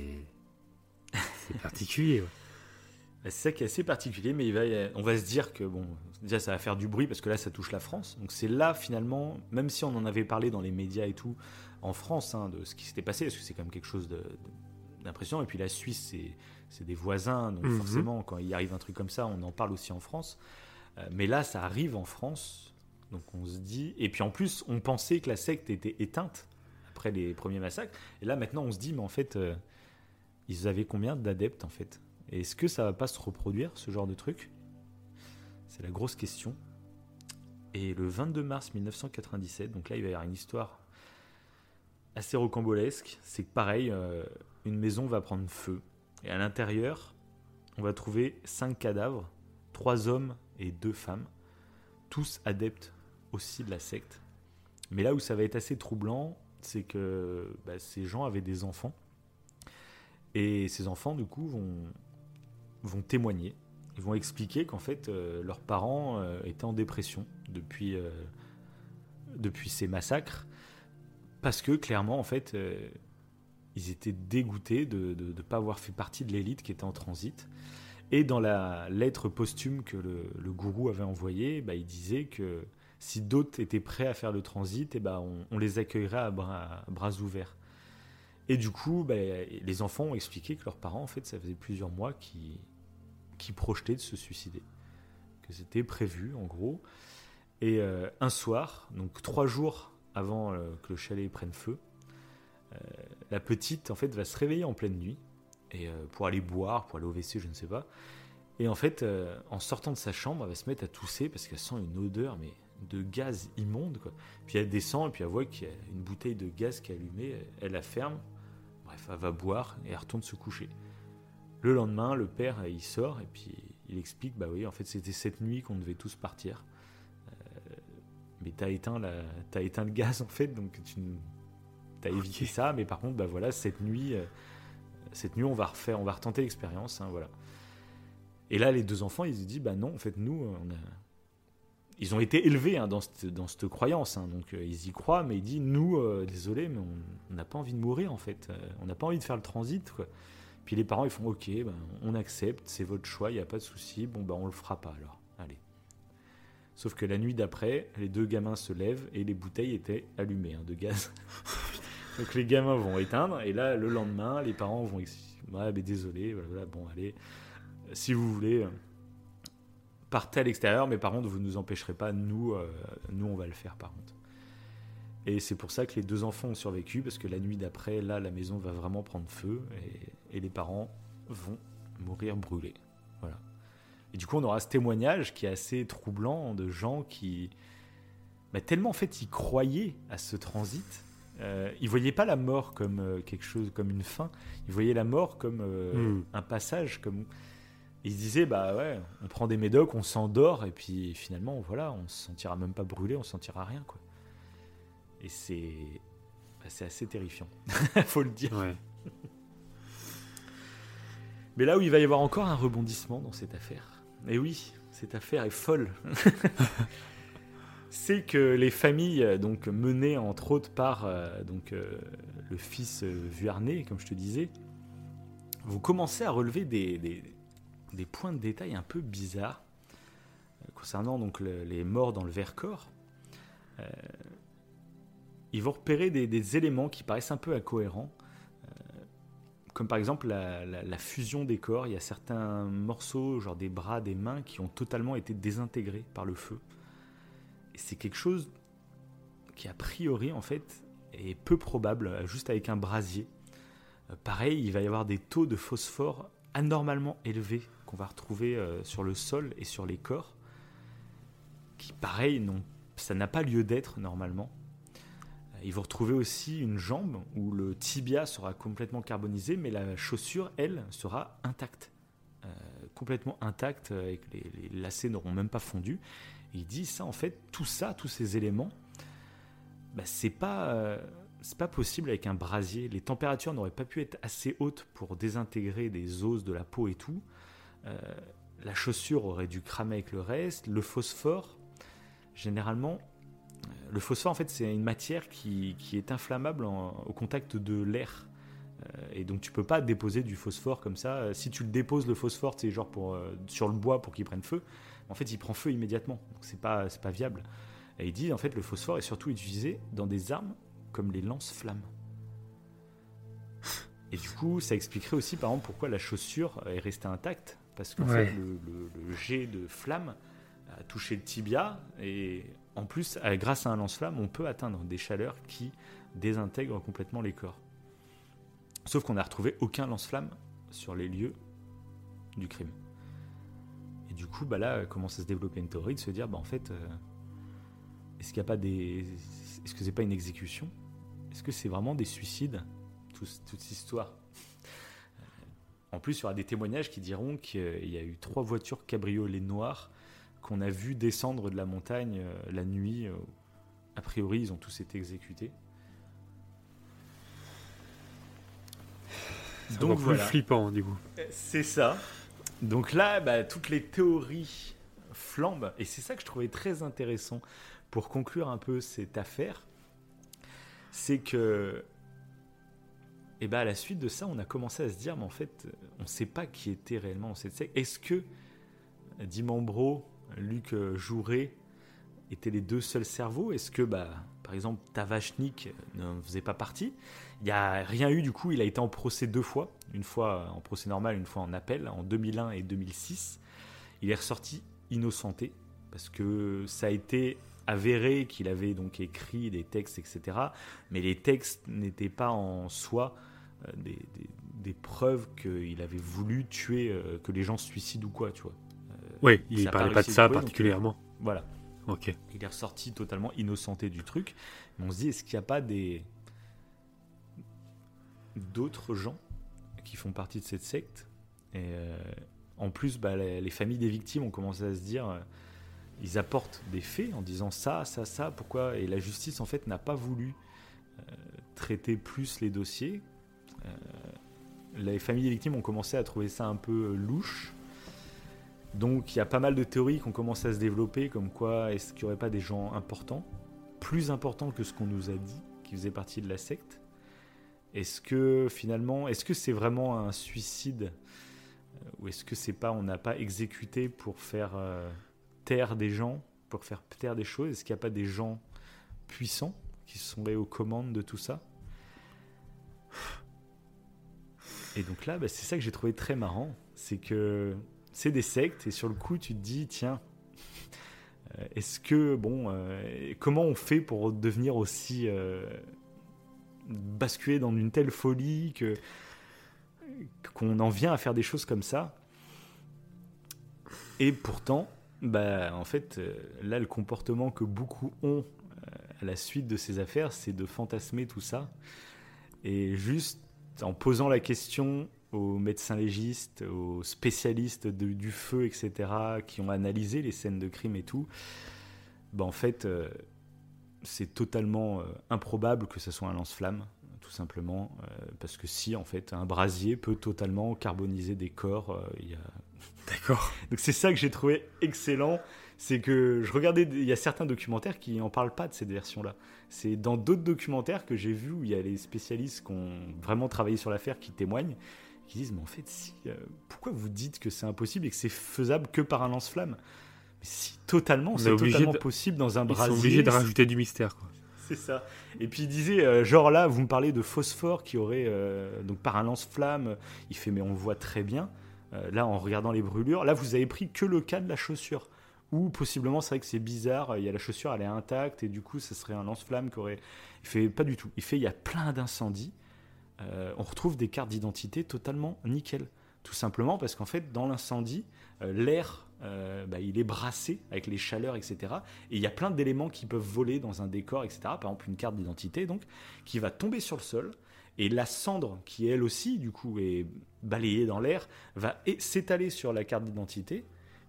Speaker 3: C'est particulier, ouais.
Speaker 1: C'est ça qui est assez particulier, mais il va, on va se dire que, bon, déjà ça va faire du bruit parce que là ça touche la France. Donc c'est là finalement, même si on en avait parlé dans les médias et tout, en France, hein, de ce qui s'était passé, parce que c'est quand même quelque chose d'impressionnant. Et puis la Suisse, c'est des voisins, donc mhm. forcément, quand il arrive un truc comme ça, on en parle aussi en France. Euh, mais là, ça arrive en France donc on se dit, et puis en plus, on pensait que la secte était éteinte après les premiers massacres, et là maintenant on se dit, mais en fait, euh, ils avaient combien d'adeptes en fait? Est-ce que ça va pas se reproduire ce genre de truc? C'est la grosse question. Et le 22 mars 1997, donc là il va y avoir une histoire assez rocambolesque, c'est pareil, euh, une maison va prendre feu, et à l'intérieur, on va trouver cinq cadavres, trois hommes et deux femmes, tous adeptes aussi de la secte. Mais là où ça va être assez troublant, c'est que bah, ces gens avaient des enfants. Et ces enfants, du coup, vont, vont témoigner. Ils vont expliquer qu'en fait, euh, leurs parents euh, étaient en dépression depuis, euh, depuis ces massacres. Parce que clairement, en fait, ils étaient dégoûtés de ne pas avoir fait partie de l'élite qui était en transit. Et dans la lettre posthume que le, gourou avait envoyée, bah, il disait que si d'autres étaient prêts à faire le transit, et eh ben on, les accueillerait à bras, ouverts. Et du coup, ben, les enfants ont expliqué que leurs parents, en fait, ça faisait plusieurs mois qui, qui projetaient de se suicider. Que c'était prévu, en gros. Et euh, un soir, donc trois jours avant euh, que le chalet prenne feu, euh, la petite, en fait, va se réveiller en pleine nuit et pour aller boire, pour aller au WC, je ne sais pas. Et en fait, en sortant de sa chambre, elle va se mettre à tousser parce qu'elle sent une odeur, mais de gaz immonde. Puis elle descend et puis elle voit qu'il y a une bouteille de gaz qui est allumée, elle la ferme, bref, elle va boire et elle retourne se coucher. Le lendemain, le père, il sort et puis il explique, bah oui, en fait c'était cette nuit qu'on devait tous partir. Euh, mais t'as éteint, la, as éteint le gaz en fait, donc tu as évité ça, mais par contre, bah voilà, cette nuit, euh, cette nuit on va refaire, on va retenter l'expérience, hein, voilà. Et là, les deux enfants, ils se disent, bah non, en fait, nous, on a, ils ont été élevés hein, dans, cette, dans cette croyance, hein. donc euh, ils y croient, mais ils disent nous, désolé, mais on n'a pas envie de mourir en fait, on n'a pas envie de faire le transit. Quoi. Puis les parents ils font ok, ben, on accepte, c'est votre choix, il n'y a pas de souci, bon ben on le fera pas alors, allez. Sauf que la nuit d'après, les deux gamins se lèvent et les bouteilles étaient allumées hein, de gaz. donc les gamins vont éteindre et là le lendemain, les parents vont ouais, mais désolé, voilà, bon allez, si vous voulez partez à l'extérieur, mais par contre, vous ne nous empêcherez pas, nous, euh, nous, on va le faire par contre. Et c'est pour ça que les deux enfants ont survécu, parce que la nuit d'après, là, la maison va vraiment prendre feu, et, les parents vont mourir brûlés. Voilà. Et du coup, on aura ce témoignage qui est assez troublant de gens qui, bah, tellement en fait, ils croyaient à ce transit. Euh, ils voyaient pas la mort comme euh, quelque chose, comme une fin. Ils voyaient la mort comme euh,
Speaker 3: Hmm.
Speaker 1: un passage. Comme ils se disaient, bah ouais, on prend des médocs, on s'endort, et puis finalement, voilà, on se sentira même pas brûlé, on se sentira rien, quoi. Et c'est, bah, c'est assez terrifiant, faut le dire.
Speaker 3: Ouais.
Speaker 1: Mais là où il va y avoir encore un rebondissement dans cette affaire, et oui, cette affaire est folle, c'est que les familles, donc menées entre autres par euh, donc, euh, le fils euh, Vuarnet, comme je te disais, vont commencer à relever des, des- des points de détail un peu bizarres euh, concernant donc le- les morts dans le Vercors. Euh, ils vont repérer des, éléments qui paraissent un peu incohérents comme par exemple la, fusion des corps. Il y a certains morceaux, genre des bras, des mains, qui ont totalement été désintégrés par le feu. C'est quelque chose qui, a priori, en fait, est peu probable, euh, juste avec un brasier. Euh, pareil, il va y avoir des taux de phosphore anormalement élevés qu'on va retrouver euh, sur le sol et sur les corps, qui, pareil, ça n'a pas lieu d'être normalement. Ils vont retrouver aussi une jambe où le tibia sera complètement carbonisé, mais la chaussure, elle, sera intacte. Euh, complètement intacte, euh, avec les, lacets n'auront même pas fondu. Et il dit ça, en fait, tout ça, tous ces éléments, bah, c'est pas, euh, pas possible avec un brasier. Les températures n'auraient pas pu être assez hautes pour désintégrer des os de la peau et tout. La chaussure aurait dû cramer avec le reste. Le phosphore, généralement, le phosphore, en fait, c'est une matière qui, qui est inflammable en- au contact de l'air. Euh, et donc, tu peux pas déposer du phosphore comme ça. Euh, Si tu le déposes, le phosphore, c'est genre pour, euh, sur le bois pour qu'il prenne feu. En fait, il prend feu immédiatement. Donc, c'est pas, c'est pas viable. Et il dit, en fait, le phosphore est surtout utilisé dans des armes comme les lance-flammes. Et du coup, ça expliquerait aussi, par exemple, pourquoi la chaussure est restée intacte. Parce qu'en
Speaker 3: Ouais.
Speaker 1: fait, le, le- le jet de flamme a touché le tibia. Et en plus, à- grâce à un lance-flamme, on peut atteindre des chaleurs qui désintègrent complètement les corps. Sauf qu'on n'a retrouvé aucun lance-flamme sur les lieux du crime. Et du coup, bah là, commence à se développer une théorie de se dire, bah en fait, euh, est-ce qu'il n'y a pas des, est-ce que c'est pas une exécution? Est-ce que c'est vraiment des suicides tout- toute cette histoire? Euh, En plus, il y aura des témoignages qui diront qu'il y a eu trois voitures cabriolets noires qu'on a vu descendre de la montagne euh, la nuit. euh, a priori, ils ont tous été exécutés.
Speaker 3: C'est
Speaker 1: Donc
Speaker 3: plus
Speaker 1: voilà.
Speaker 3: flippant, du coup.
Speaker 1: C'est ça. Donc là, bah, toutes les théories flambent. Et c'est ça que je trouvais très intéressant pour conclure un peu cette affaire. C'est que, et bah, à la suite de ça, on a commencé à se dire, mais en fait, on ne sait pas qui était réellement cette secte. Est-ce que Dimambro, Luc euh, Jouret étaient les deux seuls cerveaux Est-ce que, bah, par exemple, Tavachnik ne faisait pas partie? Il n'y a rien eu du coup, il a été en procès deux fois, une fois en procès normal, une fois en appel, en 2001 et 2006. Il est ressorti innocenté parce que ça a été avéré qu'il avait donc écrit des textes, etc. Mais les textes n'étaient pas en soi euh, des, des- preuves qu'il avait voulu tuer, euh, que les gens se suicident ou quoi, tu vois.
Speaker 3: Oui, il
Speaker 1: pas
Speaker 3: parlait pas de ça
Speaker 1: trouver, donc-
Speaker 3: particulièrement.
Speaker 1: Voilà.
Speaker 3: Ok.
Speaker 1: Il est ressorti totalement innocenté du truc. Mais on se dit, est-ce qu'il n'y a pas des d'autres gens qui font partie de cette secte? Et euh, en plus, bah, les, les familles des victimes ont commencé à se dire, euh, ils apportent des faits en disant ça, ça, ça, pourquoi? Et la justice, en fait, n'a pas voulu euh, traiter plus les dossiers. Euh, les familles des victimes ont commencé à trouver ça un peu euh, louche. Donc il y a pas mal de théories qui ont commencé à se développer, comme quoi est-ce qu'il n'y aurait pas des gens importants, plus importants que ce qu'on nous a dit, qui faisaient partie de la secte? Est-ce que finalement, est-ce que c'est vraiment un suicide euh, ou est-ce que c'est pas, on n'a pas exécuté pour faire euh, taire des gens, pour faire taire des choses? Est-ce qu'il n'y a pas des gens puissants qui seraient aux commandes de tout ça? Et donc là, bah, c'est ça que j'ai trouvé très marrant, c'est que c'est des sectes et sur le coup tu te dis tiens euh, est-ce que bon euh, comment on fait pour devenir aussi euh, basculer dans une telle folie que qu'on en vient à faire des choses comme ça? Et pourtant, bah, en fait, euh, là, le comportement que beaucoup ont à la suite de ces affaires, c'est de fantasmer tout ça. Et juste en posant la question aux médecins légistes, aux spécialistes du feu, etc., qui ont analysé les scènes de crime et tout, bah, en fait, euh, c'est totalement improbable que ce soit un lance-flamme, tout simplement, parce que si, en fait, un brasier peut totalement carboniser des corps, il y a
Speaker 3: D'accord.
Speaker 1: Donc c'est ça que j'ai trouvé excellent, c'est que je regardais, il y a certains documentaires qui en parlent pas de cette version-là. C'est dans d'autres documentaires que j'ai vus où il y a les spécialistes qui ont vraiment travaillé sur l'affaire qui témoignent, qui disent mais en fait si, euh, pourquoi vous dites que c'est impossible et que c'est faisable que par un lance-flamme? Mais si totalement, c'est totalement possible dans un brasier.
Speaker 3: Ils sont obligés de rajouter du mystère quoi.
Speaker 1: C'est ça. Et puis il disait, euh, genre là, vous me parlez de phosphore qui aurait, euh, donc par un lance-flamme, il fait, mais on le voit très bien. Là, en regardant les brûlures, là, vous avez pris que le cas de la chaussure. Ou possiblement, c'est vrai que c'est bizarre, il y a la chaussure, elle est intacte, et du coup, ce serait un lance-flamme qui aurait. Il fait pas du tout. Il fait, il y a plein d'incendies. Euh, on retrouve des cartes d'identité totalement nickel. Tout simplement parce qu'en fait, dans l'incendie, euh, l'air, bah, il est brassé avec les chaleurs, etc. Et il y a plein d'éléments qui peuvent voler dans un décor, etc. Par exemple, une carte d'identité, donc, qui va tomber sur le sol. Et la cendre, qui elle aussi, du coup, est balayée dans l'air, va s'étaler sur la carte d'identité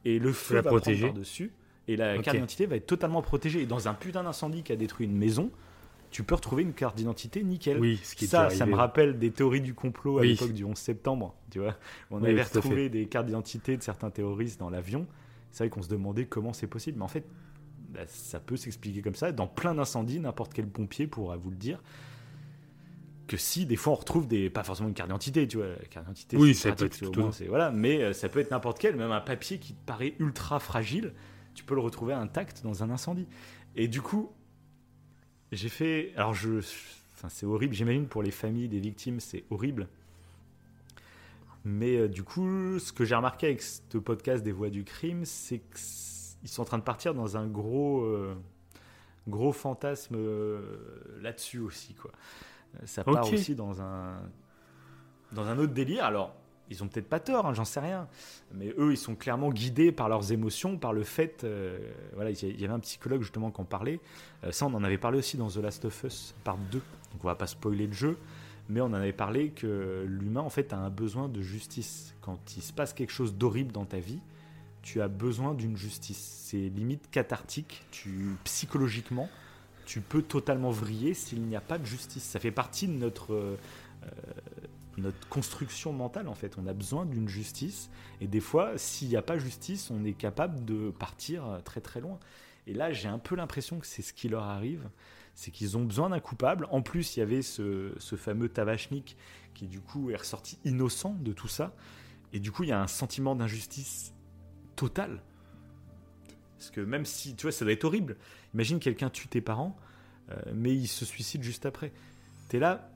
Speaker 1: et le feu va protéger. prendre par-dessus. Et la carte d'identité va être totalement protégée. Et dans un putain d'incendie qui a détruit une maison, tu peux retrouver une carte d'identité nickel.
Speaker 3: Oui, ce qui
Speaker 1: ça, ça me rappelle des théories du complot à l'époque du 11 septembre. Tu vois, on avait retrouvé des cartes d'identité de certains terroristes dans l'avion. C'est vrai qu'on se demandait comment c'est possible, mais en fait, bah, ça peut s'expliquer comme ça. Dans plein d'incendies, n'importe quel pompier pourra vous le dire que si des fois on retrouve des pas forcément une carte d'identité tu vois la carte d'identité
Speaker 3: oui ça peut être
Speaker 1: moins, voilà mais euh, ça peut être n'importe quel même un papier qui te paraît ultra fragile tu peux le retrouver intact dans un incendie et du coup j'ai fait alors je enfin c'est horrible. J'imagine pour les familles des victimes c'est horrible. Mais euh, du coup ce que j'ai remarqué avec ce podcast des voix du crime c'est qu'ils sont en train de partir dans un gros euh, gros fantasme là-dessus aussi quoi. Ça part aussi dans un, dans un autre délire. Alors, ils ont peut-être pas tort, hein, j'en sais rien. Mais eux, ils sont clairement guidés par leurs émotions, par le fait. Euh, voilà, il y avait un psychologue justement qui en parlait. Euh, ça, on en avait parlé aussi dans The Last of Us, part 2. Donc, on va pas spoiler le jeu. Mais on en avait parlé que l'humain, en fait, a un besoin de justice. Quand il se passe quelque chose d'horrible dans ta vie, tu as besoin d'une justice. C'est limite cathartique. Tu, psychologiquement, tu peux totalement vriller s'il n'y a pas de justice. Ça fait partie de notre, euh, notre construction mentale en fait. On a besoin d'une justice et des fois, s'il n'y a pas justice, on est capable de partir très très loin. Et là, j'ai un peu l'impression que c'est ce qui leur arrive. C'est qu'ils ont besoin d'un coupable. En plus, il y avait ce, fameux Tavachnik qui du coup est ressorti innocent de tout ça. Et du coup, il y a un sentiment d'injustice totale. Parce que même si, tu vois, ça doit être horrible. Imagine quelqu'un tue tes parents, euh, mais il se suicide juste après. T'es là,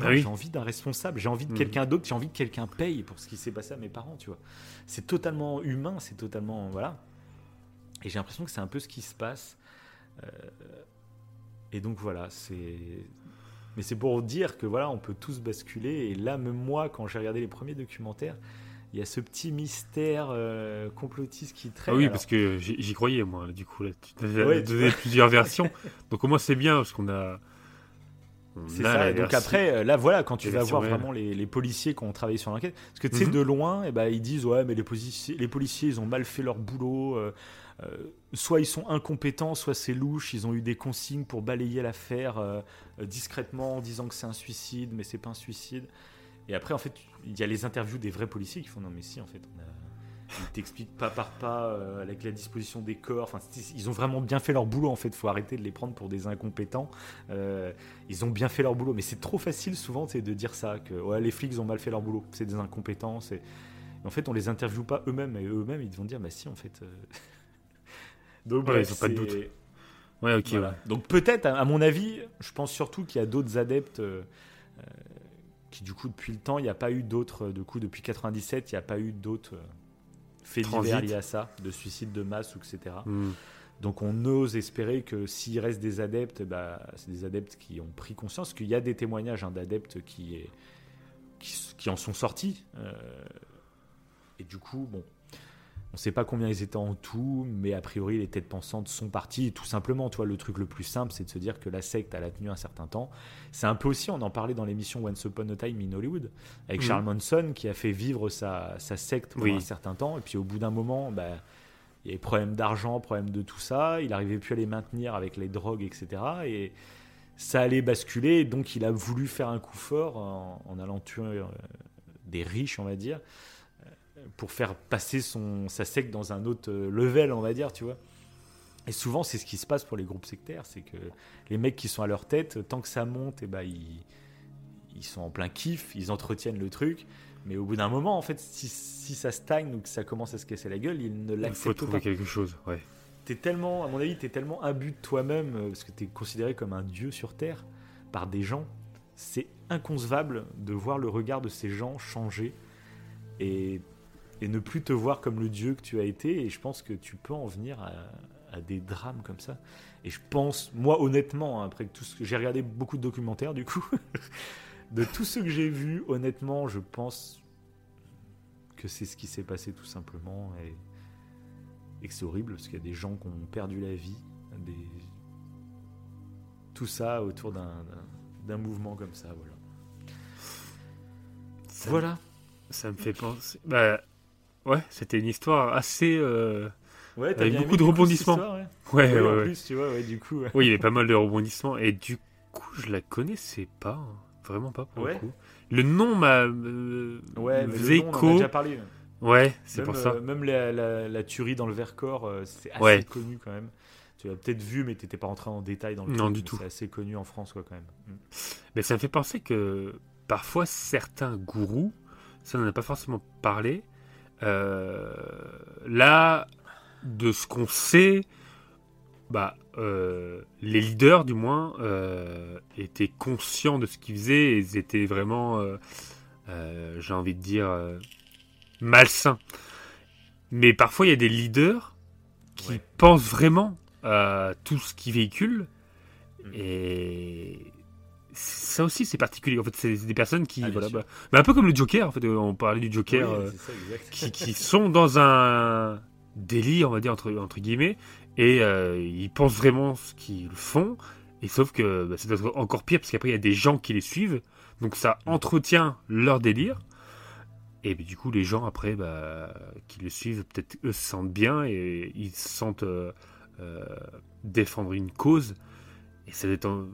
Speaker 1: ah j'ai envie d'un responsable, j'ai envie de mhm. quelqu'un d'autre, j'ai envie que quelqu'un paye pour ce qui s'est passé à mes parents, tu vois. C'est totalement humain, c'est totalement. Voilà. Et j'ai l'impression que c'est un peu ce qui se passe. Euh, et donc voilà, c'est. Mais c'est pour dire que voilà, on peut tous basculer. Et là, même moi, quand j'ai regardé les premiers documentaires, il y a ce petit mystère euh, complotiste qui traîne.
Speaker 3: Ah oui, parce que j'y croyais, moi, du coup. Là, tu as donné plusieurs versions. Donc, au moins, c'est bien, parce qu'on a.
Speaker 1: C'est ça. Donc, après, euh, là, voilà, quand tu vas voir vraiment les, policiers qui ont travaillé sur l'enquête. Parce que, tu sais, mhm. de loin, eh ben, ils disent Ouais, mais les policiers, les policiers, ils ont mal fait leur boulot. Euh, soit ils sont incompétents, soit c'est louche. Ils ont eu des consignes pour balayer l'affaire discrètement en disant que c'est un suicide, mais c'est pas un suicide. Et après, en fait, il y a les interviews des vrais policiers qui font non, mais si, en fait, on a... ils t'expliquent pas par pas euh, avec la disposition des corps. Enfin, ils ont vraiment bien fait leur boulot, en fait. Il faut arrêter de les prendre pour des incompétents. Euh, ils ont bien fait leur boulot. Mais c'est trop facile, souvent, de dire ça que ouais, les flics ont mal fait leur boulot. C'est des incompétents. Et en fait, on les interviewe pas eux-mêmes. Et eux-mêmes, ils vont dire bah si, en fait. Euh.
Speaker 3: Donc, ouais, ils ont pas de doute. Ouais, ok.
Speaker 1: Donc, peut-être, à, mon avis, je pense surtout qu'il y a d'autres adeptes qui du coup depuis le temps, il n'y a pas eu d'autres, de coup depuis 97, il n'y a pas eu d'autres euh, faits divers liés à ça, de suicides de masse etc. Hmm. Donc on ose espérer que s'il reste des adeptes, bah, c'est des adeptes qui ont pris conscience qu'il y a des témoignages hein, d'adeptes qui, qui, en sont sortis. Euh, et du coup, bon, On ne sait pas combien ils étaient en tout, mais a priori les têtes pensantes sont parties. tout simplement, toi, le truc le plus simple, c'est de se dire que la secte, elle a tenu un certain temps. C'est un peu aussi, on en parlait dans l'émission Once Upon a Time in Hollywood, avec Charles Manson, qui a fait vivre sa, secte pendant un certain temps. Et puis au bout d'un moment, bah, il y avait problème d'argent, problème de tout ça. Il n'arrivait plus à les maintenir avec les drogues, etc. Et ça allait basculer. Donc il a voulu faire un coup fort en, allant tuer euh, des riches, on va dire pour faire passer son, sa secte dans un autre euh, level, on va dire, tu vois. Et souvent, c'est ce qui se passe pour les groupes sectaires, c'est que les mecs qui sont à leur tête, tant que ça monte, et eh ben, ils, ils sont en plein kiff, ils entretiennent le truc. Mais au bout d'un moment, en fait, si, si, ça stagne ou que ça commence à se casser la gueule, ils ne l'acceptent pas. Il faut
Speaker 3: trouver quelque chose, ouais.
Speaker 1: Es tellement, à mon avis, tu es tellement imbu de toi-même, euh, parce que tu es considéré comme un dieu sur Terre par des gens. C'est inconcevable de voir le regard de ces gens changer. Et et ne plus te voir comme le dieu que tu as été. Et je pense que tu peux en venir à, des drames comme ça. Et je pense, moi honnêtement, hein, après tout ce que j'ai regardé beaucoup de documentaires du coup, de tout ce que j'ai vu, honnêtement, je pense que c'est ce qui s'est passé tout simplement et, et que c'est horrible parce qu'il y a des gens qui ont perdu la vie, des... tout ça autour d'un mouvement comme ça, voilà. voilà.
Speaker 3: Ça me fait penser. Bah, Ouais, c'était une histoire assez. Euh,
Speaker 1: ouais, avec beaucoup de rebondissements. ouais,
Speaker 3: ouais,
Speaker 1: ouais,
Speaker 3: ouais.
Speaker 1: Plus, tu vois, ouais, du coup.
Speaker 3: Oui, il y avait pas mal de rebondissements et du coup, je la connaissais pas, hein. vraiment pas pour le coup. Le nom m'a euh,
Speaker 1: ouais, faisait écho. On a déjà parlé.
Speaker 3: Ouais, c'est pour ça.
Speaker 1: Euh, même la, la, tuerie dans le Vercors, euh, c'est assez connu quand même. Tu l'as peut-être vu, mais tu n'étais pas rentré en détail dans le
Speaker 3: Non, du tout.
Speaker 1: C'est assez connu en France, quoi, quand même. Mm.
Speaker 3: Mais ça me fait penser que parfois certains gourous, ça n'en a pas forcément parlé, euh, là, de ce qu'on sait, bah, euh, les leaders, du moins, euh, étaient conscients de ce qu'ils faisaient et ils étaient vraiment, j'ai envie de dire, malsains. Mais parfois, il y a des leaders qui pensent vraiment à tout ce qu'ils véhiculent. Mm. Et ça aussi c'est particulier. En fait c'est des personnes qui ah, voilà bah, un peu comme le Joker en fait on parlait du Joker euh, qui, sont dans un délire on va dire entre, entre guillemets et euh, ils pensent vraiment ce qu'ils font et sauf que bah, c'est encore pire parce qu'après il y a des gens qui les suivent donc ça mm. entretient leur délire et bah, du coup les gens après bah, qui le suivent peut-être eux se sentent bien et ils se sentent euh, défendre une cause et ça détend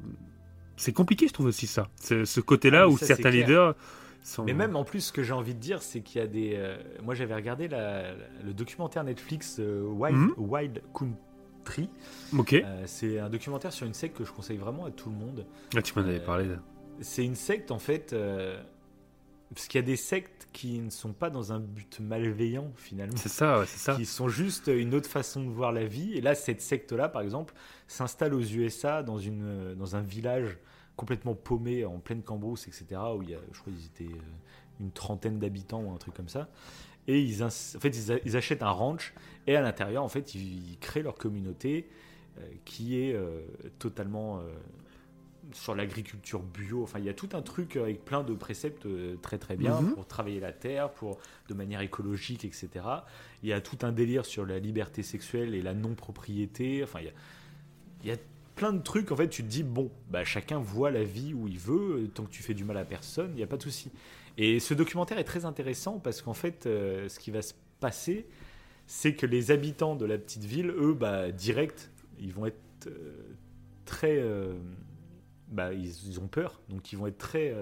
Speaker 3: c'est compliqué, je trouve aussi ça. Ce côté-là ah, où certains leaders sont.
Speaker 1: Mais même en plus, ce que j'ai envie de dire, c'est qu'il y a des. Euh, moi, j'avais regardé le documentaire Netflix euh, Wild, mhm. Wild, Country.
Speaker 3: Ok.
Speaker 1: Euh, c'est un documentaire sur une secte que je conseille vraiment à tout le monde.
Speaker 3: Ah, tu m'en avais parlé.
Speaker 1: C'est une secte en fait. Parce qu'il y a des sectes qui ne sont pas dans un but malveillant finalement.
Speaker 3: C'est ça, c'est ça.
Speaker 1: Qui sont juste une autre façon de voir la vie. Et là, cette secte-là, par exemple, s'installe aux USA dans, une, dans un village complètement paumé en pleine cambrousse, etc. Où il y a, je crois qu'ils étaient euh, une trentaine d'habitants ou un truc comme ça. Et ils, en fait, ils, achètent un ranch et à l'intérieur, en fait, ils, créent leur communauté euh, qui est euh, totalement sur l'agriculture bio. Enfin, il y a tout un truc avec plein de préceptes très très bien mhm. pour travailler la terre, pour de manière écologique, etc. Il y a tout un délire sur la liberté sexuelle et la non-propriété. Enfin, il y a il y a plein de trucs, en fait, tu te dis, bon, bah, chacun voit la vie où il veut, tant que tu fais du mal à personne, il n'y a pas de souci. Et ce documentaire est très intéressant parce qu'en fait, euh, ce qui va se passer, c'est que les habitants de la petite ville, eux, bah, direct, ils vont être euh, très. Euh, bah, ils, ont peur, donc ils vont être très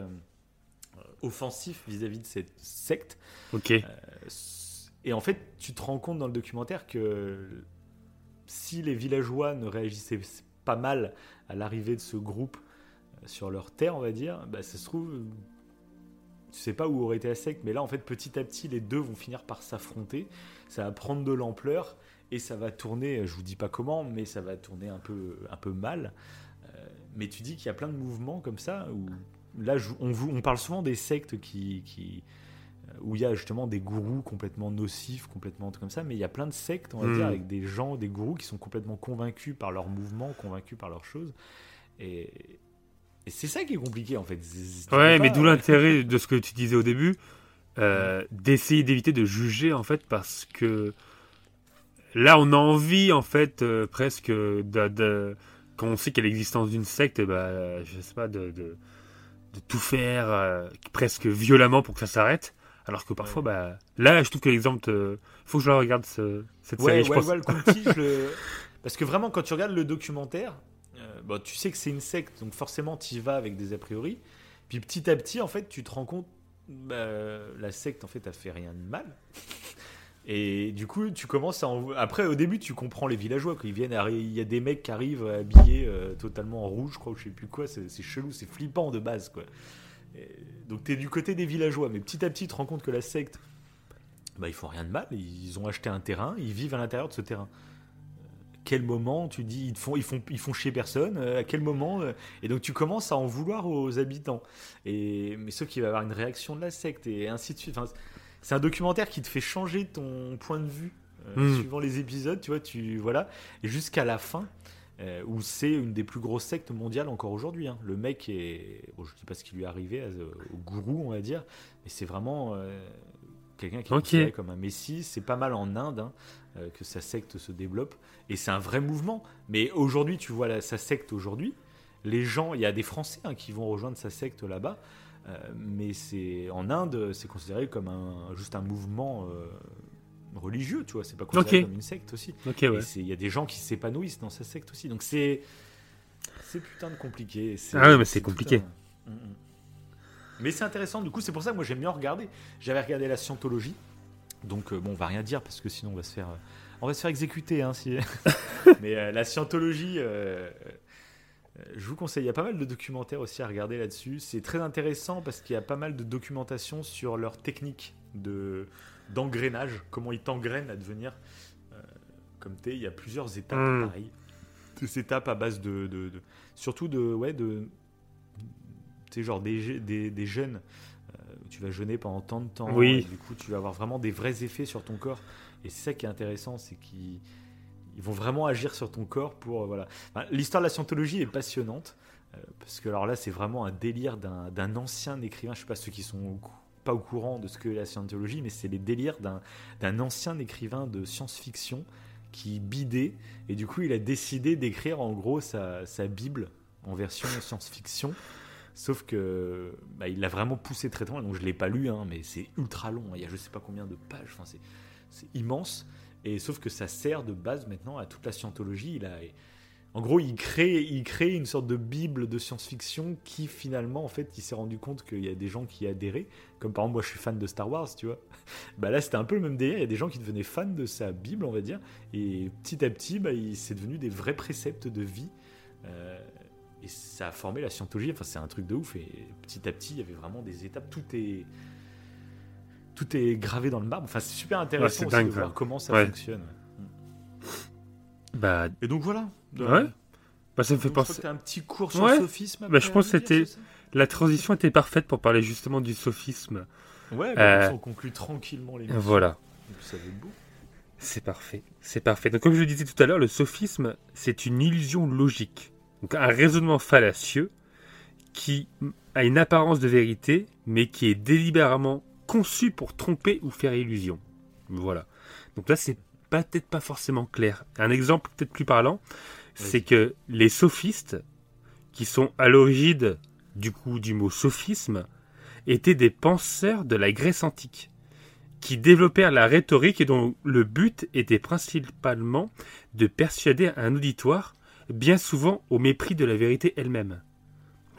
Speaker 1: offensifs vis-à-vis de cette secte.
Speaker 3: Ok.
Speaker 1: et en fait, tu te rends compte dans le documentaire que si les villageois ne réagissaient pas mal à l'arrivée de ce groupe euh, sur leur terre, on va dire, bah, ça se trouve, tu sais pas où aurait été la secte, mais là, en fait, petit à petit, les deux vont finir par s'affronter. Ça va prendre de l'ampleur et ça va tourner, je vous dis pas comment, mais ça va tourner un peu, un peu mal. Euh, mais tu dis qu'il y a plein de mouvements comme ça où là, on, on parle souvent des sectes qui, qui où il y a justement des gourous complètement nocifs, complètement comme ça, mais il y a plein de sectes, on va dire, hmm. avec des gens, des gourous qui sont complètement convaincus par leur mouvement, convaincus par leurs choses. Et, c'est ça qui est compliqué en fait.
Speaker 3: ouais, mais d'où l'intérêt de ce que tu disais au début, euh, d'essayer d'éviter de juger en fait, parce que là, on a envie, en fait, euh, presque, de, de- quand on sait qu'il y a l'existence d'une secte, bah, je sais pas, de, de, de tout faire euh, presque violemment pour que ça s'arrête. Alors que parfois, bah, là, je trouve que l'exemple, euh, faut que je la regarde ce- cette
Speaker 1: Ouais,
Speaker 3: série. je
Speaker 1: ouais,
Speaker 3: pense.
Speaker 1: ouais, le Conti, je le- Parce que vraiment, quand tu regardes le documentaire, euh, bon, tu sais que c'est une secte, donc forcément, tu y vas avec des a priori. Puis petit à petit, en fait, tu te rends compte, bah, la secte, en fait, a fait rien de mal. Et du coup, tu commences à. en- Après, au début, tu comprends les villageois. Viennent, il y a des mecs qui arrivent habillés euh, totalement en rouge, je crois, ou je sais plus quoi. C'est chelou, c'est flippant de base, quoi. Donc, tu es du côté des villageois. Mais petit à petit, tu te rends compte que la secte, bah, ils font rien de mal. Ils ont acheté un terrain, ils vivent à l'intérieur de ce terrain. Euh, Quel moment tu dis ils font ils font ils font chier personne euh, à quel moment et donc tu commences à en vouloir aux habitants et mais sauf qu'il va avoir une réaction de la secte et ainsi de suite c'est un documentaire qui te fait changer ton point de vue euh,
Speaker 3: Mm.
Speaker 1: suivant les épisodes tu vois tu voilà. Et jusqu'à la fin euh, où c'est une des plus grosses sectes mondiales encore aujourd'hui hein. le mec est bon, je dis pas ce qui lui est arrivé euh, au gourou on va dire mais c'est vraiment euh, quelqu'un qui est comme un messie. C'est pas mal en Inde hein, que sa secte se développe. Et c'est un vrai mouvement. Mais aujourd'hui tu vois la- sa secte aujourd'hui les gens il y a des Français hein, qui vont rejoindre sa secte là-bas mais c'est en Inde c'est considéré comme un juste un mouvement euh, religieux tu vois c'est pas considéré comme une secte aussi
Speaker 3: ouais.
Speaker 1: il y a des gens qui s'épanouissent dans sa secte aussi. Donc c'est c'est putain de compliqué.
Speaker 3: Ah ouais, mais c'est compliqué.
Speaker 1: un- Mm, mm. Mais c'est intéressant. Du coup, c'est pour ça que moi j'aime bien regarder. J'avais regardé la scientologie. Donc euh, bon, on va rien dire parce que sinon on va se faire euh, on va se faire exécuter. Hein, si... mais euh, la scientologie. Euh, je vous conseille, il y a pas mal de documentaires aussi à regarder là-dessus. C'est très intéressant parce qu'il y a pas mal de documentation sur leur technique de d'engrenage, comment ils t'engrainent à devenir euh, comme t'es. Il y a plusieurs étapes,
Speaker 3: Mm.
Speaker 1: pareil. Des étapes à base de, de- de- surtout de, ouais, de, tu sais, genre des, des, des jeunes. euh, tu vas jeûner pendant tant de temps.
Speaker 3: Oui.
Speaker 1: et du coup, tu vas avoir vraiment des vrais effets sur ton corps. Et c'est ça qui est intéressant, c'est qu'ils ils vont vraiment agir sur ton corps pour euh, voilà. L'histoire de la scientologie est passionnante euh, parce que alors là, c'est vraiment un délire d'un ancien écrivain. Je sais pas ceux qui sont pas au courant de ce que la scientologie, mais c'est les délires d'un ancien écrivain de science-fiction qui bidait et du coup, il a décidé d'écrire en gros sa, sa Bible en version science-fiction. Sauf que bah, il l'a vraiment poussé très loin, donc je l'ai pas lu, hein, mais c'est ultra long. Il y a je sais pas combien de pages, enfin, c'est immense. Et sauf que ça sert de base maintenant à toute la scientologie. Il a, en gros, il crée, il crée une sorte de bible de science-fiction qui finalement, en fait, il s'est rendu compte qu'il y a des gens qui adhéraient. Comme par exemple, moi, je suis fan de Star Wars, tu vois. Bah là, c'était un peu le même délire. Il y a des gens qui devenaient fans de sa bible, on va dire. Et petit à petit, bah, il- devenu des vrais préceptes de vie. Euh, et ça a formé la scientologie. Enfin, c'est un truc de ouf. Et petit à petit, il y avait vraiment des étapes. Tout est, tout est gravé dans le marbre. Enfin, c'est super intéressant
Speaker 3: dingue,
Speaker 1: de voir
Speaker 3: ça.
Speaker 1: comment ça
Speaker 3: Ouais.
Speaker 1: fonctionne.
Speaker 3: Bah,
Speaker 1: Et donc voilà.
Speaker 3: Ouais. bah, ça me fait
Speaker 1: Donc, je
Speaker 3: penser.
Speaker 1: t'as un petit cours sur
Speaker 3: Ouais.
Speaker 1: le sophisme.
Speaker 3: Bah, je pense que c'était- La transition était parfaite pour parler justement du sophisme.
Speaker 1: Ouais, bah,
Speaker 3: Euh,
Speaker 1: on conclut tranquillement les
Speaker 3: Voilà.
Speaker 1: Ça va être beau.
Speaker 3: C'est parfait, c'est parfait. Donc comme je le disais tout à l'heure, le sophisme, c'est une illusion logique. Donc un raisonnement fallacieux qui a une apparence de vérité, mais qui est délibérément conçu pour tromper ou faire illusion. Voilà. Donc là, c'est peut-être pas forcément clair. Un exemple peut-être plus parlant, c'est que les sophistes, qui sont à l'origine du coup du mot sophisme, étaient des penseurs de la Grèce antique qui développèrent la rhétorique et dont le but était principalement de persuader un auditoire, bien souvent au mépris de la vérité elle-même.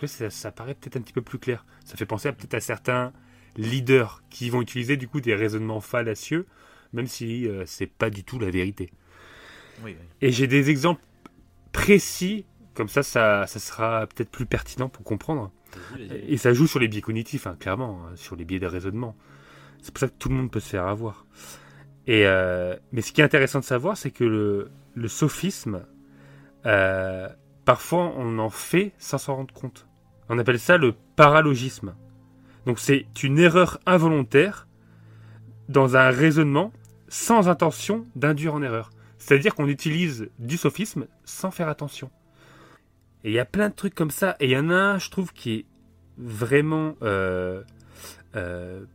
Speaker 3: Ça, ça paraît peut-être un petit peu plus clair. Ça fait penser peut-être à certains leaders qui vont utiliser du coup des raisonnements fallacieux, même si euh, c'est pas du tout la vérité.
Speaker 1: Oui, oui.
Speaker 3: Et j'ai des exemples précis, comme ça, ça, ça sera peut-être plus pertinent pour comprendre.
Speaker 1: Vas-y, vas-y.
Speaker 3: Et ça joue sur les biais cognitifs, hein, clairement, hein, sur les biais de raisonnement. C'est pour ça que tout le monde peut se faire avoir. Et euh, mais ce qui est intéressant de savoir, c'est que le, le sophisme, euh, parfois on en fait sans s'en rendre compte. On appelle ça le paralogisme. Donc c'est une erreur involontaire dans un raisonnement sans intention d'induire en erreur. C'est-à-dire qu'on utilise du sophisme sans faire attention. Et il y a plein de trucs comme ça. Et il y en a un, je trouve, qui est vraiment euh, euh,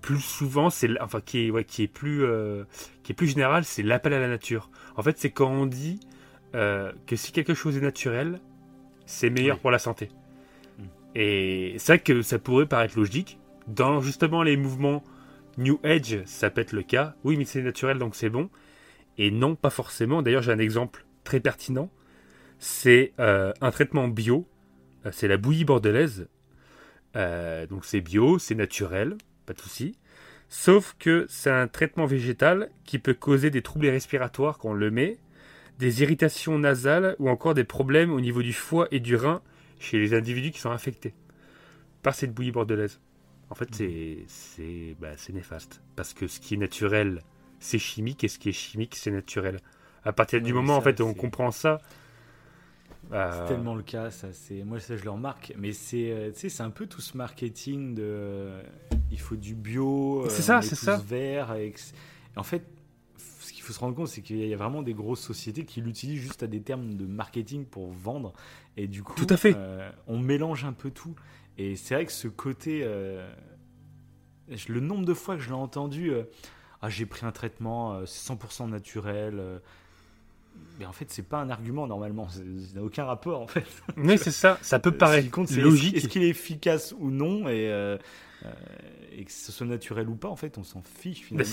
Speaker 3: plus souvent, c'est enfin qui est, ouais, qui est plus euh, qui est plus général, c'est l'appel à la nature. En fait, c'est quand on dit que si quelque chose est naturel, c'est meilleur pour la santé. Et c'est que ça pourrait paraître logique. Dans justement les mouvements New Age, ça peut être le cas. Oui, mais c'est naturel, donc c'est bon. Et non, pas forcément. D'ailleurs, j'ai un exemple très pertinent. C'est euh, un traitement bio. c'est la bouillie bordelaise. donc c'est bio, c'est naturel, pas de souci. Sauf que c'est un traitement végétal qui peut causer des troubles respiratoires quand on le met, des irritations nasales ou encore des problèmes au niveau du foie et du rein chez les individus qui sont infectés par cette bouillie bordelaise. En fait, c'est bah, néfaste. Parce que ce qui est naturel, c'est chimique, et ce qui est chimique, c'est naturel. À partir du moment en fait, où on comprend ça,
Speaker 1: c'est euh, tellement le cas, ça. C'est moi ça je le remarque, mais c'est euh, c'est un peu tout ce marketing de il faut du bio,
Speaker 3: c'est ça, c'est ça.
Speaker 1: Vert, en fait, qu'il faut se rendre compte, c'est qu'il y a vraiment des grosses sociétés qui l'utilisent juste à des termes de marketing pour vendre, et du coup,
Speaker 3: tout à fait.
Speaker 1: Euh, on mélange un peu tout. Et c'est vrai que ce côté, le nombre de fois que je l'ai entendu, ah j'ai pris un traitement, c'est 100% naturel mais en fait, c'est pas un argument normalement. Ça n'a aucun rapport en fait.
Speaker 3: Oui, c'est ça. Ça peut euh, paraître logique.
Speaker 1: Est-ce qu'il est efficace ou non et, euh, euh, et, que ce soit naturel ou pas, en fait, on s'en fiche finalement.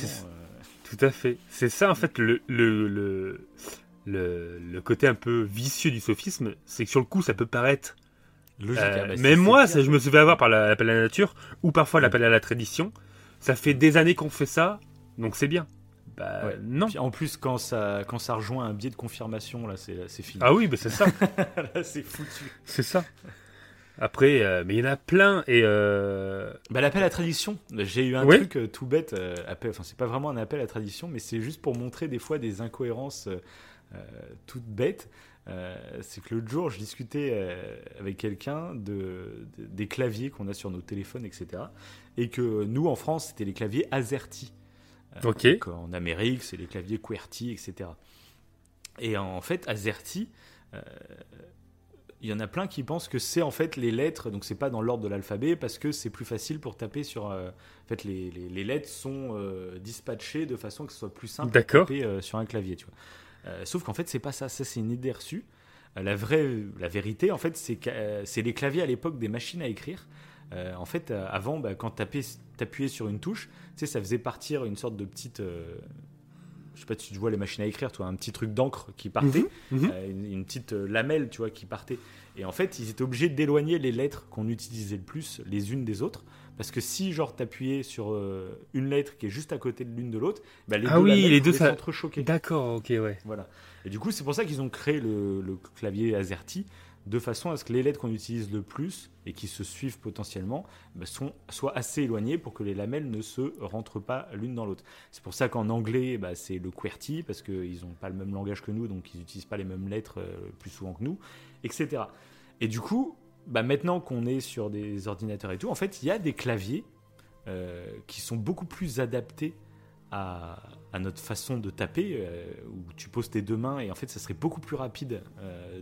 Speaker 3: Tout à fait. C'est ça en fait le, le, le, le, côté un peu vicieux du sophisme. C'est que sur le coup, ça peut paraître. Logique, ah bah, mais moi, ça, je me souviens avoir par l'appel à la nature ou parfois l'appel à la tradition. Ça fait des années qu'on fait ça, donc c'est bien. Bah, non.
Speaker 1: en plus, quand ça, quand ça rejoint un biais de confirmation, là, c'est fini.
Speaker 3: Ah oui, bah c'est ça.
Speaker 1: c'est foutu.
Speaker 3: C'est ça. Après, euh, mais il y en a plein et. Euh...
Speaker 1: Bah, l'appel à tradition. J'ai eu un truc euh, tout bête. Euh, appel, enfin, c'est pas vraiment un appel à tradition, mais c'est juste pour montrer des fois des incohérences toutes bêtes. c'est que l'autre jour, je discutais avec quelqu'un de, des claviers qu'on a sur nos téléphones, etc. Et que nous, en France, c'était les claviers AZERTY.
Speaker 3: Euh,
Speaker 1: en Amérique, c'est les claviers QWERTY, etc. Et en fait, AZERTY, euh, il y en a plein qui pensent que c'est en fait les lettres, donc c'est pas dans l'ordre de l'alphabet parce que c'est plus facile pour taper sur. Euh, en fait, les, les, lettres sont dispatchées de façon que ce soit plus simple de taper sur un clavier, tu vois. sauf qu'en fait, c'est pas ça. Ça, c'est une idée reçue. la vraie, la vérité, en fait, c'est que c'est les claviers à l'époque des machines à écrire. en fait, avant, bah, quand tu appuyais sur une touche, tu sais, ça faisait partir une sorte de petite. Euh, je sais pas si tu vois les machines à écrire, toi, un petit truc d'encre qui partait, mhm, mhm. Euh, une, petite euh, lamelle, tu vois, qui partait. Et en fait, ils étaient obligés d'éloigner les lettres qu'on utilisait le plus les unes des autres. Parce que si, genre, t'appuyais sur une lettre qui est juste à côté de l'une de l'autre, bah, les
Speaker 3: ah
Speaker 1: deux
Speaker 3: oui, les deux
Speaker 1: ça...
Speaker 3: D'accord, ok, ouais.
Speaker 1: Voilà. Et du coup, c'est pour ça qu'ils ont créé le, le clavier AZERTY de façon à ce que les lettres qu'on utilise le plus et qui se suivent potentiellement bah, sont, soient assez éloignées pour que les lamelles ne se rentrent pas l'une dans l'autre. C'est pour ça qu'en anglais, bah, c'est le QWERTY, parce qu'ils n'ont pas le même langage que nous, donc ils n'utilisent pas les mêmes lettres euh, plus souvent que nous, etc. Et du coup, bah, maintenant qu'on est sur des ordinateurs et tout, en fait, il y a des claviers euh, qui sont beaucoup plus adaptés à, notre façon de taper, euh, où tu poses tes deux mains et en fait, ça serait beaucoup plus rapide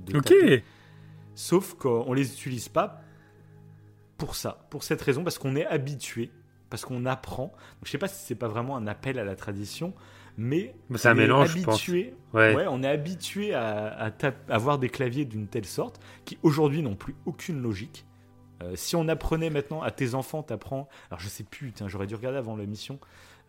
Speaker 1: de
Speaker 3: taper.
Speaker 1: Sauf qu'on les utilise pas pour ça, pour cette raison, parce qu'on est habitué, parce qu'on apprend. Donc, je sais pas si c'est pas vraiment un appel à la tradition, mais
Speaker 3: c'est un mélange,
Speaker 1: habitué, Ouais. on est habitué à, avoir des claviers d'une telle sorte qui aujourd'hui n'ont plus aucune logique. Euh, si on apprenait maintenant à tes enfants, t'apprends. Alors je sais plus, j'aurais dû regarder avant l'émission.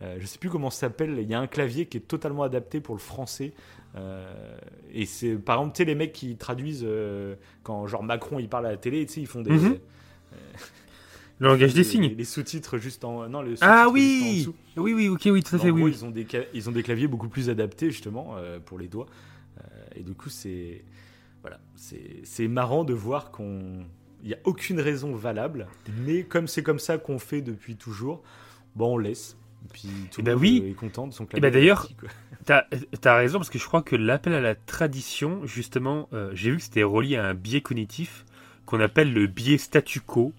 Speaker 1: Euh, je sais plus comment ça s'appelle. Il y a un clavier qui est totalement adapté pour le français. Euh, et c'est par exemple, tu sais, les mecs qui traduisent euh, quand genre Macron il parle à la télé, tu sais, ils font des.
Speaker 3: Mhm. le langage des signes.
Speaker 1: Les, sous-titres juste en. Non,
Speaker 3: ah oui Oui, oui, ok, oui, tout à fait, oui.
Speaker 1: Ils, ont des, ils ont des claviers beaucoup plus adaptés justement pour les doigts. et du coup, c'est. Voilà. C'est marrant de voir qu'on. Il n'y a aucune raison valable, mais comme c'est comme ça qu'on fait depuis toujours, bon, on laisse. Et puis tout
Speaker 3: eh
Speaker 1: le
Speaker 3: ben oui.
Speaker 1: est content de son
Speaker 3: Et eh ben d'ailleurs, tu as, raison parce que je crois que l'appel à la tradition, justement, euh, j'ai vu que c'était relié à un biais cognitif qu'on appelle le biais statu quo,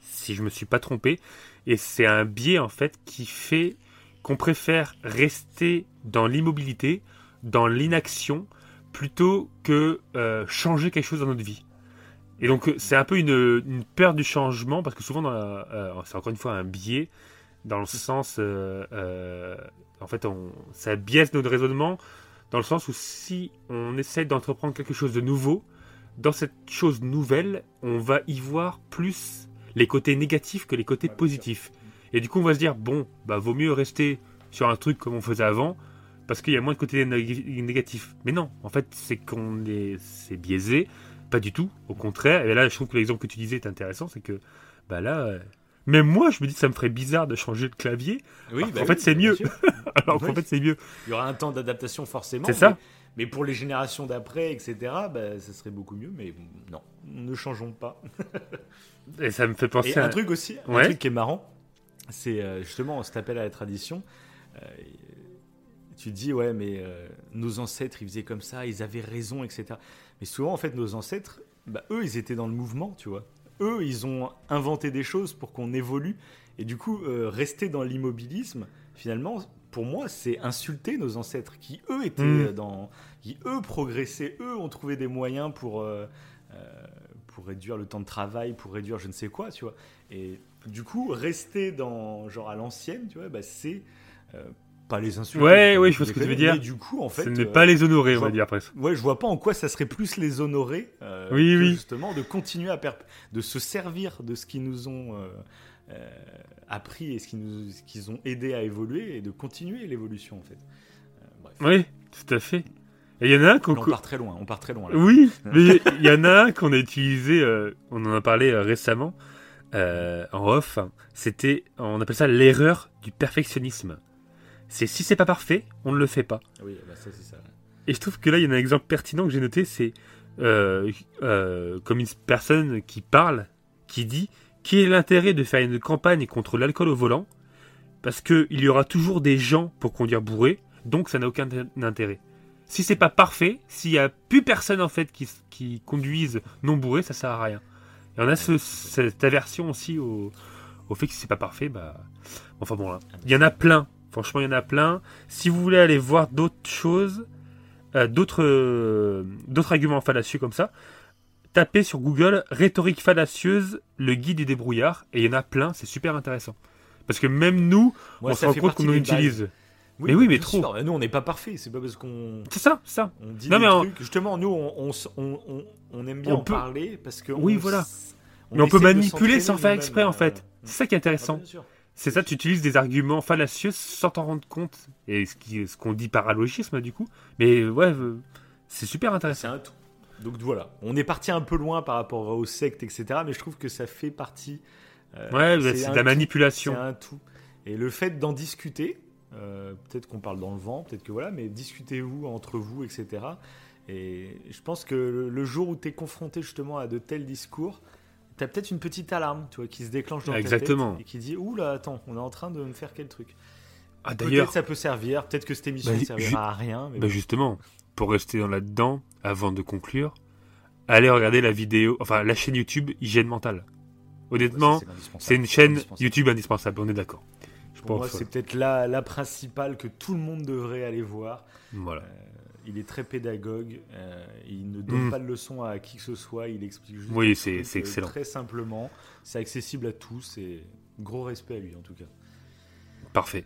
Speaker 3: si je me suis pas trompé. Et c'est un biais en fait qui fait qu'on préfère rester dans l'immobilité, dans l'inaction, plutôt que euh, changer quelque chose dans notre vie. Et donc c'est un peu une, peur du changement parce que souvent, c'est encore une fois un biais dans le sens, euh, euh, en fait, on, ça biaise notre raisonnement, dans le sens où si on essaie d'entreprendre quelque chose de nouveau, dans cette chose nouvelle, on va y voir plus les côtés négatifs que les côtés
Speaker 1: Ouais,
Speaker 3: positifs. Et du coup, on va se dire, bon, bah, vaut mieux rester sur un truc comme on faisait avant, parce qu'il y a moins de côtés nég- négatifs. Mais non, en fait, c'est qu'on est, c'est biaisé, pas du tout, au contraire. Et là, je trouve que l'exemple que tu disais est intéressant, c'est que, bah là, même moi, je me dis que ça me ferait bizarre de changer de clavier,
Speaker 1: Oui,
Speaker 3: en fait, c'est mieux. alors qu'en fait, c'est mieux.
Speaker 1: Il y aura un temps d'adaptation forcément.
Speaker 3: C'est ça.
Speaker 1: Mais, mais pour les générations d'après, etc., bah, ça serait beaucoup mieux. Mais non, ne changeons pas.
Speaker 3: Et ça me fait penser
Speaker 1: Et
Speaker 3: à
Speaker 1: un truc aussi, un truc qui est marrant, c'est euh, justement cet appel à la tradition. Euh, tu te dis, ouais, mais euh, nos ancêtres, ils faisaient comme ça, ils avaient raison, etc. Mais souvent, en fait, nos ancêtres, bah, eux, ils étaient dans le mouvement, tu vois. Eux, ils ont inventé des choses pour qu'on évolue. Et du coup, euh, rester dans l'immobilisme, finalement, pour moi, c'est insulter nos ancêtres qui, eux, étaient
Speaker 3: Mm.
Speaker 1: euh, dans. qui, eux, progressaient, eux, ont trouvé des moyens pour. euh, euh, pour réduire le temps de travail, pour réduire je ne sais quoi, tu vois. Et du coup, rester dans genre à l'ancienne, tu vois, bah, c'est euh, pas les insulter.
Speaker 3: Ouais, ouais, je vois ce que tu veux dire.
Speaker 1: Mais du coup, en fait,
Speaker 3: ce n'est
Speaker 1: euh,
Speaker 3: pas les honorer,
Speaker 1: je
Speaker 3: on va
Speaker 1: vois-
Speaker 3: dire presque.
Speaker 1: Ouais, je vois pas en quoi ça serait plus les honorer. euh,
Speaker 3: Oui,
Speaker 1: que
Speaker 3: oui.
Speaker 1: Justement, de continuer à perp- de se servir de ce qu'ils nous ont euh, euh, appris et ce qu'ils nous, ce qu'ils ont aidé à évoluer et de continuer l'évolution en fait. Euh, bref.
Speaker 3: Oui, tout à fait. Et il y en a un qu'on.
Speaker 1: On part très loin. On part très loin. Là.
Speaker 3: Oui, mais il y en a un qu'on a utilisé, euh, on en a parlé euh, récemment, euh, en off. C'était, on appelle ça l'erreur du perfectionnisme. C'est si c'est pas parfait, on ne le fait pas.
Speaker 1: Oui, bah, ça c'est ça.
Speaker 3: Et je trouve que là, il y a un exemple pertinent que j'ai noté, c'est euh, euh, comme une personne qui parle, qui dit quel est l'intérêt de faire une campagne contre l'alcool au volant? Parce qu'il y aura toujours des gens pour conduire bourré, donc ça n'a aucun intérêt. Si c'est pas parfait, s'il y a plus personne en fait qui, qui conduise non bourré, ça sert à rien. Et on a ce- cette aversion aussi au, au fait que si c'est pas parfait, bah. Enfin bon là. Il y en a plein. Franchement, il y en a plein. Si vous voulez aller voir d'autres choses, euh, d'autres euh, d'autres arguments fallacieux comme ça, tapez sur Google rhétorique fallacieuse, le guide du débrouillard, et il y en a plein, c'est super intéressant. Parce que même nous, on se rend compte qu'on
Speaker 1: des
Speaker 3: utilise. Mais oui, mais trop.
Speaker 1: sûr. Nous, on n'est pas parfait. C'est pas parce qu'on
Speaker 3: C'est ça, c'est ça.
Speaker 1: on dit
Speaker 3: Non,
Speaker 1: des
Speaker 3: mais.
Speaker 1: Justement, nous, on, on, on, aime bien en
Speaker 3: peut-
Speaker 1: parler parce que.
Speaker 3: Oui, voilà. Mais on peut manipuler sans faire exprès en
Speaker 1: euh,
Speaker 3: fait. C'est ça qui est
Speaker 1: ah,
Speaker 3: intéressant.
Speaker 1: bien sûr.
Speaker 3: C'est ça, tu utilises des arguments fallacieux sans t'en rendre compte. Et ce qui- ce qu'on dit paralogisme du coup. Mais ouais, euh, c'est super intéressant.
Speaker 1: C'est un tout. Donc voilà, on est parti un peu loin par rapport aux sectes, etc. Mais je trouve que ça fait partie. euh,
Speaker 3: Ouais, c'est de la manipulation.
Speaker 1: C'est un tout. Et le fait d'en discuter, euh, peut-être qu'on parle dans le vent, peut-être que voilà, mais discutez-vous entre vous, etc. Et je pense que le, le jour où tu es confronté justement à de tels discours, tu as peut-être une petite alarme tu vois, qui se déclenche dans
Speaker 3: Exactement.
Speaker 1: ta tête et qui dit Ouh là, attends, on est en train de me faire quel truc
Speaker 3: Ah,
Speaker 1: Peut-être
Speaker 3: d'ailleurs,
Speaker 1: ça peut servir, peut-être que cette émission
Speaker 3: Bah,
Speaker 1: ne servira à rien. Mais
Speaker 3: bah,
Speaker 1: bon.
Speaker 3: justement, pour rester dans là-dedans, avant de conclure, allez regarder la vidéo, enfin la chaîne YouTube Hygiène Mentale. Honnêtement, c'est une chaîne
Speaker 1: indispensable.
Speaker 3: YouTube indispensable, on est d'accord. Je
Speaker 1: Pour moi,
Speaker 3: pense.
Speaker 1: c'est peut-être la, la principale que tout le monde devrait aller voir.
Speaker 3: Voilà.
Speaker 1: Il est très pédagogue. euh, il ne donne
Speaker 3: Mm.
Speaker 1: pas de leçons à qui que ce soit. Il explique juste.
Speaker 3: Oui,
Speaker 1: le
Speaker 3: c'est-
Speaker 1: truc,
Speaker 3: c'est
Speaker 1: euh,
Speaker 3: excellent.
Speaker 1: Très simplement. C'est accessible à tous et gros respect à lui en tout cas.
Speaker 3: Parfait.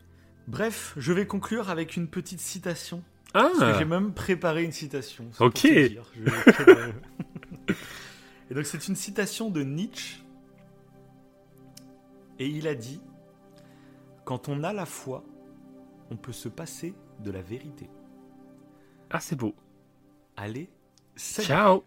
Speaker 1: Bref, je vais conclure avec une petite citation. Parce que
Speaker 3: Ah
Speaker 1: j'ai même préparé une citation.
Speaker 3: Ok.
Speaker 1: dire. Je et donc c'est une citation de Nietzsche. Et il a dit Quand on a la foi, on peut se passer de la vérité.
Speaker 3: Ah, c'est beau.
Speaker 1: Allez, salut
Speaker 3: Ciao